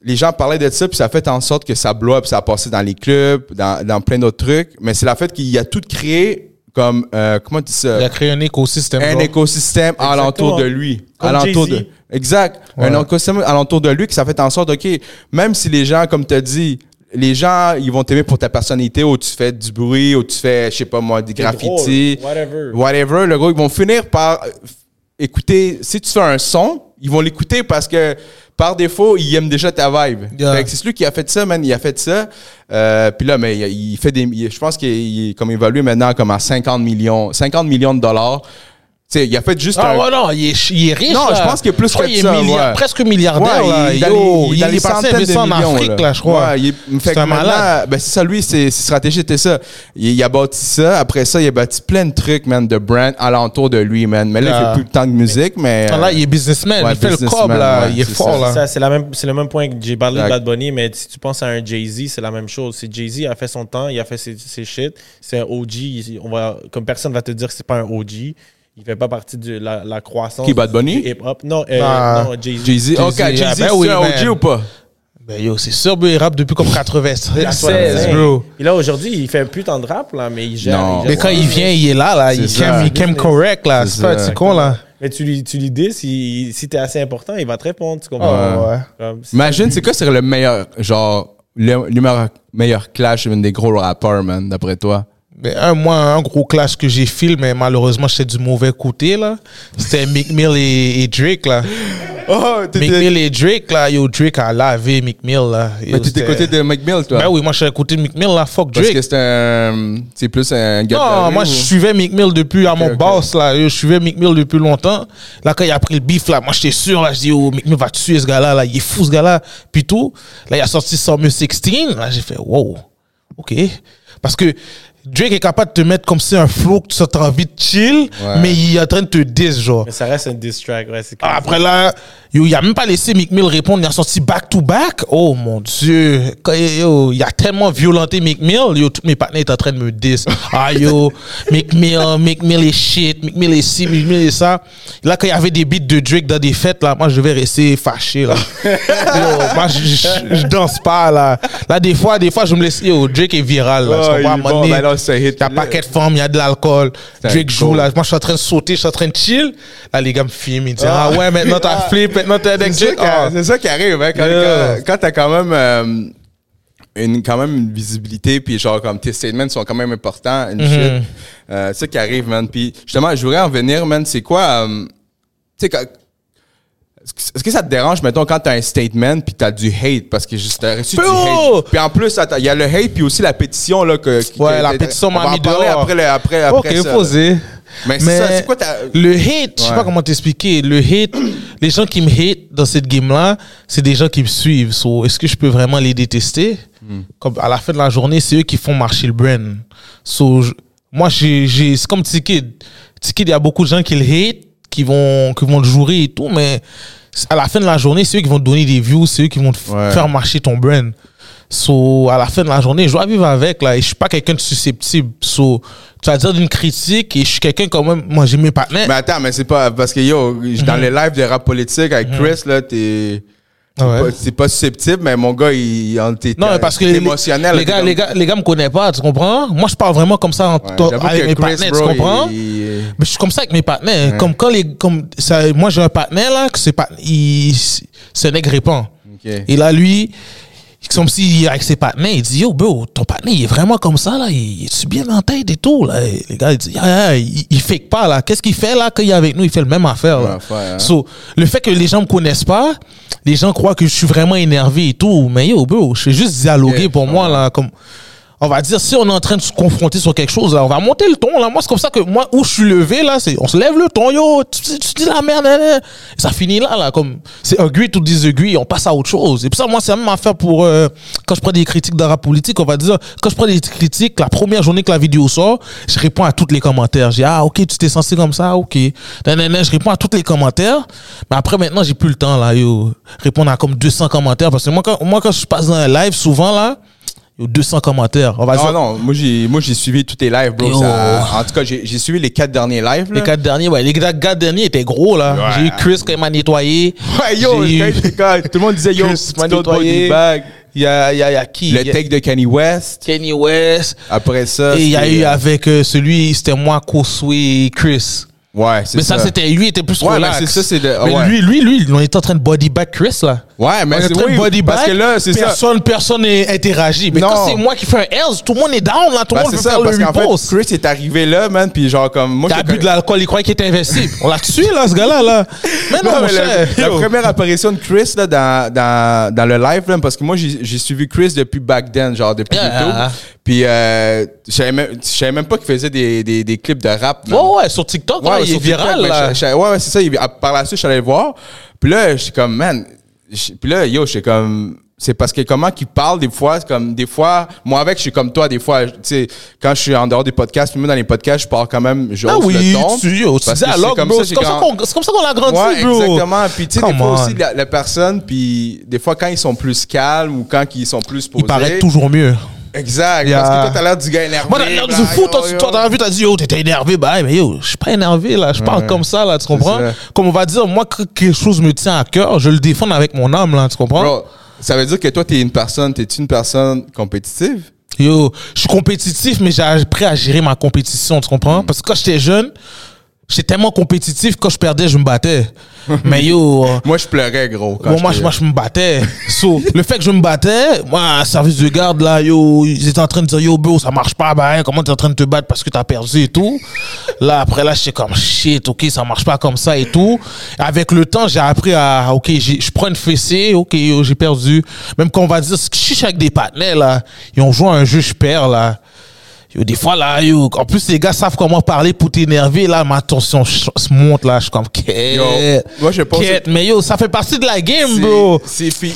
les gens parlaient de ça, puis ça a fait en sorte que ça blow up, ça a passé dans les clubs, dans, dans plein d'autres trucs. Mais c'est la fait qu'il a tout créé comme, euh, comment tu dis ça? Il a créé un écosystème. un écosystème alentour de lui. Comme alentour de, exact. Un écosystème alentour de lui qui ça fait en sorte, OK, même si les gens, comme tu as dit, les gens, ils vont t'aimer pour ta personnalité, ou tu fais du bruit, ou tu fais, je sais pas moi, des graffitis, whatever. whatever, le gars, ils vont finir par euh, écouter, si tu fais un son, ils vont l'écouter parce que par défaut, ils aiment déjà ta vibe. Yeah. C'est celui qui a fait ça, man, il a fait ça. Euh, puis là, mais il, il fait des, il- je pense qu'il est comme évalué maintenant comme à 50 millions, 50 millions de dollars. Sais, il a fait juste Ah un, ouais, non, il est, il est riche. Non, là. je pense qu'il est plus que qu'il est ça, milliard- ouais. presque milliardaire. Ouais, là. il Yo, il il est les centaines de en millions, Afrique, là. là, je crois. Ouais, il C'est un malade. ben c'est ça, lui, ses, ses stratégies étaient ça. Il, il a bâti ça. Après ça, il a bâti plein de trucs, man, de brand alentour de lui, man. Mais là, il Ah. fait plus tant de musique, mais. Ah, Là, il est businessman. Ouais, il fait le businessman, cob, là. ouais, il est fort, ça. là. C'est la même, c'est le même point que j'ai parlé de. Bad Bunny, mais si tu penses à un Jay-Z, c'est la même chose. C'est Jay-Z a fait son temps, il a fait ses, ses shit. C'est un OG. il- On va, comme personne va te dire que c'est pas un OG. Il fait pas partie de la, la croissance. Qui, Bad Bunny? du hip-hop. Non, euh, Ah. non Jay-Z. Jay-Z. Jay-Z, Ok, Jay-Z, ah, ben c'est oui, un man. OG ou pas? Ben yo, c'est sûr, bro, il rappe depuis comme 96, Ouais. bro. Et là, aujourd'hui, il fait plus tant de rap, là, mais il gère. Non. il gère Mais quand son il vient, il est là, là. Il C'est ça. came, il came correct, là. C'est C'est pas ça. un petit con, là. Mais tu lui, tu lui dis, si, si t'es assez important, il va te répondre. Tu comprends? Ah, ouais. Comme, c'est- Imagine, c'est *laughs* quoi c'est le meilleur, genre, le, le meilleur, meilleur clash d'un des gros rappeurs, man, d'après toi? Un, moi, un gros clash que j'ai filmé, mais malheureusement, j'étais du mauvais côté, là. C'était Mick Mill et, et Drake, là. *laughs* Oh, Mick Mill et Drake, là. Yo, Drake a lavé Mick Mill, là. Yo, Mais t'étais c'était- côté de McMill, toi? Ben oui, moi, je suis à côté de Mick Mill, là. Fuck Parce Drake. que c'est un. C'est plus un gars de Non, rue moi, ou- je suivais Mick Mill depuis à mon boss, là. Yo, Je suivais Mick Mill depuis longtemps. Là, quand il a pris le bif, là, moi, j'étais sûr, là. Je dis, oh, Mick Mill va tuer ce gars-là, là. Il est fou, ce gars-là. Puis tout. Là, il a sorti Summer 16. Là, j'ai fait, wow. OK. Parce que Drake est capable de te mettre comme si un flow que tu as envie de chill, mais il est en train de te diss, genre. Mais ça reste un diss track, ouais. c'est Après là, yo, il a même pas laissé Mick Mill répondre, il a sorti back to back. Oh mon dieu, yo, il a tellement violenté Mick Mill, yo, tous mes partenaires étaient en train de me diss. *laughs* Ah yo, Mick Mill, Mick Mill est shit, Mick Mill est ci, Mick Mill est ça. Là, quand il y avait des beats de Drake dans des fêtes, là, moi je devais rester fâché là. *laughs* yo, moi je, je- je danse pas là. Là, des fois, des fois, je me laisse. Yo, Drake est viral là. Oh, c'est un hit. il y a pas de femmes, il y a de l'alcool. Drake joue là. Moi, je suis en train de sauter, je suis en train de chill. Là, les gars me filment. Ils disent, ah, ouais, maintenant t'as flip, maintenant t'es avec C'est ça, Drake. qui- Ah. c'est ça qui arrive, hein, quand, Yeah. quand, t'as quand même euh, une, quand même une visibilité, puis genre comme tes statements sont quand même importants, une shit. Euh, c'est ça qui arrive, man. Puis justement, je voudrais en venir, man, c'est quoi, euh, tu sais, est-ce que- que ça te dérange, mettons, quand t'as un statement puis t'as du hate, parce que juste t'as reçu du hate. Puis en plus, il y a le hate puis aussi la pétition, là, que... qui- Ouais, que- la que- pétition on m'a mis dehors. après, le- après, après Ok, posé. Mais c'est Mais ça, c'est quoi ta... le hate, je sais Ouais. pas comment t'expliquer. Le hate, *clears throat* les gens qui me hate dans cette game-là, c'est des gens qui me suivent. So, est-ce que je peux vraiment les détester? Hmm. Comme à la fin de la journée, c'est eux qui font marcher le brand. So, je- moi, j'ai, c'est comme T-Kid. T-Kid, il y a beaucoup de gens qui le hate, qui vont, qui vont le jouer et tout, mais à la fin de la journée, c'est eux qui vont te donner des views, c'est eux qui vont te Ouais. faire marcher ton brand. So, à la fin de la journée, je dois vivre avec, là, et je suis pas quelqu'un de susceptible. So, tu vas dire d'une critique, et je suis quelqu'un quand même, moi, j'ai mes partenaires. Mais attends, mais c'est pas parce que yo, dans les lives de rap politique avec Chris là, t'es Ouais. pas- C'est pas susceptible, mais mon gars, il, t'es Non, mais parce que t'es les, émotionnel. les, gars, comme- les, gars, les gars me connaissent pas, tu comprends? Moi, je parle vraiment comme ça en- Ouais, avec mes partenaires, tu comprends? il- il- Mais je suis comme ça avec mes partenaires. Comme quand les. Comme ça, moi, j'ai un partenaire, là, que c'est pas. Il, c'est un nègre répand. Ok. Et là, lui, comme si, avec ses partenaires, il dit Yo, bro, ton partenaire, il est vraiment comme ça, là. Il est bien en tête et tout, là? Et les gars, ils disent Yeah, yeah, il, il fake pas, là. Qu'est-ce qu'il fait, là, quand il est avec nous? Il fait le même affaire, là. hein. So, le fait que les gens me connaissent pas, les gens croient que je suis vraiment énervé et tout. Mais yo, bro, je fais juste dialoguer Ok, pour moi, là. Comme. On va dire, si on est en train de se confronter sur quelque chose, là, on va monter le ton. Là. Moi, c'est comme ça que moi, où je suis levé, là, c'est on se lève le ton, yo, tu, tu- dis la merde, hein, hein. Et ça finit là, là, comme c'est agree to disagree, on passe à autre chose. Et puis ça, moi, c'est la même affaire pour euh, quand je prends des critiques rap politique, on va dire, quand je prends des critiques, la première journée que la vidéo sort, je réponds à tous les commentaires. Dis, ah, ok, tu t'es censé comme ça, ok. Nan, nan, nan, je réponds à tous les commentaires. Mais après, maintenant, j'ai plus le temps, là, yo, répondre à comme 200 commentaires. Parce que moi, quand, moi, quand je passe dans un live, souvent, là, yo, 200 commentaires. On va Non, dire, non, moi j'ai, moi j'ai suivi tous tes lives, bro. Ça- en tout cas, j'ai, j'ai suivi les quatre derniers lives. Là. Les quatre derniers, ouais. Les quatre derniers étaient gros, là. Ouais. J'ai eu Chris qui m'a nettoyé. Ouais, yo, eu- quand tout le monde disait yo, Chris m'a nettoyé. Il y a, il y a, y a qui? Le y a take de Kanye West. Kenny West. Après ça. Et il y a eu euh, avec euh, celui, c'était moi, Koswe, Chris. Ouais, c'est Mais ça. ça, c'était lui, il était plus Ouais, relax. mais c'est ça, c'est de- Mais ouais. lui, lui, lui, on était en train de body bag Chris, là. Ouais, mais on est en c'est train oui, de body parce que là, c'est ça. personne, personne n'est interagi. Mais Non. quand c'est moi qui fais un Else, tout le monde est down, là. Tout le Ben, monde c'est veut ça, faire parce le qu'en fait, repost. Chris est arrivé là, man, puis genre comme moi. T'as bu de l'alcool, il croyait qu'il était invincible. On l'a tué, là, ce gars-là, là. *laughs* Mais non, Non, mon mais la, cher. la Yo. première apparition de Chris là, dans, dans, dans le live, là, parce que moi, j'ai j'ai suivi Chris depuis back then, genre depuis Yeah. YouTube. Puis, euh, je savais même, je savais même pas qu'il faisait des, des, des clips de rap. man. Ouais, ouais, sur TikTok, là, il est TikTok, viral, ben, là. je- je- ouais, ouais, c'est ça. il- par la suite, je suis allé le voir. Puis là, je suis comme, man. je- Puis là, yo, je suis comme. C'est parce que comment qu'il parle des fois, comme des fois, moi avec, je suis comme toi, des fois, tu sais, quand je suis en dehors des podcasts, même dans les podcasts, je parle quand même, je Ah oui, le ton. tu, yo, tu Parce que comme bro. ça, C'est comme, ça quand- qu'on- ça a grandi, Ouais, bro. exactement. Puis tu sais, des fois on. aussi, la, la personne, puis des fois, quand ils sont plus calmes ou quand ils sont plus posés. Il paraît toujours mieux. Exact. Yeah. Parce que toi, t'as l'air du gars énervé. Moi, t'as l'air du fou, toi, toi, t'as vu, t'as dit, yo, t'étais énervé. Bah, mais yo, je suis pas énervé, là. Je parle comme ça, là, tu comprends? Comme on va dire, moi, quand quelque chose me tient à cœur, je le défends avec mon âme, là, tu comprends? Bro, ça veut dire que toi, t'es une personne, t'es une personne compétitive? Yo, je suis compétitif, mais j'ai appris à gérer ma compétition, tu comprends? Parce que quand j'étais jeune, j'étais tellement compétitif, quand je perdais, je me battais. *laughs* mais yo, euh, Moi, je pleurais, gros. quand Bon, moi, je, moi, je me battais. So, le fait que je me battais, moi, service de garde, là, yo, ils étaient en train de dire, yo, bro, ça marche pas, bah, hein, comment t'es en train de te battre parce que t'as perdu et tout? Là, après, là, j'étais comme, shit, ok, ça marche pas comme ça et tout. Avec le temps, j'ai appris à, ok, je prends une fessée, ok, yo, j'ai perdu. Même quand on va dire, je suis avec des partenaires, là, ils ont joué à un jeu, je perds, là. Yo, des fois, là, yo, en plus, les gars savent comment parler pour t'énerver, là, ma tension se monte, là, je suis comme, quête. Moi, je pense Quête. Mais yo, ça fait partie de la game, bro. C'est puis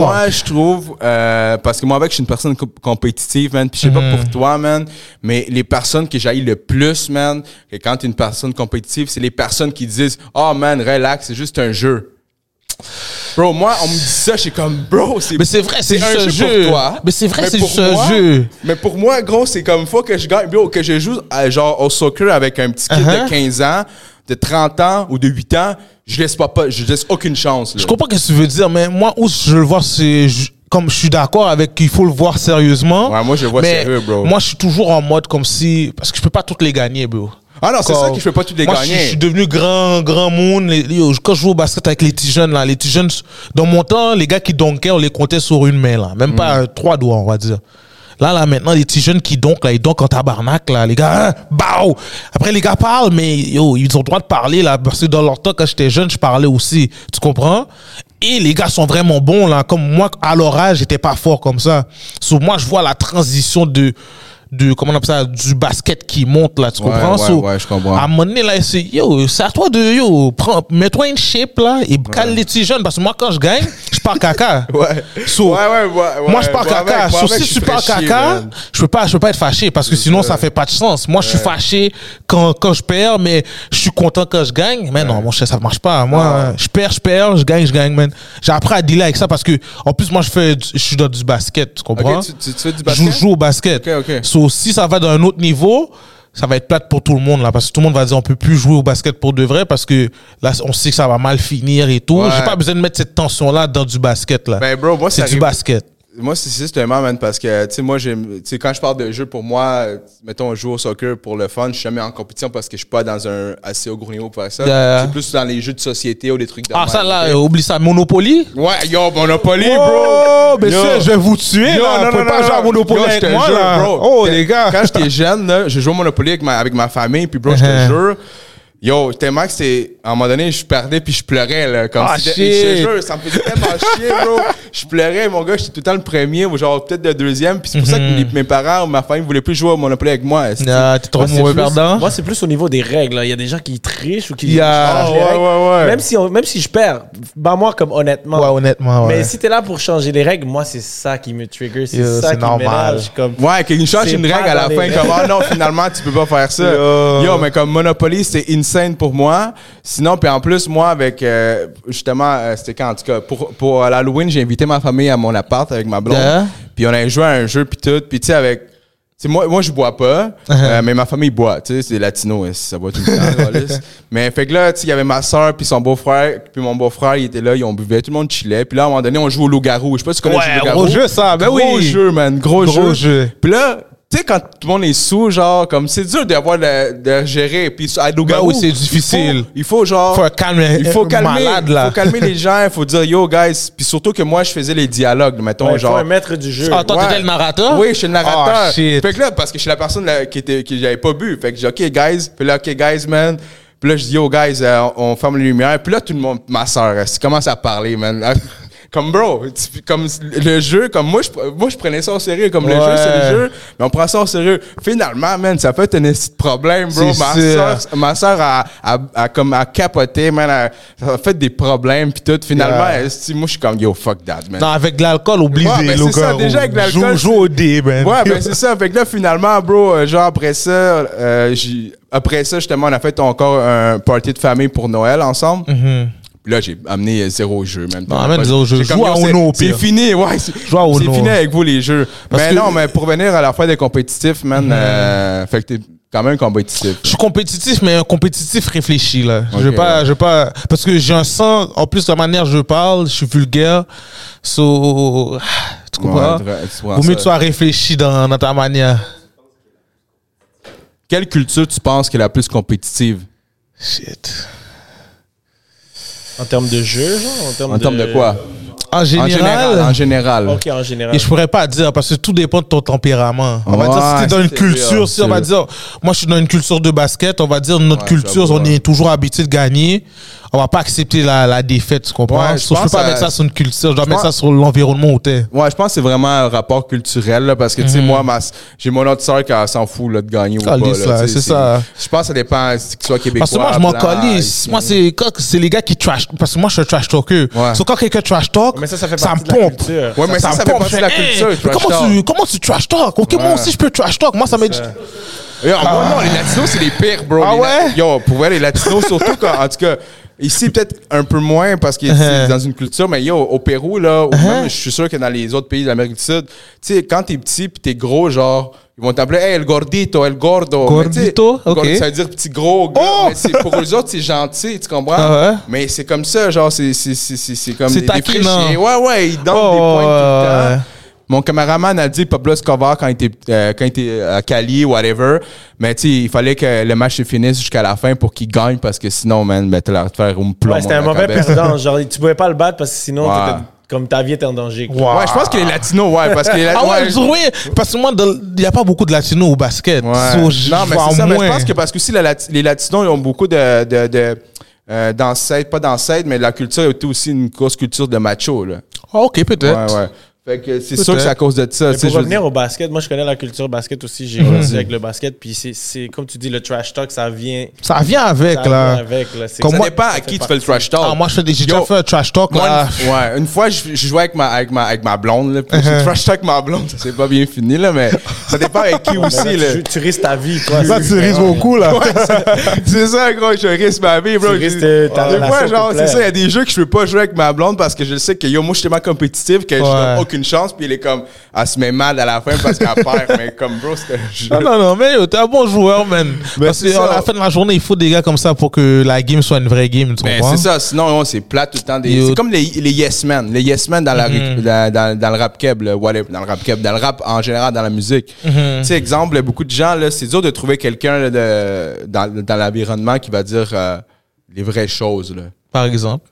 moi je trouve euh, parce que moi avec je suis une personne co- compétitive man, puis je sais pas pour toi man, mais les personnes que j'haïs le plus man, que quand t'es une personne compétitive, c'est les personnes qui disent "Oh man, relax, c'est juste un jeu." Bro, moi on me dit ça, je suis comme bro, c'est Mais c'est vrai, c'est un jeu jeu. pour toi. Mais c'est vrai, c'est un moi- jeu. Mais pour moi, gros, c'est comme faut que je gagne, bro, que je joue euh, genre au soccer avec un petit kid Uh-huh. de 15 ans, de 30 ans ou de 8 ans, je laisse pas, pas je laisse aucune chance. là. Je comprends ce que tu veux dire, mais moi, où je le vois, c'est. Comme je suis d'accord avec qu'il faut le voir sérieusement. Ouais, moi, je le vois mais sérieux, bro. Moi, je suis toujours en mode comme si. Parce que je peux pas toutes les gagner, bro. Ah non, c'est ça que je fais pas tous les moi, je- suis devenu grand, grand monde. Les- les- Quand je joue au basket avec les petits jeunes, là, les petits jeunes, dans mon temps, les gars qui donkaient, on les comptait sur une main, là. Même pas euh, trois doigts, on va dire. Là, là, maintenant, les petits jeunes qui donkent, là, ils donkent en tabarnak, là. Les gars, hein, bao! Après, les gars parlent, mais, yo, ils ont le droit de parler, là. Parce que dans leur temps, quand j'étais jeune, je parlais aussi. Tu comprends? Et les gars sont vraiment bons, là. Comme moi, à leur âge, j'étais pas fort comme ça. So, moi, je vois la transition de, de, comment on appelle ça, du basket qui monte, là. Tu Ouais, comprends? ouais, So, ouais, je comprends. à un moment donné, là, c'est, yo, c'est à toi de, yo, prends, mets-toi une shape, là, et cale les petits jeunes. Parce que moi, quand je gagne, *laughs* pars caca. *laughs* Ouais. So, ouais, ouais, ouais, moi, je pars caca. avec, si je tu pars caca, je peux pas, je peux pas être fâché parce que sinon, ça fait pas de sens. Moi, je suis fâché quand, quand je perds, mais je suis content quand je gagne. Mais non, mon cher, ça marche pas. Moi, je perds, je perds, je gagne, je gagne, man. J'ai appris à dealer avec ça parce que, en plus, moi, je fais, du- je suis dans du basket, tu comprends? Tu, tu, tu fais du Je basket? joue, joue au basket. So, si ça va dans un autre niveau, ça va être plate pour tout le monde là parce que tout le monde va dire on peut plus jouer au basket pour de vrai parce que là on sait que ça va mal finir et tout. Ouais. J'ai pas besoin de mettre cette tension là dans du basket là. Ben, bro, moi, c'est du basket. Moi, c'est justement, man, parce que, tu sais, moi, quand je parle de jeu, pour moi, mettons, je joue au soccer pour le fun, je suis jamais en compétition parce que je suis pas dans un assez haut gros niveau pour faire ça. Yeah. C'est plus dans les jeux de société ou des trucs de Ah ça là, oublie ça Monopoly? Ouais, yo, Monopoly, Oh, bro! monsieur, Yo. je vais vous tuer Yo, là. non, pouvez non, pas non, jouer à non. Monopoly Yo, avec moi jure, là. bro. Oh les gars. Quand j'étais jeune, là, je jouais au Monopoly avec ma, avec ma famille, puis bro, je Uh-huh. te jure, yo, tellement que c'est, à un moment donné, je perdais puis je pleurais, là, comme Ah, si, shit. je jure, ça me faisait tellement *laughs* chier, bro. Je pleurais, mon gars, j'étais tout le temps le premier, ou genre peut-être le deuxième, puis c'est pour ça que mes, mes parents ou ma famille voulaient plus jouer au Monopoly avec moi. Ah, T'es trop mauvais perdant. Moi, c'est plus au niveau des règles. là. Il y a des gens qui trichent ou qui Il y a- changent les Ah, ouais, règles. ouais, ouais. Même, si on- même si je perds, bah moi, comme honnêtement. Ouais, honnêtement. Ouais. Mais si t'es là pour changer les règles, moi, c'est ça qui me trigger. C'est Yo, ça c'est qui normal. Comme... Ouais, qu'il change une règle à la fin, comme, ah non, finalement, tu peux pas faire ça. *laughs* Yo. Yo, mais comme Monopoly, c'est insane pour moi. Sinon, puis en plus, moi, avec, euh, justement, euh, c'était quand, en tout cas, pour, pour l'Halloween, j'ai invité ma famille à mon appart avec ma blonde. Yeah. Puis on a joué à un jeu, puis tout. Puis tu sais, avec. tu sais, moi, moi, je bois pas, euh, mais ma famille boit. Tu sais, c'est latino, hein, ça boit tout le temps. *laughs* mais fait que là, tu sais, il y avait ma soeur, puis son beau-frère, puis mon beau-frère, il était là, ils ont buvait, tout le monde chillait. Puis là, à un moment donné, on joue au loup-garou. Je sais pas si tu connais le Ouais, loup-garou. gros jeu ça. Ben Gros oui. jeu, man. Gros, Gros jeu. jeu. Puis là, tu sais, quand tout le monde est sous, genre, comme c'est dur d'avoir le, de gérer. Puis à Ben oui, c'est difficile. Il faut, il faut genre. Faut calmer. Il faut calmer, Malade il faut calmer les gens, il faut dire yo guys, puis surtout que moi je faisais les dialogues, mettons Ouais, genre un maître du jeu. Ah, toi, Ouais. t'étais le narrateur? oui, je suis le narrateur. Oh, shit. Fait que là, parce que je suis la personne là, qui était, qui j'avais pas bu. Fait que j'ai OK, guys. Puis là, OK, guys, man. Puis là, je dis, yo, guys, euh, on, on ferme les lumières. Puis là, tout le monde, ma soeur, elle commence à parler, man? *laughs* Comme bro, tu- comme le jeu, comme moi je, moi je prenais ça au sérieux, comme le jeu c'est le jeu, mais on prend ça au sérieux. Finalement, man, ça fait un problème, bro. Ma soeur, ma soeur a, a, a comme a capoté, man, a, ça a fait des problèmes puis tout. Finalement, Yeah. moi je suis comme yo fuck that, man. Non, avec de l'alcool, oublie Ouais, ben, c'est ça, déjà, avec l'alcool, Joue, au dé, man. Ouais, ben *laughs* c'est ça. Fait que là, finalement, bro, euh, genre après ça, euh, j'ai- après ça, justement, on a fait encore un party de famille pour Noël ensemble. Puis là, j'ai amené zéro jeu, même. Non, amène zéro jeu. Joue à c'est- fini, ouais. C'est Joue à c'est Uno. fini avec vous, les jeux. Parce mais que- non, mais pour venir à la fois des compétitifs, man, euh, fait que t'es quand même compétitif. Je suis compétitif, mais un compétitif réfléchi, là. Je Ok. pas, je vais pas, parce que j'ai un sang, en plus de la manière dont je parle, je suis vulgaire. So, tu comprends? Vaut mieux que tu sois réfléchi dans, dans ta manière. Quelle culture tu penses qui est la plus compétitive? Shit. En termes de jeu, genre En termes En termes de quoi? En En général? général, En général. Ok, en général. et je pourrais pas dire parce que tout dépend de ton tempérament. On va Ouais, dire si t'es dans une culture, si on va dire, moi je suis dans une culture de basket, on va dire notre Ouais, culture, on est toujours habitué de gagner. On va pas accepter la, la défaite, tu comprends? Ouais, je So, je peux pas à- mettre ça sur une culture, je dois je mettre ça pense- sur l'environnement où t'es. Ouais, je pense que c'est vraiment un rapport culturel, là, parce que, tu sais, moi, ma- j'ai mon autre soeur qui s'en fout, là, de gagner ou pas, là, là, tu sais, c'est ça. Je pense que ça dépend si tu sois québécois. Parce que moi, je m'en calisse. Moi, c'est quand c'est les gars qui trash. Parce que moi, je suis un trash talker. Ouais. So, quand quelqu'un trash talk, Mais ça, ça fait ça partie me de la pompe. culture. Ouais, mais ça, ça, me fait pompe. partie de Je la culture, comment, talk. tu, comment tu trash talk? Ok, moi aussi, je peux trash talk. Moi, ça m'est. Yo, moi, non, les latinos, c'est les pires, bro. Ah Les ouais? Yo, pour vrai, les latinos, surtout quand, en tout cas, ici, peut-être un peu moins parce que Uh-huh. c'est dans une culture, mais yo, au Pérou, là, ou même, je suis sûr que dans les autres pays de l'Amérique du Sud, tu sais, quand t'es petit pis t'es gros, genre, ils vont t'appeler, hey, el gordito, el gordo. Gordito? Ok. gordo, Ça veut dire petit gros gars. Oh! Mais c'est- pour eux autres, c'est gentil, tu comprends? Ah? Mais c'est comme ça, genre, c'est c'est- c'est- c'est- comme C'est des, des frichiers. Ouais, ouais, ils donnent Oh, des points tout le ouais. temps. Mon caméraman a dit Pablo Escobar quand il était, euh, quand il était à Cali, whatever. Mais tu sais, il fallait que le match se finisse jusqu'à la fin pour qu'il gagne parce que sinon, man, ben, t'as l'air de faire un plomb. Ouais, c'était un mauvais président. Genre, tu pouvais pas le battre parce que sinon, Ouais. t'étais- comme ta vie était en danger. Wow. Ouais, je pense que les latinos, ouais, parce que les Ah ouais, ouais, oui, parce que moi, il n'y a pas beaucoup de latinos au basket. Ouais. So, je non, mais c'est ça. Mais je pense que parce que aussi la les Latinos, ils ont beaucoup de. de, de euh, d'ancêtres, pas d'ancêtres, mais la culture était aussi une grosse culture de macho, là. Ah, ok, peut-être. Ouais, ouais. Fait que c'est sûr que c'est à cause de ça. Mais pour je veux revenir au basket, moi je connais la culture basket aussi. J'ai grandi avec le basket. Puis c'est- c'est comme tu dis, le trash talk, ça vient. Ça vient avec, ça là. vient avec. Là. Comme Ça moi- dépend à ça qui tu fais le trash talk. Ah, moi, je fais des- j'ai déjà Yo, fait un trash talk, Moi, là. une, ouais, une fois, je, je jouais avec ma, avec ma, avec ma blonde. Là, puis j'ai trash talk ma blonde. Ça s'est pas bien fini, là, mais ça dépend avec qui *laughs* là, aussi. Là. tu, tu risques ta vie, toi. C'est tu risques beaucoup, là. C'est ça, gros, je risque ma vie, bro. Tu risques ta- Des fois, genre, c'est ça, il y a des jeux que je peux pas jouer avec ma blonde parce que je sais que yo, moi, je suis tellement compétitif que je aucune chance, puis il est comme, elle se met mal à la fin parce qu'elle perd, *laughs* mais comme, bro, c'était un jeu. Non, non, non, mais t'es un bon joueur, man. Mais Parce c'est qu'à la fin de la journée, il faut des gars comme ça pour que la game soit une vraie game, tu comprends? c'est ça, sinon, c'est plat tout le temps. Des... C'est comme les, les yes men. Les yes men dans, la, Mhm. dans, dans, dans le rap keb, le dans le rap keb, dans le rap en général, dans la musique. Mhm. Tu sais, exemple, beaucoup de gens, là, c'est dur de trouver quelqu'un dans, dans l'environnement qui va dire euh, les vraies choses. Là. Par exemple?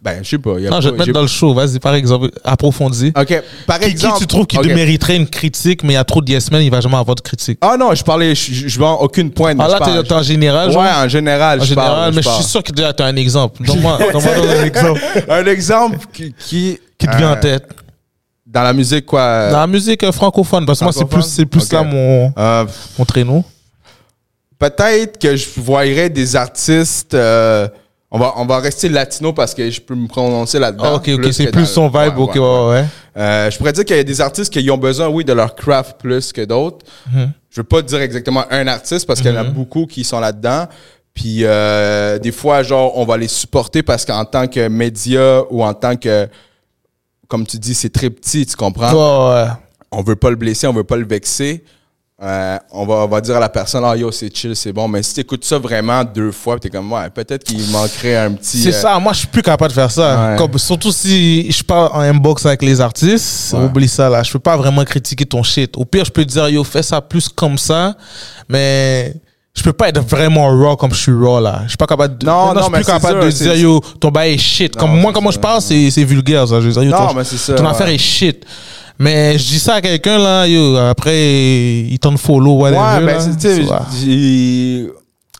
Ben, je sais pas. y a Non, pas- je vais te mettre dans le show. Vas-y, par exemple, approfondis. OK, par Qui, qui exemple... tu trouves qui OK. mériterait une critique, mais il y a trop de yes men, il va jamais avoir de critique? Ah non, je parlais, je, je, vends aucune pointe. Ah là, t'es en général, genre? Ouais, en général, en je général, parle. mais je suis sûr que déjà, t'as un exemple. Donne-moi *laughs* un exemple *laughs* Un exemple qui... Qui, qui te vient euh, en tête? Dans la musique, quoi. Dans la musique euh, francophone, parce que moi, c'est plus, c'est plus là mon, euh, mon traîneau. peut-être que je voyerais des artistes. On, va, on va rester latino parce que je peux me prononcer là-dedans. Ah, ok, ok, c'est plus son vibe, ouais, ok, ouais, ouais. Euh, je pourrais dire qu'il y a des artistes qui ont besoin, oui, de leur craft plus que d'autres. Mhm. Je veux pas dire exactement un artiste parce qu'il y en a beaucoup qui sont là-dedans. Puis euh, des fois, genre, on va les supporter parce qu'en tant que média ou en tant que, comme tu dis, c'est très petit, tu comprends? Ouais, ouais. on veut pas le blesser, on veut pas le vexer. Euh, on, va, on va dire à la personne, ah yo, c'est chill, c'est bon. Mais si tu écoutes ça vraiment deux fois, t'es comme, ouais, peut-être qu'il manquerait un petit. C'est euh, ça, moi je suis plus capable de faire ça. Ouais. Comme, surtout si je parle en inbox avec les artistes, Ouais. oublie ça là. Je peux pas vraiment critiquer ton shit. Au pire, je peux te dire, yo, fais ça plus comme ça, mais je peux pas être vraiment raw comme je suis raw là. Je suis pas capable de. Non, Maintenant, non, je suis plus capable sûr, de dire, yo, ton bail est shit. Non, Comme moi, comment ça, je parle, c'est vulgaire ça. Je veux dire, yo, Non, ton, mais c'est ça, ton ouais. affaire est shit. Mais je dis ça à quelqu'un là, yo, après, il t'en follow, whatever. Ouais, ben, tu sais,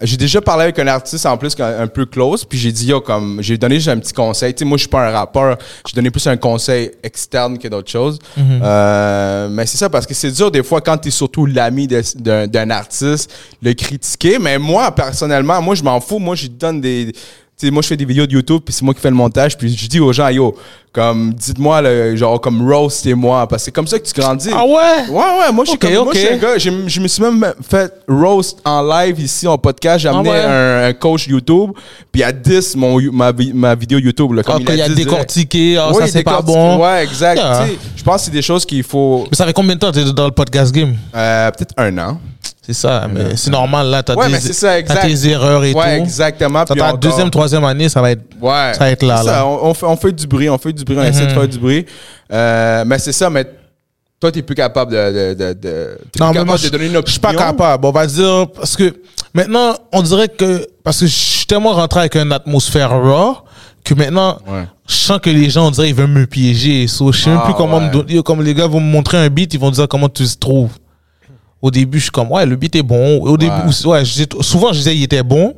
j'ai- déjà parlé avec un artiste en plus un, peu close, puis j'ai dit, yo, comme, j'ai donné juste un petit conseil. Tu sais, moi, je suis pas un rappeur, j'ai donné plus un conseil externe que d'autres choses. Mhm. Euh, mais c'est ça, parce que c'est dur des fois quand tu es surtout l'ami d'un d'un artiste, le critiquer. Mais moi, personnellement, moi, je m'en fous. Moi, je donne des. Tu sais, moi, je fais des vidéos de YouTube, puis c'est moi qui fais le montage, puis je dis aux gens, yo, comme, dites-moi, le- genre, comme roast, c'est moi, parce que c'est comme ça que tu grandis. Ah ouais? Ouais, ouais, moi, je suis comme, moi, je suis un gars, je me suis même fait roast en live ici en podcast. J'ai Ah amené ouais? un, un coach YouTube, puis à 10 mon, ma, ma vidéo YouTube. Là, comme Ah, il a 10 direct. décortiqué, ah, Oui, ça c'est pas bon. Ouais, exact. Yeah. Tu Je pense que c'est des choses qu'il faut. Mais ça fait combien de temps que t'es dans le podcast game? euh, Peut-être un an. C'est ça, mais c'est normal là, t'as Ouais, ça, exact. tes erreurs et ouais, tout. exactement. Puis ta deuxième, troisième année, ça va être. Ouais. ça va être là, C'est là. ça, on, on fait, on fait du bruit, on fait du bruit, on essaie de faire du bruit. Euh, mais c'est ça, mais toi, t'es plus capable de. de, de, t'es Non, mais capable moi, de je, donner une je suis pas capable. On va dire, parce que maintenant, on dirait que, parce que je suis tellement rentré avec une atmosphère raw, que maintenant, Ouais. je sens que les gens, on dirait, ils veulent me piéger. So, je sais même Ah, plus comment ouais. me donner. Comme les gars vont me montrer un beat, ils vont dire comment tu te trouves. Au début, je suis comme, ouais, le beat est bon. Au début, ouais, souvent, je disais, il était bon.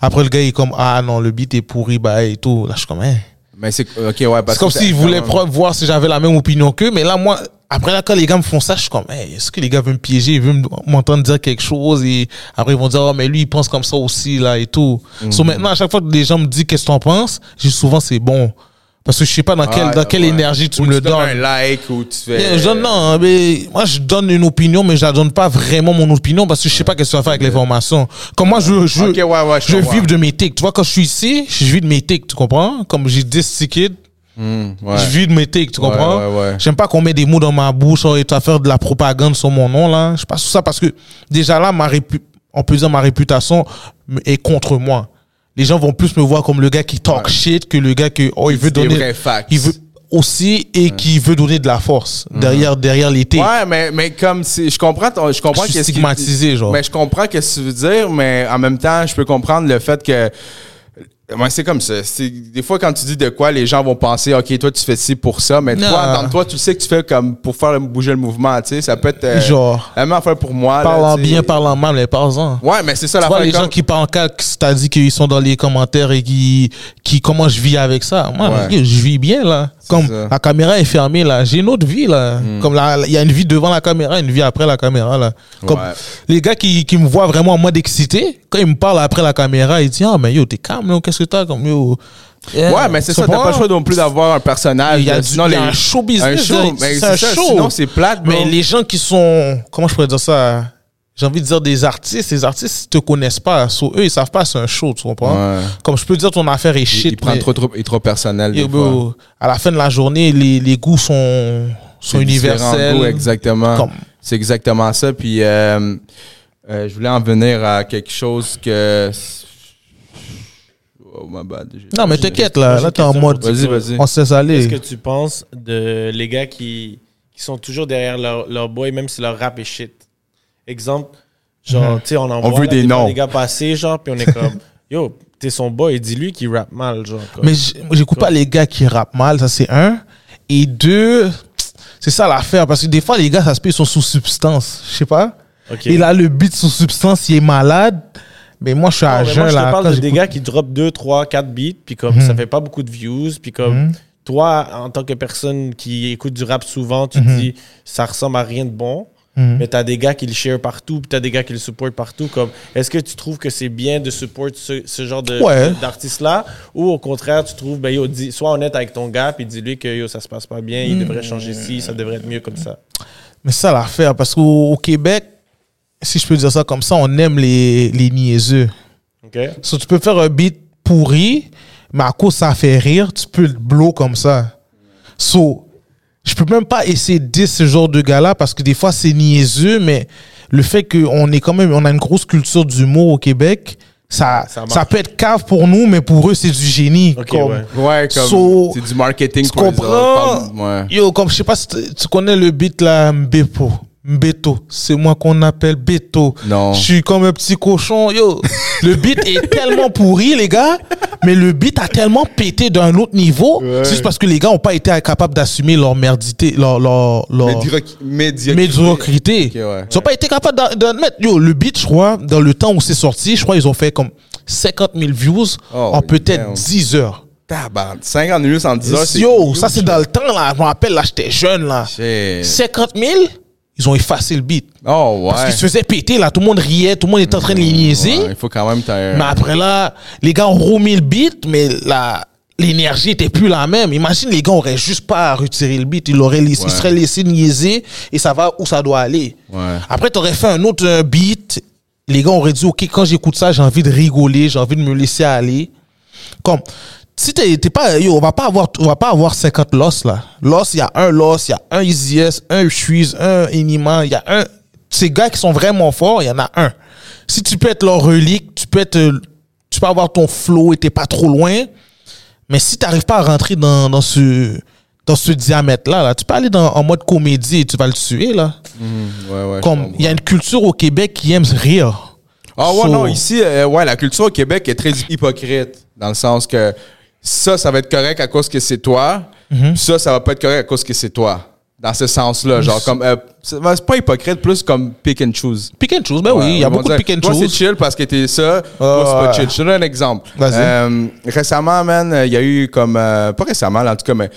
Après, le gars, il est comme, ah non, le beat est pourri, bah, et tout. Là, je suis comme, hein. Mais c'est. Ok, ouais, parce C'est comme s'ils voulaient voir si j'avais la même opinion qu'eux. Mais là, moi, après là, quand les gars me font ça, je suis comme, Hey, est-ce que les gars veulent me piéger, ils veulent m'entendre dire quelque chose et après ils vont dire, oh, mais lui, il pense comme ça aussi, là, et tout. So, maintenant, à chaque fois que les gens me disent qu'est-ce que t'en penses, je dis souvent c'est bon. Parce que je sais pas dans, quelle, Ouais, dans quelle ouais. énergie tu Ou me le donnes un like ou tu fais. Je donne, non, mais moi je donne une opinion, mais je la donne pas vraiment mon opinion parce que je sais pas qu'est-ce que tu vas faire avec l'information. Comme moi, je, je, Ok, ouais, ouais, je je vis de mes tics. Tu vois, quand je suis ici, je vis de mes tics, tu comprends? Comme j'ai 10 tickets, ouais. je vis de mes tics, tu comprends? ouais, ouais. J'aime pas qu'on met des mots dans ma bouche et tu vas faire de la propagande sur mon nom, là. Je passe tout ça parce que déjà là, ma répu- on peut dire ma réputation est contre moi. Les gens vont plus me voir comme le gars qui talk Ouais. shit que le gars qui, oh, il veut dit des donner. Il veut aussi et qui veut donner de la force derrière, derrière les tics. Ouais, mais, mais comme si. Je comprends, ton- je comprends Je suis stigmatisé, genre. Mais je comprends ce que tu veux dire, mais en même temps, je peux comprendre le fait que. Ouais, c'est comme ça. Des fois, quand tu dis de quoi, les gens vont penser, OK, toi, tu fais ci pour ça, mais toi, dans toi, tu sais que tu fais comme pour faire bouger le mouvement, tu sais. Ça peut être. euh, Genre. La même affaire pour moi. Parlant bien, parlant mal, mais parlant. Ouais, mais c'est ça la les gens qui parlent calque, c'est-à-dire qu'ils sont dans les commentaires et qui, qui, comment je vis avec ça? Moi, Ouais. je vis bien, là. Comme ça. La caméra est fermée, là. J'ai une autre vie, là. Comme là, il y a une vie devant la caméra, une vie après la caméra, là. Comme Ouais. les gars qui, qui me voient vraiment en mode excité, quand ils me parlent après la caméra, ils disent, ah, mais yo, t'es calme, yo, qu'est-ce que t'as, comme yo? Yeah. Ouais, mais c'est ça, t'as pas le choix non plus d'avoir un personnage. Il y a, du- sinon il y a les- un show business. Un show, là. mais c'est ça, show. sinon c'est plate, bro. Mais les gens qui sont, comment je pourrais dire ça? J'ai envie de dire des artistes. Les artistes te connaissent pas. So, eux, ils savent pas c'est un show, tu comprends? Ouais. Comme je peux dire ton affaire est Il, shit. il prend mais- trop, trop, il est trop personnel. Des fois. à la fin de la journée, les, les goûts sont sont universels. goûts, exactement. C'est exactement ça. Puis euh, euh, je voulais en venir à quelque chose que. Oh my bad. Non, mais t'inquiète, là. Là, t'es en mode. Vas-y, vas-y. On se laisse Qu'est-ce aller. que tu penses de les gars qui, qui sont toujours derrière leur, leur boy, même si leur rap est shit? Exemple, genre, tu sais, on en On voit veut là, des fois, noms. des gars passer, genre, puis on est comme, *laughs* yo, t'es son boy, dis-lui qu'il rappe mal, genre. comme. Mais j'écoute pas les gars qui rappent mal, ça c'est un. Et deux, c'est ça l'affaire. Parce que des fois, les gars, ça se peut, ils sont sous substance. Je sais pas. Ok. Et là, le beat sous substance, il est malade. Mais moi, je suis Non, à jeun, moi, je te là. parle de des gars qui drop 2, 3, 4 beats, puis comme Mhm. ça fait pas beaucoup de views, puis comme toi, en tant que personne qui écoute du rap souvent, tu te Mhm. dis ça ressemble à rien de bon, Mhm. mais t'as des gars qui le share partout, puis t'as des gars qui le supportent partout. Comme, est-ce que tu trouves que c'est bien de support ce, ce genre de, Ouais. d'artiste-là, ou au contraire, tu trouves, ben yo, dis, sois honnête avec ton gars, puis dis-lui que yo, ça se passe pas bien, il devrait changer ci, ça devrait être mieux comme ça. Mais ça l'affaire. Parce qu'au au Québec, si je peux dire ça comme ça, on aime les, les niaiseux. OK? So, tu peux faire un beat pourri, mais à cause ça fait rire, tu peux le blow comme ça. So, je peux même pas essayer de dire ce genre de gars-là parce que des fois c'est niaiseux, mais le fait qu'on est quand même, on a une grosse culture d'humour au Québec, ça, Ça peut être cave pour nous, mais pour eux c'est du génie. Ok, Comme- ouais. Ouais, comme. So, c'est du marketing tu pour les comprends? autres. Parle- Ouais. Yo, comme je sais pas si tu tu connais le beat là, Mbepo. Mbeto, c'est moi qu'on appelle Beto. Non. Je suis comme un petit cochon. Yo, le beat est *laughs* tellement pourri, les gars, mais le beat a tellement pété d'un autre niveau. C'est juste parce que les gars ont pas été capables d'assumer leur merdité, leur, leur, leur Médioc- Médiocrité. médiocrité. Ouais. Ils ont pas été capables d'ad- d'admettre. Yo, le beat, je crois, dans le temps où c'est sorti, je crois ils ont fait comme 50 000 views Oh, en peut-être damn. 10 heures. Tabarnak. 50 minutes en 10 heures. Yo, ça c'est dans le temps là. Je me rappelle là, j'étais jeune là. Shit. 50 000, ils ont effacé le beat. Oh, ouais. Parce qu'ils se faisaient péter là, tout le monde riait, tout le monde était en train de les niaiser. Ouais, il faut quand même. Mais après là, les gars ont remis le beat, mais la l'énergie était plus la même. Imagine les gars auraient juste pas retiré le beat, ils l'auraient laissé, Ouais. ils seraient laissés niaiser et ça va où ça doit aller. Ouais. Après t'aurais fait un autre euh, beat, les gars auraient dit OK, quand j'écoute ça, j'ai envie de rigoler, j'ai envie de me laisser aller. Comme si t'es t'es pas yo, on va pas avoir on va pas avoir 50 loss là. Loss, il y a un loss, il y a un Easy S, un Shuiz, un Inima, il y a un ces gars qui sont vraiment forts, il y en a un. Si tu peux être leur relique, tu peux être tu peux avoir ton flow et t'es pas trop loin. Mais si tu n'arrives pas à rentrer dans, dans ce dans ce diamètre là, là, tu peux aller dans, en mode comédie et tu vas le tuer là. Ouais, ouais. je Comme il y a une culture au Québec qui aime rire. Ah ouais, So- non, ici, euh, ouais, la culture au Québec est très hypocrite. Dans le sens que ça, ça va être correct à cause que c'est toi. Mhm. Ça, ça va pas être correct à cause que c'est toi. Dans ce sens-là. Genre, comme. euh, c'est ben, c'est pas hypocrite, plus comme pick and choose. Pick and choose, ben oui, il y a beaucoup de pick and Toi, c'est choose. chill parce que t'es ça. toi, c'est pas chill. Je te donne un exemple. Vas-y. Euh, récemment, man, il y a eu comme. euh, pas récemment, là, en tout cas, mais.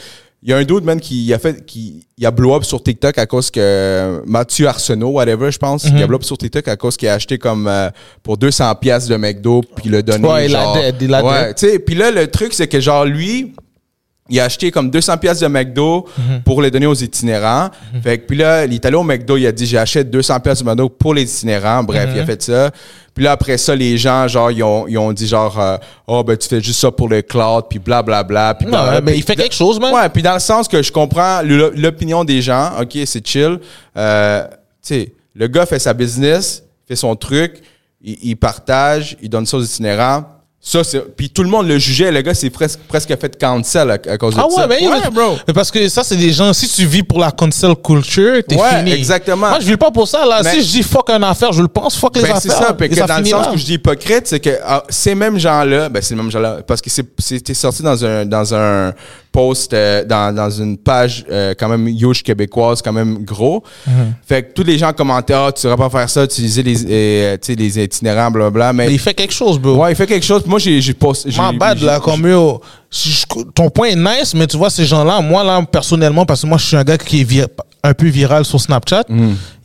Il y a un dude, man, qui a fait. qui il a blow up sur TikTok à cause que. Mathieu Arsenault, whatever, je pense. Mhm. Il a blow up sur TikTok à cause qu'il a acheté comme. euh, pour 200 pièces de McDo, puis l'a donné. Ouais, il a ouais, tu sais. Puis là, le truc, c'est que, genre, lui il a acheté comme 200 pièces de McDo Mhm. pour les donner aux itinérants. Fait que puis là, il est allé au McDo, il a dit j'achète 200 pièces de McDo pour les itinérants. Bref, Mhm. il a fait ça. Puis là après ça, les gens genre ils ont, ils ont dit genre euh, oh ben tu fais juste ça pour le cloud puis bla bla bla puis Non, bla, mais puis- il fait quelque chose, man. Ouais, puis dans le sens que je comprends l'o- l'opinion des gens, OK, c'est chill. Euh, tu sais, le gars fait sa business, fait son truc, il, il partage, il donne ça aux itinérants. Ça, c'est. Puis tout le monde le jugeait. Le gars, c'est presque, presque fait cancel à, à cause de Ah ouais, ça. mais, mais- bro. mais parce que ça, c'est des gens, si tu vis pour la cancel culture, t'es Ouais, fini. exactement. Moi, je vis pas pour ça, là. Mais- si je dis fuck une affaire, je le pense, fuck les Ben, affaires. c'est ça, puis dans le sens là. que je dis hypocrite, c'est que ah, ces mêmes gens-là, ben c'est les mêmes gens-là, parce que c'est- c'était sorti dans un, dans un post, euh, dans, dans une page euh, quand même huge québécoise, quand même gros. Mhm. Fait que tous les gens commentaient, ah, tu devrais pas faire ça, utiliser les, euh, tu sais, les itinérants, blablabla. Mais, Mais il fait quelque chose, bro. ouais, il fait quelque chose. Moi, j'ai posté. Ma bad, là, comme yo. si je- ton point est nice, mais tu vois, ces gens-là, moi, là, personnellement, parce que moi, je suis un gars qui est un peu viral sur Snapchat.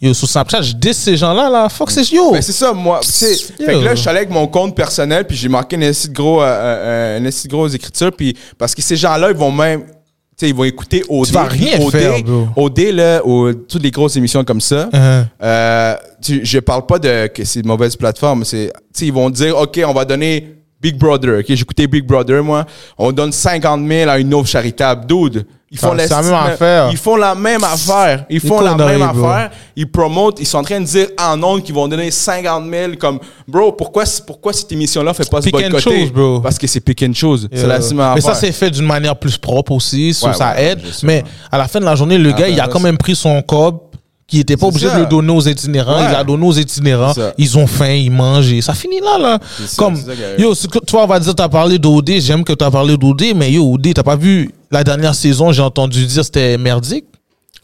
Yo, sur Snapchat, je dis ces gens-là, là. Fuck, c'est yo. Mm. Ben, c'est ça, moi. Fait que là, je suis allé avec mon compte personnel, puis j'ai marqué une assez de gros, euh, euh, une de grosse écriture, puis parce que ces gens-là, ils vont même. Tu sais, ils vont écouter OD. Tu vas rien OD, faire. OD, là, au- toutes les grosses émissions comme ça. Uh-huh. Euh, tu- je parle pas de que c'est une mauvaise plateforme. C'est, tu sais, ils vont dire, OK, on va donner Big Brother. OK, écouté Big Brother, moi. On donne 50 000 à une offre charitable. Dude, Ils font, Ah, la même affaire. ils font la même affaire. Ils font la même affaire. Ils promotent. Ils sont en train de dire en ondes qu'ils vont donner 50 000. Comme, bro, pourquoi, pourquoi cette émission-là fait pas and boycotter? bro. Parce que c'est pick and chose. C'est la même mais ça, c'est fait d'une manière plus propre aussi, ça aide. mais à la fin de la journée, le gars, il a quand même pris son cob qui était pas obligé ça. de le donner aux itinérants. Ouais. Il a donné aux itinérants. Ils ont faim, ils mangent et ça finit là, là. Comme, ça yo, toi, on va dire, t'as parlé d'OD. J'aime que t'as parlé d'OD, mais yo, OD, t'as pas vu la dernière saison, j'ai entendu dire c'était merdique.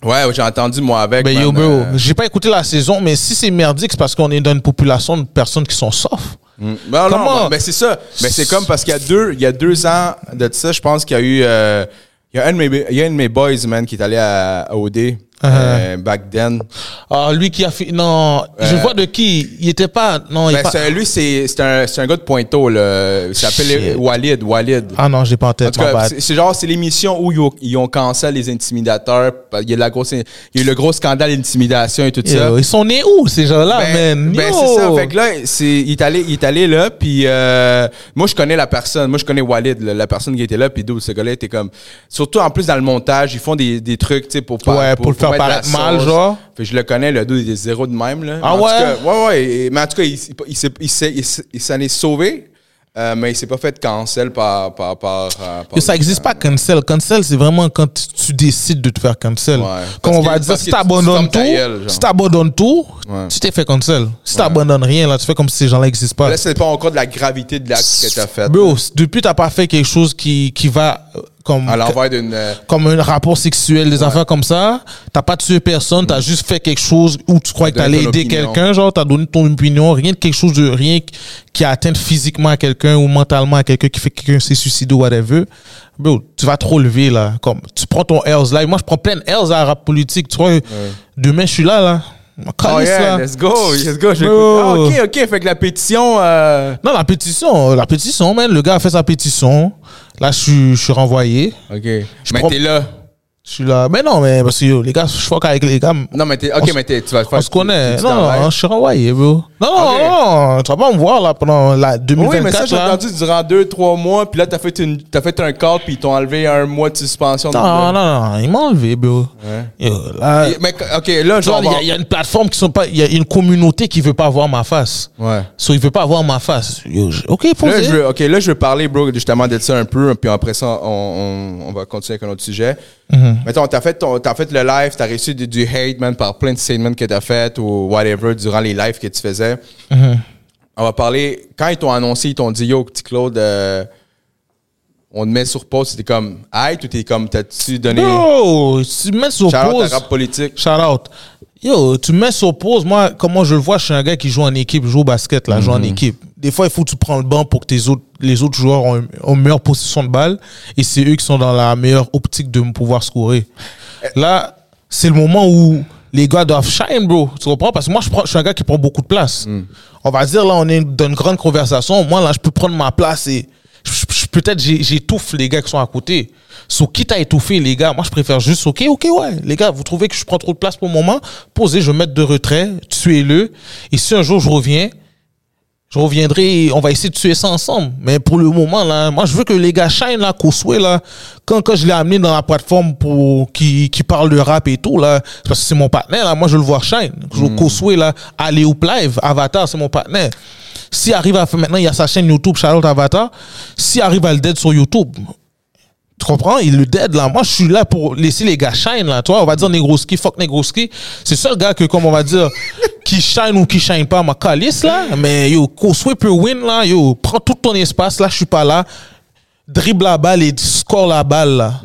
Ouais, j'ai entendu moi avec. Ben yo, bro, euh, j'ai pas écouté la saison, mais si c'est merdique, c'est parce qu'on est dans une population de personnes qui sont soft. Mm. Ben non, ben, ben c'est ça. Ben c'est comme parce qu'il y a deux, il y a deux ans de ça, je pense qu'il y a eu, euh, il y a un de mes, il y a un de mes boys, man, qui est allé à, à OD, euh, back then. Ah, lui qui a fait. Non, je Euh, vois de qui. Il était pas. Non, il Ben, est pas. c'est- lui, c'est, c'est un, c'est un gars de Pointeau, là. Il s'appelle. Walid, Walid. Ah non, j'ai pas en En tête, c'est, genre, c'est l'émission où ils ont, ils ont cancellé les intimidateurs. Il y a la grosse, il y a eu le gros scandale d'intimidation et tout ça. Ils sont nés où, ces gens-là, Ben, man? ben, c'est ça. Fait que là, c'est, il, est allé, il est allé là, puis euh, moi, je connais la personne. Moi, je connais Walid, là, la personne qui était là, puis d'où ce gars-là était comme... Surtout, en plus, dans le montage, ils font des, des trucs, tu sais, pour, Ouais, pour le faire la paraître mal, genre. Fait je le connais, le dude, il est zéro de même, là. Ah ouais? cas, ouais, ouais. mais en tout cas, il, s'en est sauvé, euh, mais il s'est pas fait cancel par... par, par, euh, par Yo, ça existe pas cancel. Cancel, c'est vraiment quand tu- tu décides de te faire cancel. Ouais. Comme Parce on va dire, si tu- tu t'abandonnes tout, gueule, si t'abandonnes tout, Ouais. tu t'es fait cancel. Si t'abandonnes rien, là, tu fais comme si ces gens-là n'existent pas. Là, c'est pas encore de la gravité de l'acte que t'as fait. Bro, depuis t'as pas fait quelque chose qui, qui va comme À l'envers d'une... euh, comme un rapport sexuel, des affaires comme ça, t'as pas tué personne, t'as juste fait quelque chose où tu crois que t'allais aider quelqu'un, genre t'as donné ton opinion, rien de quelque chose de rien qui a atteint physiquement à quelqu'un ou mentalement à quelqu'un qui fait que quelqu'un s'est suicidé ou whatever. Bro, tu vas trop lever là, comme tu prends ton Hells live. Moi je prends plein Hells à la rap politique, tu vois. Demain je suis là là. Oh yeah, là. let's go, let's go. Ah, ok, ok. Fait que la pétition. euh, Non, la pétition, la pétition, man. Le gars a fait sa pétition. Là, je suis, je suis renvoyé. Ok. mais prends- t'es là. Je suis là. Mais non, mais parce que yo, les gars, je fuck avec les gars. Non, mais t'es. Ok, mais t'es, tu vas faire. On se connaît. Non, non, je suis renvoyé, bro. Non, non, Ok. non, non, tu vas pas me voir là pendant la Oui, 2024. mais ça, j'ai là. entendu durant deux, trois mois. Puis là, t'as fait, une, t'as fait un call, puis ils t'ont enlevé un mois de suspension. Non, non, non, ils m'ont enlevé, bro. Yo, là, Mais, ok, là, genre. il y a- il y, a une plateforme qui sont pas. Il y a une communauté qui veut pas voir ma face. Ouais. So, il veut pas voir ma face. Yo, je- ok, Là, posez. je veux, ok, là, je veux parler, bro, justement de ça un peu, puis après ça, on, on, on va continuer avec un autre sujet. Mettons, t'as fait, ton, t'as fait le live, t'as reçu du, du hate, man, par plein de statements que t'as fait ou whatever durant les lives que tu faisais. Mhm. On va parler, quand ils t'ont annoncé, ils t'ont dit, yo, petit Claude, euh, on te met sur pause, c'était comme, hate ou t'es comme, t'as-tu donné. Bro, tu me mets sur Shout out pause. rap politique. Shout out. Yo, tu me mets sur pause. Moi, comment je le vois, je suis un gars qui joue en équipe, je joue au basket, là, je joue en équipe. Des fois, il faut que tu prends le banc pour que tes autres, les autres joueurs ont, ont une meilleure position de balle. Et c'est eux qui sont dans la meilleure optique de pouvoir scorer. Là, c'est le moment où les gars doivent shine, bro. Tu comprends? Parce que moi, je, prends, je suis un gars qui prend beaucoup de place. On va dire, là, on est dans une grande conversation. Moi, là, je peux prendre ma place et peut-être j'étouffe les gars qui sont à côté. So, quitte à étouffer les gars, moi je préfère juste, ok, ok, ouais, les gars, vous trouvez que je prends trop de place pour le moment, posez, je vais mettre de retrait, tuez-le. Et si un jour je reviens, je reviendrai, on va essayer de tuer ça ensemble. Mais pour le moment, là, moi je veux que les gars shine, là, Koswe, là, quand, quand je l'ai amené dans la plateforme pour qui, qui parle de rap et tout, là, c'est parce que c'est mon partenaire, là, moi je le vois shine. Je Koswe, là, aller au live, Avatar, c'est mon partenaire. S'il arrive à faire, maintenant il y a sa chaîne YouTube, Charlotte Avatar, s'il arrive à le dead sur YouTube, tu comprends? Il le dead, là. Moi, je suis là pour laisser les gars shine, là. Toi, on va dire Negroski, fuck Negroski. C'est le seul gars que, comme on va dire, *laughs* qui shine ou qui shine pas, ma calice, là. Mais, yo, Koswe peut win, là. Yo, prends tout ton espace, là, je suis pas là. Dribble la balle et score la balle, là.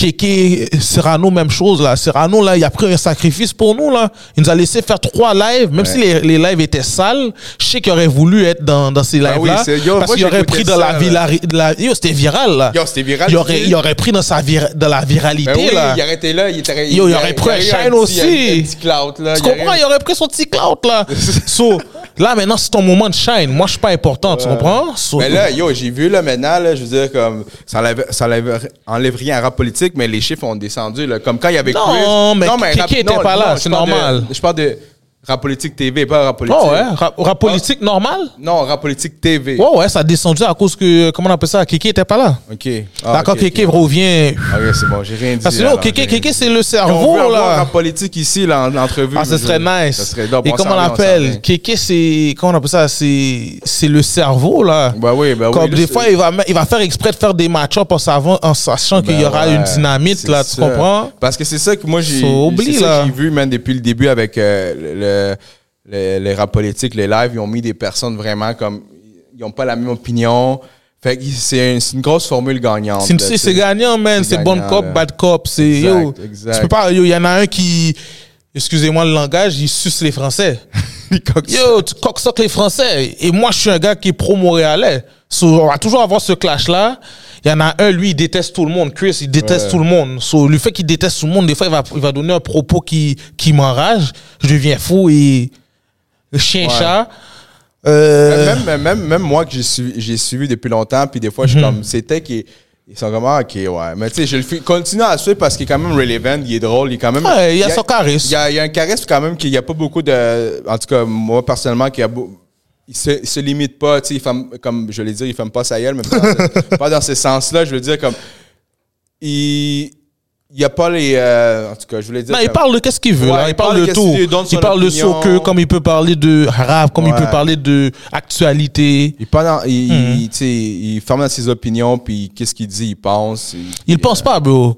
Kéké, Serrano, même chose, là. Serrano, là, il a pris un sacrifice pour nous, là. Il nous a laissé faire trois lives, même si les, les lives étaient sales. Je sais qu'il aurait voulu être dans, dans ces Ah oui, lives-là. c'est- yo, parce qu'il aurait pris dans ça, la, là. la, yo, c'était viral, là. Yo, c'était viral. Il aurait, il aurait pris dans, sa vira- dans la viralité, Ben oui, là. il aurait été là, il aurait, Yo, il aurait pris un petit- aussi. Un, un petit clout, là. Tu comprends? Il aurait pris son petit clout, là. *laughs* so, là, maintenant, c'est ton moment de shine. Moi, je suis pas important, tu comprends? Mais là, yo, j'ai vu là maintenant, là, je veux dire, comme, ça enlève, ça enlève, enlève rien à rap politique, mais les chiffres ont descendu, là. Comme quand il y avait Non, Chris. mais Kéké était pas là, je c'est parle de- normal. je parle de. Rap Politique TV, pas Rap Politique. Oh ouais, rap, rap politique normal? Non, Rap Politique TV. Ouais, ouais, ça a descendu à cause que, comment on appelle ça, Kéké était pas là. OK. Ah, D'accord, ok, Kéké revient. Ok, c'est bon, j'ai rien dit. Parce que là, alors, Kéké, Kéké, c'est le On veut cerveau, avoir là. Rap Politique ici, là, en entrevue. Ah, ce serait nice. Ça serait dope. Et On comment on l'appelle? Kéké, c'est. Comment on appelle ça C'est c'est le cerveau, là. Bah oui, bah oui. Comme là, des fois, il va, il va faire exprès de faire des match-up en, savant- en sachant qu'il y aura ouais, une dynamite, là, tu comprends? Parce que c'est ça que moi, j'ai là. que vu, man, depuis le début avec euh, le, le- les rap politiques, les lives, ils ont mis des personnes vraiment comme. Ils n'ont pas la même opinion. Fait que c'est un- c'est une grosse formule gagnante. C'est gagnant, man. C'est bon cop, là. bad cop. C'est. Yo, exact. tu peux pas. Yo, il y en a un qui. Excusez-moi le langage, il suce les Français. *laughs* Yo, tu coques les Français. Et moi, je suis un gars qui est pro-montréalais. So, on va toujours avoir ce clash-là. Il y en a un, lui, il déteste tout le monde. Chris, il déteste Ouais. tout le monde. So, le fait qu'il déteste tout le monde, des fois, il va, il va donner un propos qui, qui m'enrage. Je deviens fou et chien-chat. Euh, Même, même, même, moi que j'ai suivi, suivi depuis longtemps, puis des fois, je Mhm. suis comme, c'était qui ils sont comme, ah, ok, ouais. Mais tu sais, je le fais- continue à suivre parce qu'il est quand même relevant, il est drôle, il est quand même. Ouais, il y a son charisme. Il y a, il y a un charisme quand même qu'il n'y a pas beaucoup de. En tout cas, moi, personnellement, qu'il y a il se, il se limite pas, tu sais, comme je l'ai dit, il ferme pas sa gueule, mais pas dans, ce, *laughs* ce sens-là. Je veux dire, comme. Il. Il n'y a pas les. euh, en tout cas, je voulais dire. Non, il comme- parle de qu'est-ce qu'il veut. Ouais, là. Il, il parle, parle de de tout. Il parle de opinion. soccer comme il peut parler de rap, comme il peut parler de actualité. Il, dans- il, Mhm. il- tu sais, il ferme dans ses opinions, puis qu'est-ce qu'il dit, il pense. Il pense pas, bro.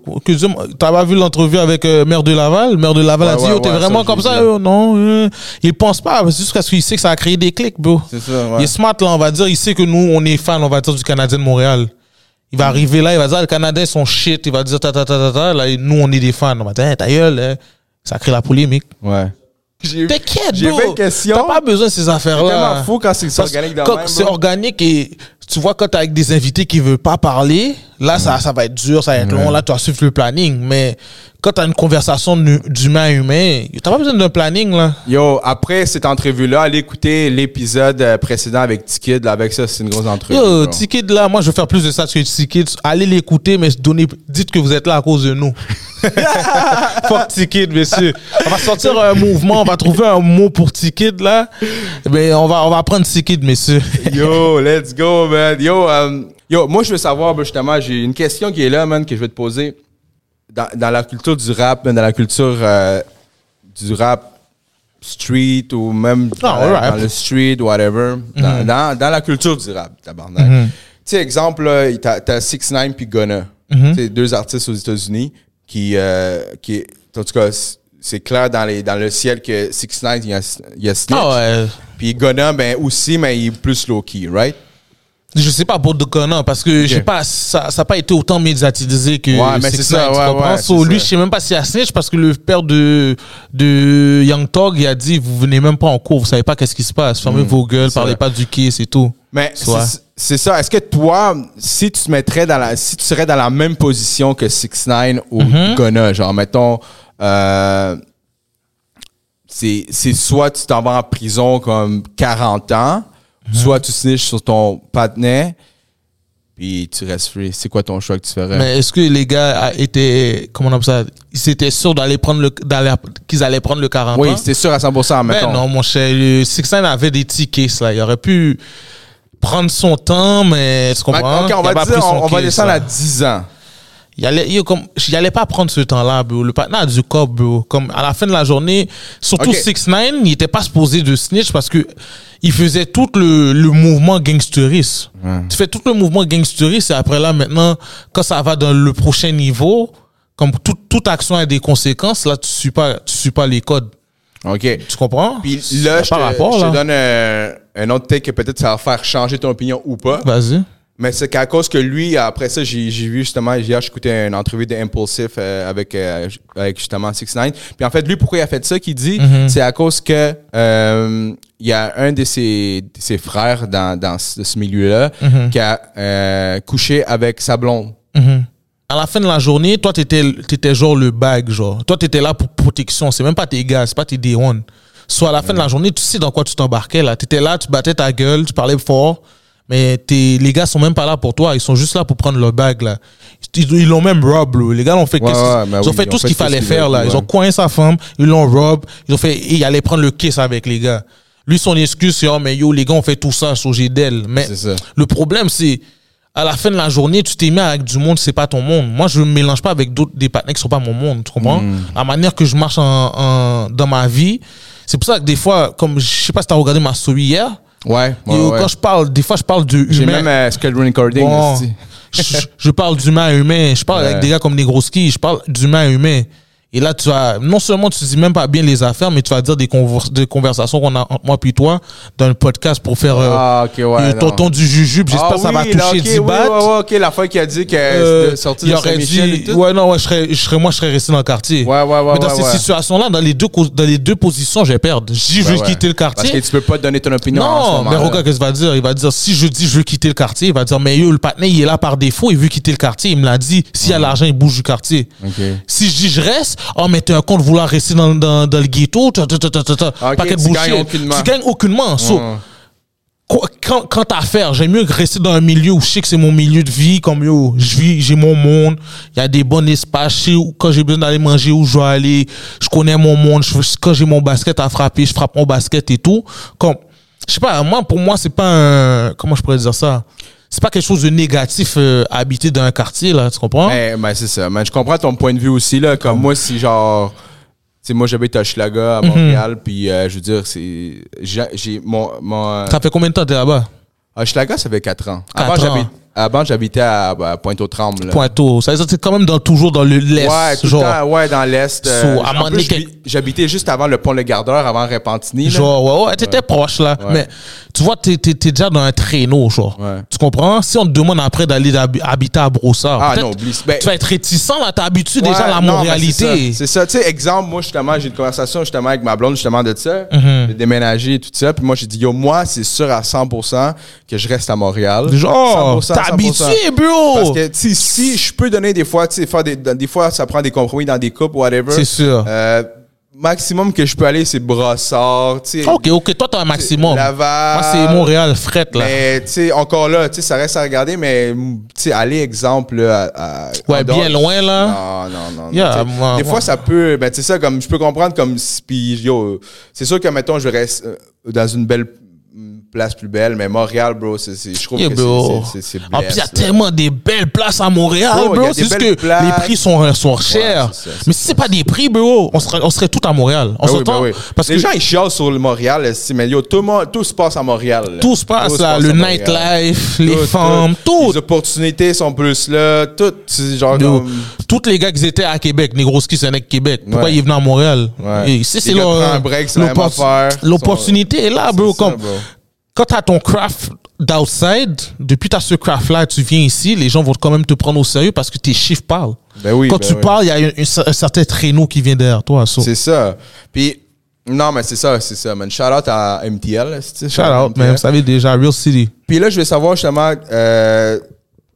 T'as pas vu l'entrevue avec euh, maire de Laval? Maire de Laval a dit, oh, t'es vraiment ça, comme ça? euh, non. euh. Il pense pas. Juste parce qu'il sait que ça a créé des clics, bro. C'est ça, ouais. Il est smart, là, on va dire. Il sait que nous, on est fans, on va dire, du Canadien de Montréal. Il va arriver là, il va dire, ah, les Canadiens sont shit. Il va dire, ta, ta, ta, ta, ta. Là, et nous, on est des fans. On va dire, Hey, ta gueule, hein. Ça crée la polémique. Ouais. J'ai T'inquiète, j'ai bro. fait une question. T'as pas besoin de ces C'est affaires-là. tellement fou quand c'est organique que dans quand même. C'est organique et tu vois quand t'es avec des invités qui veulent pas parler, là ça, ça va être dur, ça va être long, là tu vas suivre le planning. Mais quand t'as une conversation d'humain à humain, t'as pas besoin d'un planning là. Yo, après cette entrevue-là, allez écouter l'épisode euh, précédent avec Tikid. là, Avec ça, c'est une grosse entrevue. Yo. Ticket là, moi je veux faire plus de ça que Ticket. Allez l'écouter, mais donnez, dites que vous êtes là à cause de nous. Fuck Ticket, messieurs. On va sortir un mouvement, on va trouver un mot pour Ticket là. Mais on va, on va prendre Ticket, messieurs. Yo, let's go, man. Yo, euh, yo, moi, je veux savoir, ben, justement, j'ai une question qui est là, man, que je vais te poser. Dans, dans la culture du rap, man, dans la culture euh, du rap street ou même dans, Ah, dans le street, whatever, dans, dans, dans la culture du rap, tabarnak. Mhm. Tu sais, exemple, t'as, t'as 6 9 puis Gunna. Mhm. C'est deux artistes aux États-Unis qui, euh, qui, en tout cas, c'est clair dans, les, dans le ciel que 6 9 il y a, il y a Snitch. Ah ouais. Puis Gunna, ben aussi, mais il est plus low-key, right? Je sais pas pour de Conan parce que j'ai pas ça ça a pas été autant médiatisé que Ouais, mais 6ix9ine, c'est ça, tu ouais, ouais, So, c'est lui ça. je sais même pas s'il a snitch parce que le père de de Young Thug il a dit vous venez même pas en cours vous savez pas qu'est-ce qui se passe fermez vos gueules c'est parlez vrai. pas du kiss et tout Mais c'est- c'est ça. Est-ce que toi, si tu te mettrais dans la, si tu serais dans la même position que 6 9 ou. Gunna, genre mettons, euh, c'est c'est soit tu t'en vas en prison comme 40 ans. Soit tu snitches sur ton patinet, puis tu restes free. C'est quoi ton choix que tu ferais? mais est-ce que les gars étaient comment on appelle ça? Ils étaient sûrs d'aller prendre le d'aller- qu'ils allaient prendre le 40 oui, c'était sûr à 100%, mettons. Ben non, mon cher. Le Six Nine avait des cases, là. Il aurait pu prendre son temps, mais tu Mais, comprends? ok, on va dire, on, on va descendre à 10 ans. Il allait, il, comme, il allait pas prendre ce temps-là, bro. Le partenaire a du cop, bro. Comme à la fin de la journée, surtout Ok. 6 9 il était pas supposé de snitch parce que il faisait tout le, le mouvement gangsteriste. Tu fais tout le mouvement gangsteriste et après là, maintenant, quand ça va dans le prochain niveau, comme tout- toute action a des conséquences, là, tu suis pas, tu suis pas les codes. OK. Tu comprends? Puis là, je te, Par rapport, je te donne un, un autre take que peut-être ça va faire changer ton opinion ou pas. Vas-y. Mais c'est qu'à cause que lui, après ça, j'ai vu justement, hier, j'écoutais une entrevue d'Impulsif euh, avec, euh, avec justement 6 9 Puis en fait, lui, pourquoi il a fait ça, qu'il dit, Mhm. c'est à cause que euh, il y a un de ses, de ses frères dans, dans ce, milieu-là Mhm. qui a couché avec sa blonde. Mhm. À la fin de la journée, toi, t'étais, t'étais genre le bag, genre. Toi, t'étais là pour protection. C'est même pas tes gars, c'est pas tes day one. Soit à la fin de la journée, tu sais dans quoi tu t'embarquais, là. T'étais là, tu battais ta gueule, tu parlais fort. Mais t'es- les gars sont même pas là pour toi. Ils sont juste là pour prendre leur bague, là. Ils l'ont même rob, là. Les gars l'ont fait, Ouais, ouais, ils ont oui, fait tout ce qu'il fallait faire, là. Ils ont coincé sa femme. Ils l'ont rob. Ils ont fait, il allait prendre le kiss avec les gars. Lui, son excuse, c'est, oh, mais yo, les gars ont fait tout ça, sur d'elle. Mais le problème, c'est, à la fin de la journée, tu t'es mis avec du monde, c'est pas ton monde. Moi, je me mélange pas avec d'autres, des partenaires qui sont pas mon monde, tu comprends? Mm. La manière que je marche en, en- dans ma vie, c'est pour ça que des fois, comme, je sais pas si t'as regardé ma story hier, Ouais, ouais, yo, ouais. quand je parle, des fois, je parle J'ai humain. même euh, schedule recording. Bon, aussi. je, je parle d'humain à humain. Je parle avec des gars comme Negroski. Je parle d'humain à humain. Et là, tu vas, non seulement tu dis même pas bien les affaires, mais tu vas dire des, convers- des conversations qu'on a entre moi puis toi dans le podcast pour faire euh, Ah, ok, ouais. tonton du jujube. J'espère Ah que ça va oui, là, toucher ok, 10 oui, bahts. Ouais, ouais, ok, la fois qu'il a dit que Euh, c'était sorti il de Saint-Michel et tout. ouais, non, ouais, je serais, je serais, moi, je serais resté dans le quartier. Ouais, ouais, ouais, Mais dans ces situations-là, dans les deux, dans les deux positions, je vais perdre. Si je veux quitter le Parce quartier, que tu peux pas donner ton opinion non, mais regarde, qu'est-ce qu'il va dire? Il va dire, si je dis je veux quitter le quartier, il va dire, mais yo, le partenaire, il est là par défaut, il veut quitter le quartier. Il me l'a dit. S'il y a l'argent, il bouge du quartier. Si je dis je reste, oh, mais t'es un con de vouloir rester dans, dans, dans le ghetto, ta, ta, ta, ta, ta, ta. Ok, paquet de tu gagnes aucunement. Tu gagnes aucunement. So, quand, quand t'as affaire, j'aime mieux rester dans un milieu où je sais que c'est mon milieu de vie, comme yo, je vis, j'ai mon monde, il y a des bons espaces, où- quand j'ai besoin d'aller manger où je dois aller, je connais mon monde, je, quand j'ai mon basket à frapper, je frappe mon basket et tout. Comme, je sais pas, moi, pour moi, c'est pas un, comment je pourrais dire ça? C'est pas quelque chose de négatif, euh, habiter dans un quartier, là, tu comprends? Mais, mais c'est ça. Mais je comprends ton point de vue aussi, là. Comme moi, si genre. Sais, moi, j'habite à Schlaga, Mhm. à Montréal, puis euh, je veux dire, c'est. J'ai. j'ai- Mon. mon euh, Ça fait combien de temps t'es là-bas? à Schlaga, ça fait 4 ans. Quatre Avant, j'habite- Avant, j'habitais à, Pointe-aux-Trembles. là. Pointeau. Ça veut dire quand même dans, toujours dans le l'Est. Ouais, tout genre, le temps, ouais, dans l'Est. euh, So, en plus, J'habitais juste avant le pont Le Gardeur, avant Repentigny. là. Genre, ouais, ouais, t'étais proche, là. Ouais. Mais tu vois, t'es, déjà dans un traîneau, genre. Ouais. Tu comprends? Si on te demande après d'aller habiter à Brossard, Ah non. Ben, tu vas être réticent, là. T'es habitué déjà à la non, Montréalité. C'est ça, tu sais, exemple, moi, justement, j'ai une conversation justement avec ma blonde, justement, de ça. Mhm. De déménager et tout ça. Puis moi, j'ai dit, yo, moi, c'est sûr à 100% que je reste à Montréal. Genre, 100%, t'es 100%. habitué, bro! Parce que, sais, si je peux donner des fois, tu sais, faire des, des fois, ça prend des compromis dans des couples, whatever. C'est sûr. Euh, maximum que je peux aller, c'est Brossard, tu sais. ok, ok, toi, t'as un maximum. Laval. Moi, c'est Montréal, fret, là. Mais, tu sais, encore là, tu sais, ça reste à regarder, mais, tu sais, aller, exemple, là, à, à- Ouais, bien loin, là. Non, non, non. Yeah, moi- des moi- fois, ça peut, ben, tu sais, ça, comme, je peux comprendre, comme, si- puis, yo, c'est sûr que, mettons, je reste euh, dans une belle mm, place plus belle, mais Montréal, bro, c'est, c'est- je trouve Yeah, que c'est, c'est, En plus, il y a là. tellement des belles places à Montréal, Bro, C'est juste belles que places. les prix sont, sont chers. ça, mais si c'est pas des prix, bro, on serait, on serait tout à Montréal. On Ben oui, ben oui. Parce les que gens, ils chialent sur le Montréal, mais yo, tout, tout se passe à Montréal. là. tout se passe, là. Le nightlife, les Tout, femmes, tout. Les opportunités sont plus là, tout, genre, comme- Tous les gars qui étaient à Québec, Negroski, c'est un mec Québec. Pourquoi Ouais. il est venu à Montréal? C'est leur-. L'opportunité est là, bro. Comme, quand t'as ton craft d'outside, depuis t'as ce craft-là, tu viens ici, les gens vont quand même te prendre au sérieux parce que tes chiffres parlent. Ben oui, quand ben tu oui. parles, il y a un, certain traîneau qui vient derrière toi. so. C'est ça. Puis, non, mais c'est ça, c'est ça, man. Shout out à MTL. Shout out, man. Vous savez déjà, Real City. Puis là, je vais savoir justement, euh,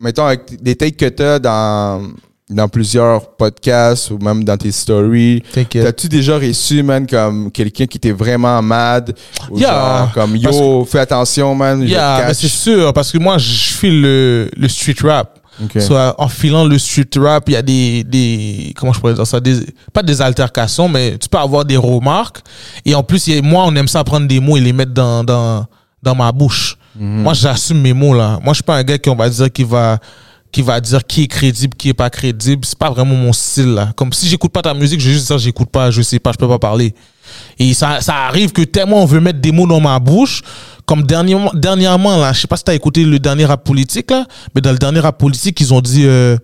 mettons, avec des takes que t'as dans, dans plusieurs podcasts ou même dans tes stories. T'inquiète. T'as-tu déjà reçu, man, comme quelqu'un qui était vraiment mad? Ou Yeah, genre, comme, yo, fais attention, man. Yeah, c'est sûr, parce que moi, je file le, le street rap. Soit en filant le street rap, il y a des, des, comment je pourrais dire ça, des, pas des altercations, mais tu peux avoir des remarques. Et en plus, a- moi, on aime ça prendre des mots et les mettre dans, dans, dans ma bouche. Mhm. Moi, j'assume mes mots, là. Moi, je suis pas un gars qui, on va dire, qui va, qui va dire qui est crédible, qui est pas crédible. C'est pas vraiment mon style, là. Comme si j'écoute pas ta musique, je vais juste dire j'écoute pas, je sais pas, je peux pas parler. Et ça, ça arrive que tellement on veut mettre des mots dans ma bouche, comme dernièrement, dernièrement là, je sais pas si t'as écouté le dernier rap politique, là, mais dans le dernier rap politique, ils ont dit, euh,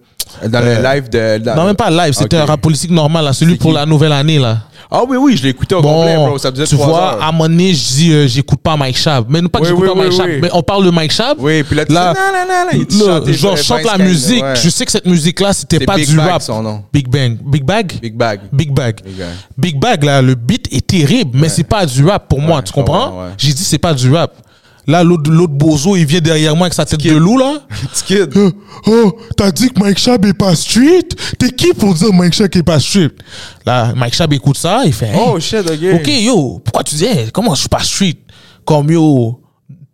Dans le live de. dans- non, même pas live, c'était un rap politique normal, là, celui pour la nouvelle année, là. Ah oui, oui, je l'ai écouté au complet, bro. Ça faisait tu trois vois, heures. à un moment donné, je dis, euh, j'écoute pas Mike Shab. Mais non pas que Oui, j'écoute oui, pas Mike oui, Shab, oui. mais on parle de Mike Shab. Oui, puis là, tu Là, dis, non, non, non, non, il te Là, chantait genre, Vince chante la musique. ouais. Je sais que cette musique-là, c'était C'est pas Big du Bag, rap. son nom. Big Bang. Big Bag? Big Bag. Big Bag. Big Bag. Big Bag, là, le beat est terrible, mais c'est pas du rap pour moi, tu comprends? ouais, ouais. J'ai dit c'est pas du rap. Là, l'autre l'autre bozo, il vient derrière moi avec sa tête de loup, là. Euh, oh, t'as dit que Mike Shab est pas street? T'es qui pour dire Mike Shab est pas street? Là, Mike Shab écoute ça, il fait, hey, Oh shit, ok. Ok, yo, pourquoi tu dis, hey, comment je suis pas street? Comme yo,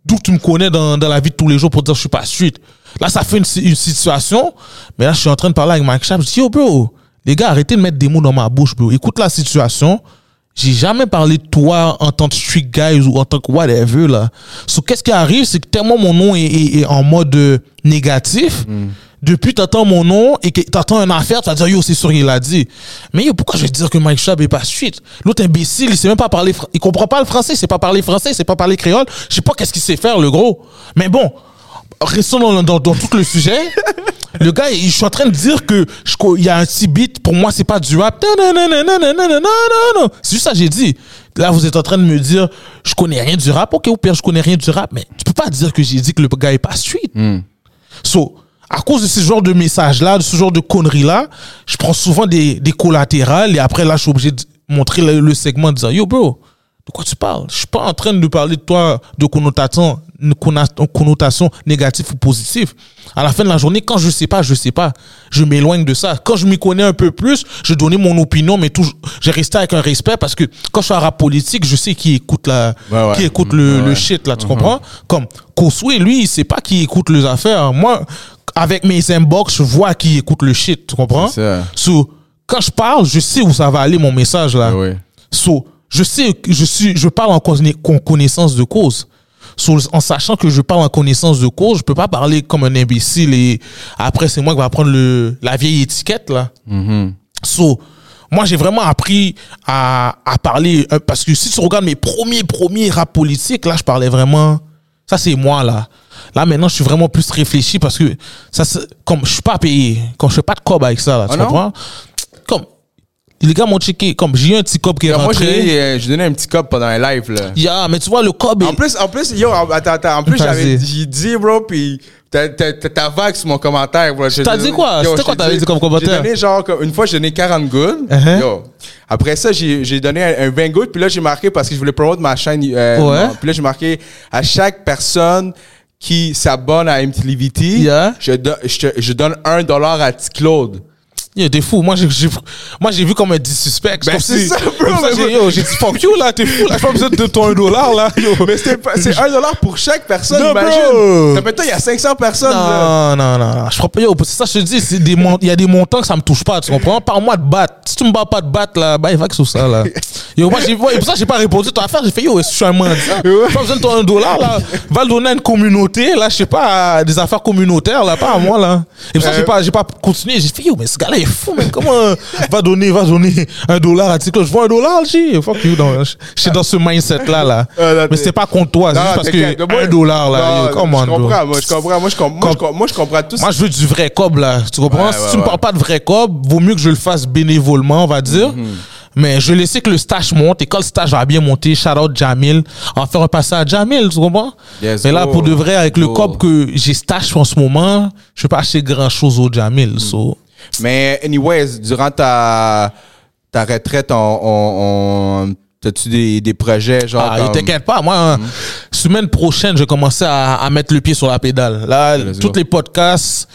d'où tu me connais dans, dans la vie de tous les jours pour dire que je suis pas street? Là, ça fait une, si- une situation, mais là, je suis en train de parler avec Mike Sharp. Je dis, yo, bro, les gars, arrêtez de mettre des mots dans ma bouche, bro. Écoute la situation. J'ai jamais parlé de toi en tant que street guy ou en tant que whatever, là. So, qu'est-ce qui arrive, c'est que tellement mon nom est, est- est en mode euh, négatif, depuis t'entends mon nom et que t'entends une affaire, tu vas dire, yo, c'est sûr, il l'a dit. Mais yo, pourquoi je vais dire que Mike Sharp est pas street? L'autre imbécile, il sait même pas parler, il comprend pas le français, il sait pas parler français, il sait pas parler créole. Je sais pas qu'est-ce qu'il sait faire, le gros. Mais bon, restons dans, dans, dans tout le sujet. *laughs* Le gars, il- je suis en train de dire que je il y a un petit beat, pour moi, c'est pas du rap. Non, C'est juste ça que j'ai dit. Là, vous êtes en train de me dire, je connais rien du rap. Ok, au pire, je connais rien du rap, mais tu peux pas dire que j'ai dit que le gars est pas street. So, à cause de ce genre de messages-là, de ce genre de conneries-là, je prends souvent des, des collatérales et après, là, je suis obligé de montrer le, le segment, de dire, yo, bro, de quoi tu parles? Je suis pas en train de parler de toi de connotation, connotation négative ou positive. À la fin de la journée, quand je sais pas, je sais pas. Je m'éloigne de ça. Quand je m'y connais un peu plus, je donnais mon opinion, mais toujours, j'ai resté avec un respect parce que quand je suis à rap politique, je sais qui écoute la, Ouais, ouais. qui écoute le, Ouais, le ouais. shit, là, tu comprends? Comme Koswe, lui, il sait pas qui écoute les affaires. Moi, avec mes inbox, je vois qui écoute le shit, tu comprends? So, quand je parle, je sais où ça va aller mon message, là. So, je sais que je suis, je parle en conna- con- connaissance de cause. So, en sachant que je parle en connaissance de cause, je peux pas parler comme un imbécile et après c'est moi qui va prendre le, la vieille étiquette là. So, moi j'ai vraiment appris à, à parler euh, parce que si tu regardes mes premiers premiers rap politiques là, je parlais vraiment. Ça c'est moi là. Là maintenant je suis vraiment plus réfléchi parce que ça c'est- comme je suis pas payé, comme je fais pas de cob avec ça là, tu non? comprends? Comme les gars m'ont checké, comme j'ai eu un petit cob qui est Moi, rentré. j'ai euh, j'ai donné un petit cop pendant un live, là. Yeah, mais tu vois, le cob En est... plus, en plus, yo, attends, attends, en plus, Vas-y. j'avais j'ai dit, bro, puis t'as- t'as t'as- t'as vague sur mon commentaire, bro. T'as dit quoi? C'était quoi t'avais dit comme commentaire? J'ai donné genre, comme- une fois, j'ai donné 40 good. Uh-huh. Yo. Après ça, j'ai j'ai donné un, un 20 good, puis là, j'ai marqué parce que je voulais promouvoir ma chaîne. euh, Ouais. non, Puis là, j'ai marqué à chaque personne qui s'abonne à MTLVT, Yeah. je, do- je, te- je donne un dollar à T. Yo, t'es fou. Moi, j'ai, moi, j'ai vu comme un dissuspect. Ben, comme c'est ça, bro, j'ai, moi- dit fuck you, là, t'es fou, là. J'ai pas besoin de ton 1 dollar, là. Yo. Mais c'est un dollar pour chaque personne, Non, imagine. maintenant, il y a 500 personnes, là. Non, non, non. Je crois pas, yo, c'est ça, je te dis, c'est des mon- il y a des montants que ça me touche pas, tu comprends? Parle-moi de battre. Si tu me bats pas de battre, là, bah, il va que sur ça, là. Yo, moi, j'ai, ouais, pour ça, j'ai pas répondu à ton affaire. J'ai fait, yo, est-ce que je suis un mendiant? J'ai pas besoin de ton 1 dollar, là. Va le donner à une communauté, là, je sais pas, à des affaires communautaires, là, pas à moi, là. Et pour ça, j'ai pas, j'ai pas continué. J'ai fait, yo, mais ce gars-là fou, mais comment, euh, va donner, va donner un dollar à Tico? Je vois un dollar, j'ai, fuck you, non. Je je suis dans ce mindset-là, là. Ah, là, mais c'est pas contre toi, c'est juste parce que Moi- un dollar, là, Non, on, Je comprends, moi, je comprends. Moi, je, com- moi, je, com- moi, je comprends tout Moi, ça. je veux du vrai cob, là. Tu comprends? Ouais, si ouais, tu me parles pas de vrai cob, vaut mieux que je le fasse bénévolement, on va dire. Mhm. Mais je laissais que le stage monte et quand le stage va bien monter, shout out Jamil, on va faire un passage à Jamil, tu comprends? Yes, Mais là, pour de vrai, avec le Go. cob que j'ai stage en ce moment, je vais pas acheter grand chose au Jamil. Mhm. So. Mais, anyways, durant ta, ta retraite, on, on, on- t'as-tu des, des projets, genre. Ah, comme- t'inquiète pas, moi, hein, semaine prochaine, je vais commencer à, à mettre le pied sur la pédale. Là, tous les podcasts,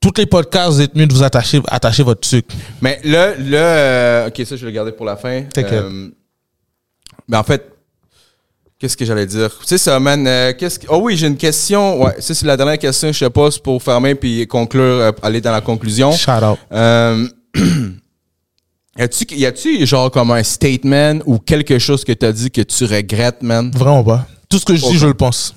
toutes les podcasts, vous êtes mieux de vous attacher, attacher votre sucre. Mais là, là euh, ok, ça, je vais le garder pour la fin. T'inquiète. Euh, mais en fait, qu'est-ce que j'allais dire? C'est ça, man. euh, qu'est-ce que- Oh oui, j'ai une question. Ouais, ça, c'est la dernière question que je te pose pour fermer puis conclure, euh, aller dans la conclusion. Shout out. Euh, *clears throat* y a-tu, y a-tu genre comme un statement ou quelque chose que t'as dit que tu regrettes, man? Vraiment pas. Tout ce que je dis, je le pense.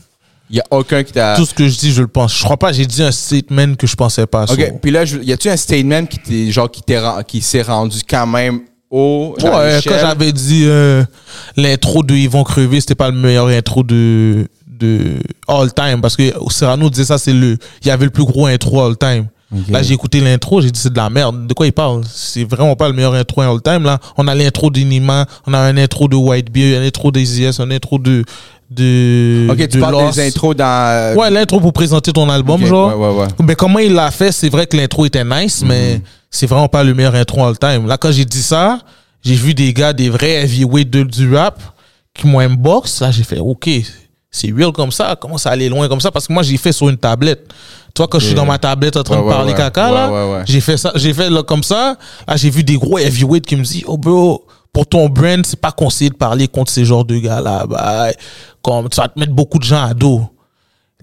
Y a aucun qui t'a. Tout ce que je dis, je le pense. Je crois pas, j'ai dit un statement que je pensais pas. Ok, puis là, je- y a-tu un statement qui t'est genre qui t'est qui s'est rendu quand même haut? dans Ouais, quand j'avais dit euh, l'intro de Ils vont crever, c'était pas le meilleur intro de, de all time. Parce que Serrano disait ça, c'est le. Il y avait le plus gros intro all time. Là, j'ai écouté l'intro, j'ai dit c'est de la merde. De quoi il parle? C'est vraiment pas le meilleur intro all time. Là, on a l'intro d'Inima, on a un intro de Whitebeard, un intro des IS, un intro de. De Ok, tu de parles Lost. des intros dans. Ouais, l'intro pour présenter ton album, genre. ouais, ouais, ouais. Mais comment il l'a fait, c'est vrai que l'intro était nice, mais c'est vraiment pas le meilleur intro all time. Là, quand j'ai dit ça, j'ai vu des gars, des vrais heavyweights de- du rap qui m'ont inbox. Là, j'ai fait, OK, c'est real comme ça. Comment ça allait loin comme ça? Parce que moi, j'ai fait sur une tablette. Toi, quand je suis dans ma tablette en train Ouais, de parler ouais. caca, Ouais, là, ouais, ouais. j'ai fait ça, j'ai fait là, comme ça. Là, j'ai vu des gros heavyweights qui me disent, oh bro, pour ton brand, c'est pas conseillé de parler contre ces genres de gars-là. Bah, comme tu vas te mettre beaucoup de gens à dos.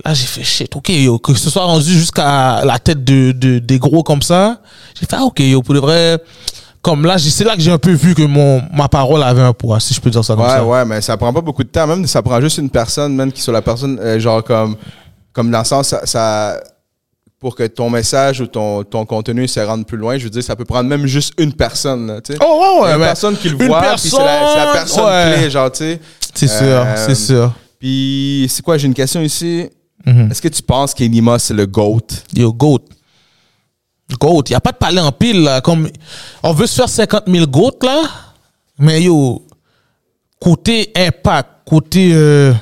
Là, j'ai fait shit, ok, yo, que ce soit rendu jusqu'à la tête de, de, des gros comme ça. J'ai fait, ah, ok, yo, pour de vrai. Comme là, c'est là que j'ai un peu vu que mon, ma parole avait un poids, si je peux dire ça comme Ouais, ça. ouais, mais ça prend pas beaucoup de temps. Même ça prend juste une personne, même qui soit la personne, euh, genre comme, comme dans le sens, ça, ça- pour que ton message ou ton, ton contenu se rende plus loin, je veux dire, ça peut prendre même juste une personne, là, tu sais. Oh, ouais, ouais, Une personne qui le voit, puis c'est la, personne ouais. clé, genre, tu sais. C'est sûr, Euh, c'est sûr. Puis, c'est quoi, j'ai une question ici. Mhm. Est-ce que tu penses qu'Enima, c'est le GOAT? Yo, GOAT. GOAT. Il n'y a pas de parler en pile, là. Comme, on veut se faire 50 000 GOAT, là. Mais yo, côté impact, côté, euh,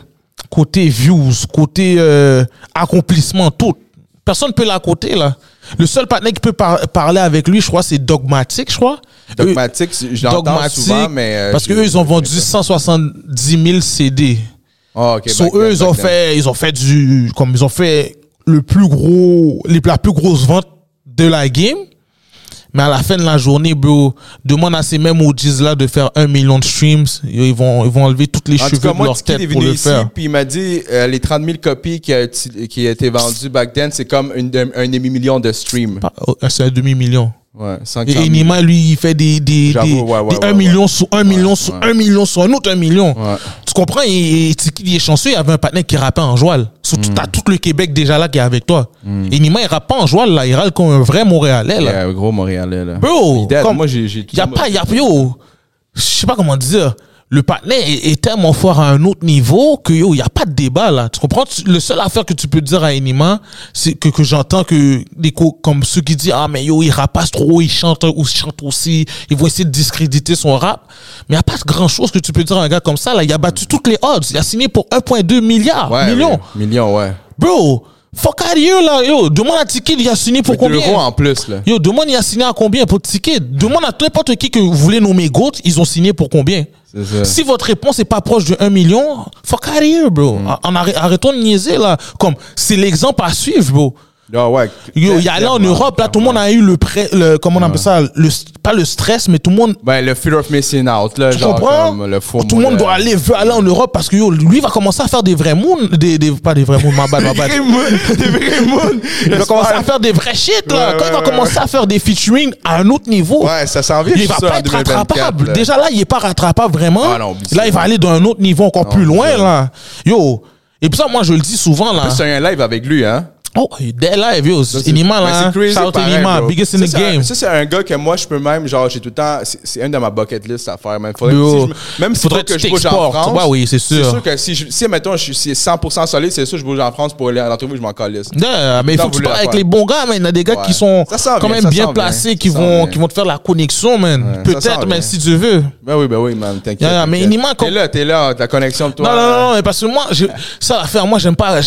côté views, côté euh, accomplissement, tout. Personne ne peut la côté, là. Le seul partenaire qui peut par- parler avec lui, je crois, c'est Dogmatic, je crois. Dogmatic, je l'entends souvent, mais... euh, parce qu'eux, ils ont vendu 170 000 CD. Ah, ok, So, eux, ils ont then. fait, ils ont fait du, comme ils ont fait le plus gros, les, la plus grosse vente de la game. Mais à la fin de la journée, bro, demande à ces mêmes OGs là de faire un million de streams. Ils vont, ils vont enlever toutes les En cheveux cas, de leur tête pour le ici, faire. puis il m'a dit euh, les 30 000 copies qui a, qui a été vendues back then, c'est comme une, un demi-million de streams. Pas- oh, C'est un demi-million. Ouais, 500 Et 000. Enima, lui, il fait des, des, des, ouais, ouais, des ouais, 1 ouais. million sur 1 million sur ouais. 1 million sur un autre 1 million. Tu comprends? Et, et il est chanceux, il y avait un partenaire qui rappait en joual. Surtout, Mm. t'as tout le Québec déjà là qui est avec toi. Et Enima, il rappe pas en joual, là. Il rappe comme un vrai Montréalais, là. Yeah, gros Montréalais, là. Bro, comme- moi, j'ai... j'ai Il y a pas, il y a, yo, je sais pas comment dire. Le partenaire est, est tellement fort à un autre niveau que yo, il y a pas de débat là. Tu comprends? Le seul affaire que tu peux dire à Enima, c'est que, que j'entends que des co- comme ceux qui disent ah mais yo il rapace trop, il chante ou il chante aussi, ils vont essayer de discréditer son rap. Mais il y a pas grand chose que tu peux dire à un gars comme ça là. Il a battu toutes les odds. Il a signé pour 1,2 milliard Ouais, millions. ouais. Millions, ouais. Bro, fuck out là. Yo, demande à Tiki, il a signé pour Combien? combien? en plus, là. Yo, demande, il a signé à combien pour ticket? Demande à n'importe qui que vous voulez nommer GOAT, ils ont signé pour combien? Si votre réponse est pas proche de 1 million, fuck out of here, bro. Mm. En arrêtons de niaiser, là. Comme, c'est l'exemple à suivre, bro. Ah, ouais. Yo, il y a là en Europe, là, tout le monde a eu le comment on appelle ça, le, pas le stress, mais tout le monde, Ben, le fear of missing out, là. tu genre, comprends? comme le faux tout le monde doit aller, veut aller en Europe parce que yo, lui va commencer à faire des vrais moons, des, des, pas des vrais moons, ma bad, ma bad. Il va commencer à faire des vrais shit, là. Ouais, Quand il va ouais, commencer à faire des featuring à un autre niveau. Ouais, ça s'en vient, il va pas être 2024, rattrapable. là. Déjà là, il est pas rattrapable vraiment. Ah non, là, il va aller dans un autre niveau encore plus loin là. Yo. Et puis ça, moi, je le dis souvent là. C'est un live avec lui, hein. Oh, dès live, yo. Mais là. c'est crazy Shout out pareil, Enima, bro. biggest in Ça, the c'est un- game. Ça, c'est un gars que moi, je peux même, genre, j'ai tout le temps, c'est- c'est un de ma bucket list à faire, man. Faudrait, Yo, si je me- même si faudrait que que je bouge en. France. Ouais, oui, c'est sûr. C'est sûr que si, je, si mettons, je suis si 100% solide, c'est sûr que je bouge en France pour aller à l'entrevue, je m'en calisse. Yeah, mais il faut que tu parles avec les bons gars, man. Il y a des gars Ouais. qui sont quand vient, même bien placés, qui vont, qui vont te faire la connexion, man. Peut-être, vient. si tu veux. Ben oui, ben oui, man, t'inquiète. Mais. Enima, T'es là, t'es là, la connexion toi. Non, non, non, mais parce que moi, ça l'affaire, moi, j'aime pas,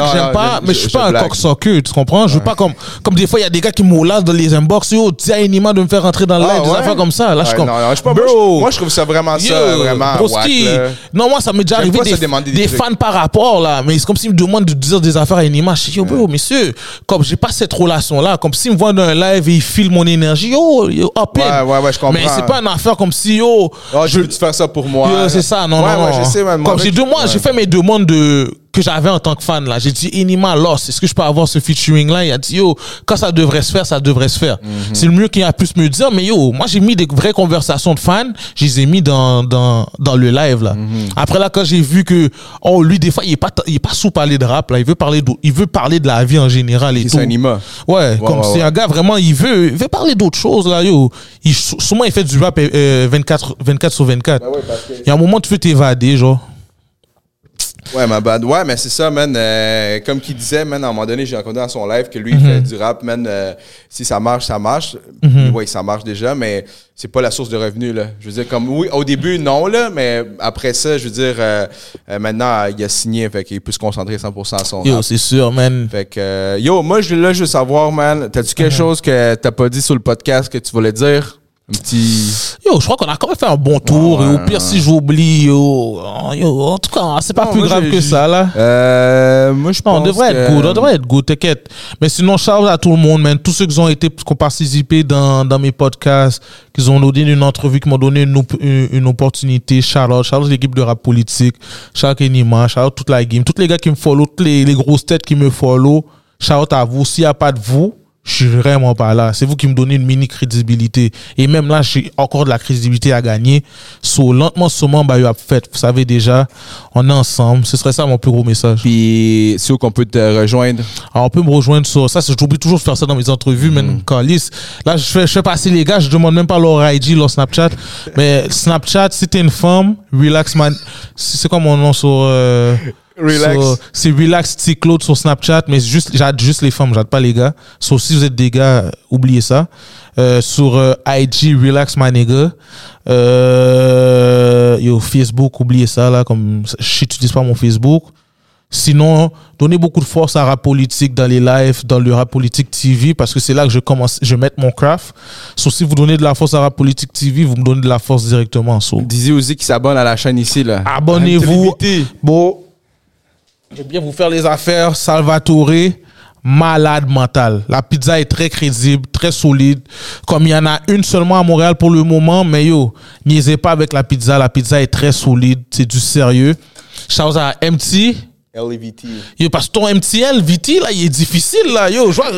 pas que j'aime pas, mais je suis pas un cocksucker, tu comprends? Je veux pas comme, comme des fois, il y a des gars qui m'oulent dans les inbox, yo, dis à Enima de me faire rentrer dans le Ah, live, des affaires comme ça. Là, je suis comme, moi, je- moi, je trouve ça vraiment ça, vraiment. Non, moi, ça m'est déjà arrivé des, fans par rapport, là, mais c'est comme s'ils me demandent de dire des affaires à. Je dis, yo, bro, monsieur, comme j'ai pas cette relation-là, comme s'ils me voient dans un live et ils filent mon énergie, yo, yo, hop. Ouais, ouais, ouais, je comprends. Mais c'est pas une affaire comme si, yo, Oh, je veux-tu faire ça pour moi? C'est ça, non, non, ouais, je sais, Comme j'ai deux mois, j'ai fait mes demandes de que j'avais en tant que fan là. J'ai dit Enima Lost, est-ce que je peux avoir ce featuring là? Il a dit yo, quand ça devrait se faire, ça devrait se faire. Mhm. C'est le mieux qu'il a pu me dire, mais yo, moi j'ai mis des vraies conversations de fans, je les ai mis dans dans dans le live là. Mhm. Après là quand j'ai vu que oh lui des fois il est pas il est pas sous parler de rap là, il veut parler de, il veut parler de la vie en général et Qui tout. c'est Anima? Ouais, comme ouais, c'est un gars vraiment, il veut, il veut parler d'autres choses là, yo. Il, sou- souvent il fait du rap euh, 24, 24 sur 24. Ben ouais, parce que- Il y a un moment tu veux t'évader, genre. Ouais, ma bad. Ouais, mais c'est ça, man. euh, comme qu'il disait, man, à un moment donné, j'ai entendu dans son live que lui, il Mhm. fait du rap, man. euh, si ça marche, ça marche. Oui, ça marche déjà, mais c'est pas la source de revenus, là. Je veux dire, comme, oui, au début, non, là, mais après ça, je veux dire, euh, euh, maintenant, il a signé, fait qu'il peut se concentrer 100% à son Yo, c'est sûr, man. Fait que, euh, yo, moi, je, là, je veux savoir, man, t'as-tu quelque Mhm. chose que t'as pas dit sur le podcast que tu voulais dire? Un petit. Yo, je crois qu'on a quand même fait un bon tour. et au pire, si j'oublie, yo, oh, yo, en tout cas, c'est pas Non, plus moi, grave que ça, là. Euh, moi, je Non, pense on devrait que- être good, on devrait être good, t'inquiète. Mais sinon, shout out à tout le monde, man. Tous ceux qui ont été, qui ont participé dans, dans mes podcasts, qui ont donné une entrevue, qui m'ont donné une, une, une opportunité. Shout out, shout out l'équipe de rap politique, shout out Enima, shout out toute la game, tous les gars qui me follow, tous les, les grosses têtes qui me follow. Shout out à vous. S'il n'y a pas de vous, je suis vraiment pas là. C'est vous qui me donnez une mini crédibilité. Et même là, j'ai encore de la crédibilité à gagner. So, lentement, sûrement, bah, have fait. Vous savez déjà, on est ensemble. Ce serait ça mon plus gros message. Puis, c'est où qu'on peut te rejoindre? Alors, on peut me rejoindre sur ça. J'oublie toujours de faire ça dans mes entrevues, même Calice. Là, je fais, je fais passer les gars, je demande même pas leur ID, leur Snapchat. Mais Snapchat, si t'es une femme, relax man. C'est c'est quoi mon nom sur. euh, Relax. C'est relax T Claude sur Snapchat, mais juste, j'aide juste les femmes, j'aide pas les gars. Sauf si vous êtes des gars, oubliez ça. Euh, sur euh, IG, relax my nigga. Euh, yo, Facebook, oubliez ça là, comme je n'utilise pas mon Facebook. Sinon, donnez beaucoup de force à Rap Politique dans les lives, dans le Rap Politique TV, parce que c'est là que je commence, je mets mon craft. Sauf si vous donnez de la force à Rap Politique TV, vous me donnez de la force directement. So, Dizzy aussi qui s'abonne à la chaîne ici, là. Abonnez-vous. Bon, je bien vous faire les affaires. Salvatore, malade mental. La pizza est très crédible, très solide. Comme il y en a une seulement à Montréal pour le moment, mais yo, niaisez pas avec la pizza. La pizza est très solide, c'est du sérieux. Shout à MT. LVT. Yo, parce que ton MTL, VT, là, il est difficile, là. Yo, vois-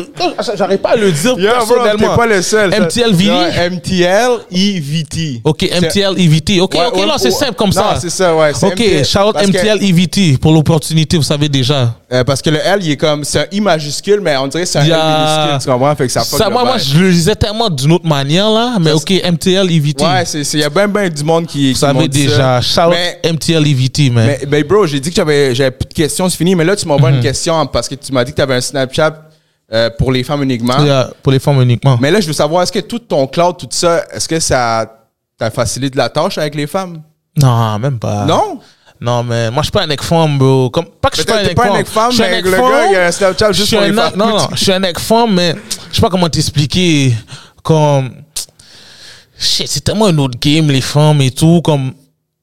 j'arrive pas à le dire bro, personnellement. t'es pas le seul. MTL VT. MTL EVT. Ok, MTL EVT. Ok, Ouais, ok, ouais, là, c'est ouais. simple comme Non, ça. c'est ça, ouais, Ok, MTL. shout MTL EVT pour l'opportunité, vous savez déjà. Euh, parce que le L, il est comme, c'est un I majuscule, mais on dirait que c'est un Il y L a- minuscule, tu comprends? Fait que ça moi, moi, je le disais tellement d'une autre manière, là. Mais ok, MTL EVT. Ouais, il y a bien, bien du monde qui, vous qui savez déjà. ça. Shout out Mais- MTL EVT, man. Mais, ben, bro, j'ai dit que j'avais, j'avais plus de questions, c'est fini. Mais là, tu m'envoies Mhm. une question parce que tu m'as dit que tu avais un Snapchat euh, pour les femmes uniquement. Yeah, pour les femmes uniquement. Mais là, je veux savoir, est-ce que tout ton cloud, tout ça, est-ce que ça t'a facilité la tâche avec les femmes? Non, même pas. Non? Non, mais moi, je suis pas un nec femme, bro. Comme, pas que je suis Mais pas un un femme. femme, Je suis un mais le femme. gars, il a un Snapchat Je juste suis pour un les nec- femmes. Non, non, je suis un nec femme, mais je sais pas comment t'expliquer. Comme. Shit, c'est tellement un autre game, les femmes et tout. Comme.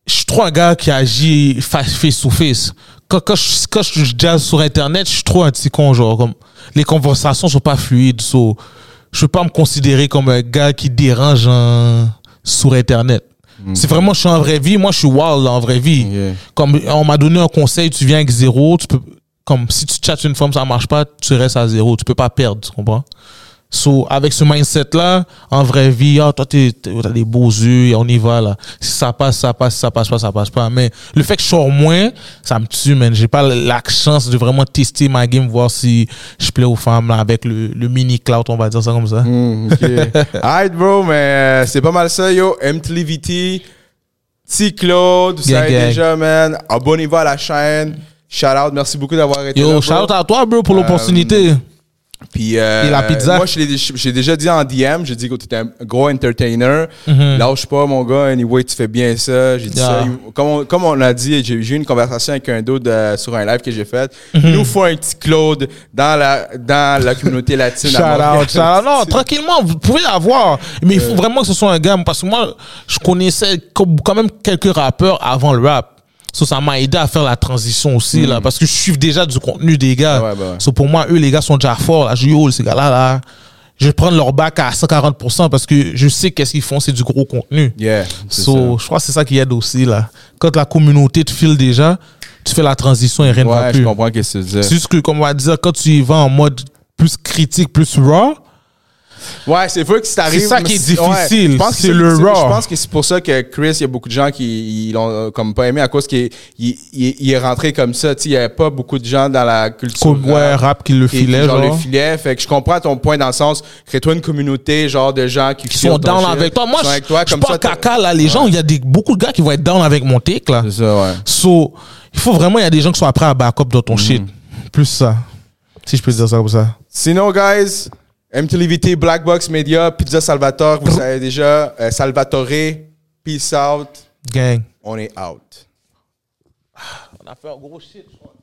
Je suis trop un gars qui agit face, face to face. Quand, quand, je, quand je jazz sur Internet, je suis trop un petit con, genre. Comme, les conversations sont pas fluides. So, je peux pas me considérer comme un gars qui dérange en- sur Internet. C'est vraiment, je suis en vraie vie. Moi, je suis wild en vraie vie. Comme on m'a donné un conseil, tu viens avec zéro, tu peux, comme si tu chattes une femme, ça marche pas, tu restes à zéro. Tu peux pas perdre, tu comprends? So, avec ce mindset-là, en vraie vie, ah, toi, t'es- t'as des beaux yeux, on y va, là. Si ça passe, ça passe, ça passe pas, ça passe pas. Mais le fait que je sors moins, ça me tue, man. J'ai pas la chance de vraiment tester ma game, voir si je plais aux femmes, là, avec le, le mini cloud, on va dire ça comme ça. Ok. *laughs* Alright, bro, mais euh, c'est pas mal ça, yo. MTLVT, T-Claude, vous savez déjà, man. Abonnez-vous à la chaîne. Shout out, merci beaucoup d'avoir été là. Yo, shout out à toi, bro, pour Euh, l'opportunité. Puis, euh, Et la pizza? Moi, je l'ai- j'ai déjà dit en DM, j'ai dit que tu étais un gros entertainer. Mhm. Lâche pas, mon gars. Anyway, tu fais bien ça. J'ai dit Yeah. ça. Comme on, comme on a dit, j'ai eu une conversation avec un d'autre euh, sur un live que j'ai fait. Il nous faut un petit Claude dans la, dans la communauté latine. Shout à Montréal. out, shout out. Non, *laughs* tranquillement, vous pouvez l'avoir. Mais il faut vraiment que ce soit un gars. Parce que moi, je connaissais quand même quelques rappeurs avant le rap. So, ça m'a aidé à faire la transition aussi, là. Parce que je suis déjà du contenu des gars. Hmm. Ouais, bah ouais. So, pour moi, eux, les gars sont déjà forts. Là. Je dis, oh, ces gars-là, là, je vais prendre leur bac à 140% parce que je sais qu'est-ce qu'ils font, c'est du gros contenu. Yeah, So, je crois que c'est ça qui aide aussi, là. Quand la communauté te file déjà, tu fais la transition et rien ne va Ouais, je plus. comprends ce que tu dis. C'est juste que, comme on va dire, quand tu y vas en mode plus critique, plus raw, Ouais, c'est vrai que si t'arrives. C'est ça qui est difficile, je pense que c'est le raw. Je pense que c'est pour ça que Chris, il y a beaucoup de gens qui l'ont euh, comme pas aimé à cause qu'il il, il- il est rentré comme ça. Tu il y avait pas beaucoup de gens dans la culture. comme ouais, rap qui le filait, genre, genre. le filet. Fait que je comprends ton point dans le sens, crée-toi une communauté, genre, de gens qui, Qui sont down avec toi. Moi, je toi, je suis comme ça, caca, là. Les gens, il y a des, beaucoup de gars qui vont être down avec mon take, là. C'est ça, ouais. So, il faut vraiment, il y a des gens qui sont prêts à back up dans ton shit. Plus ça. Si je peux dire ça comme ça. Sinon, guys, MTLVT, Black Box Media, Pizza Salvatore, vous savez déjà, euh, Salvatore, peace out, Gang. on est out. On a fait un gros shit, je crois.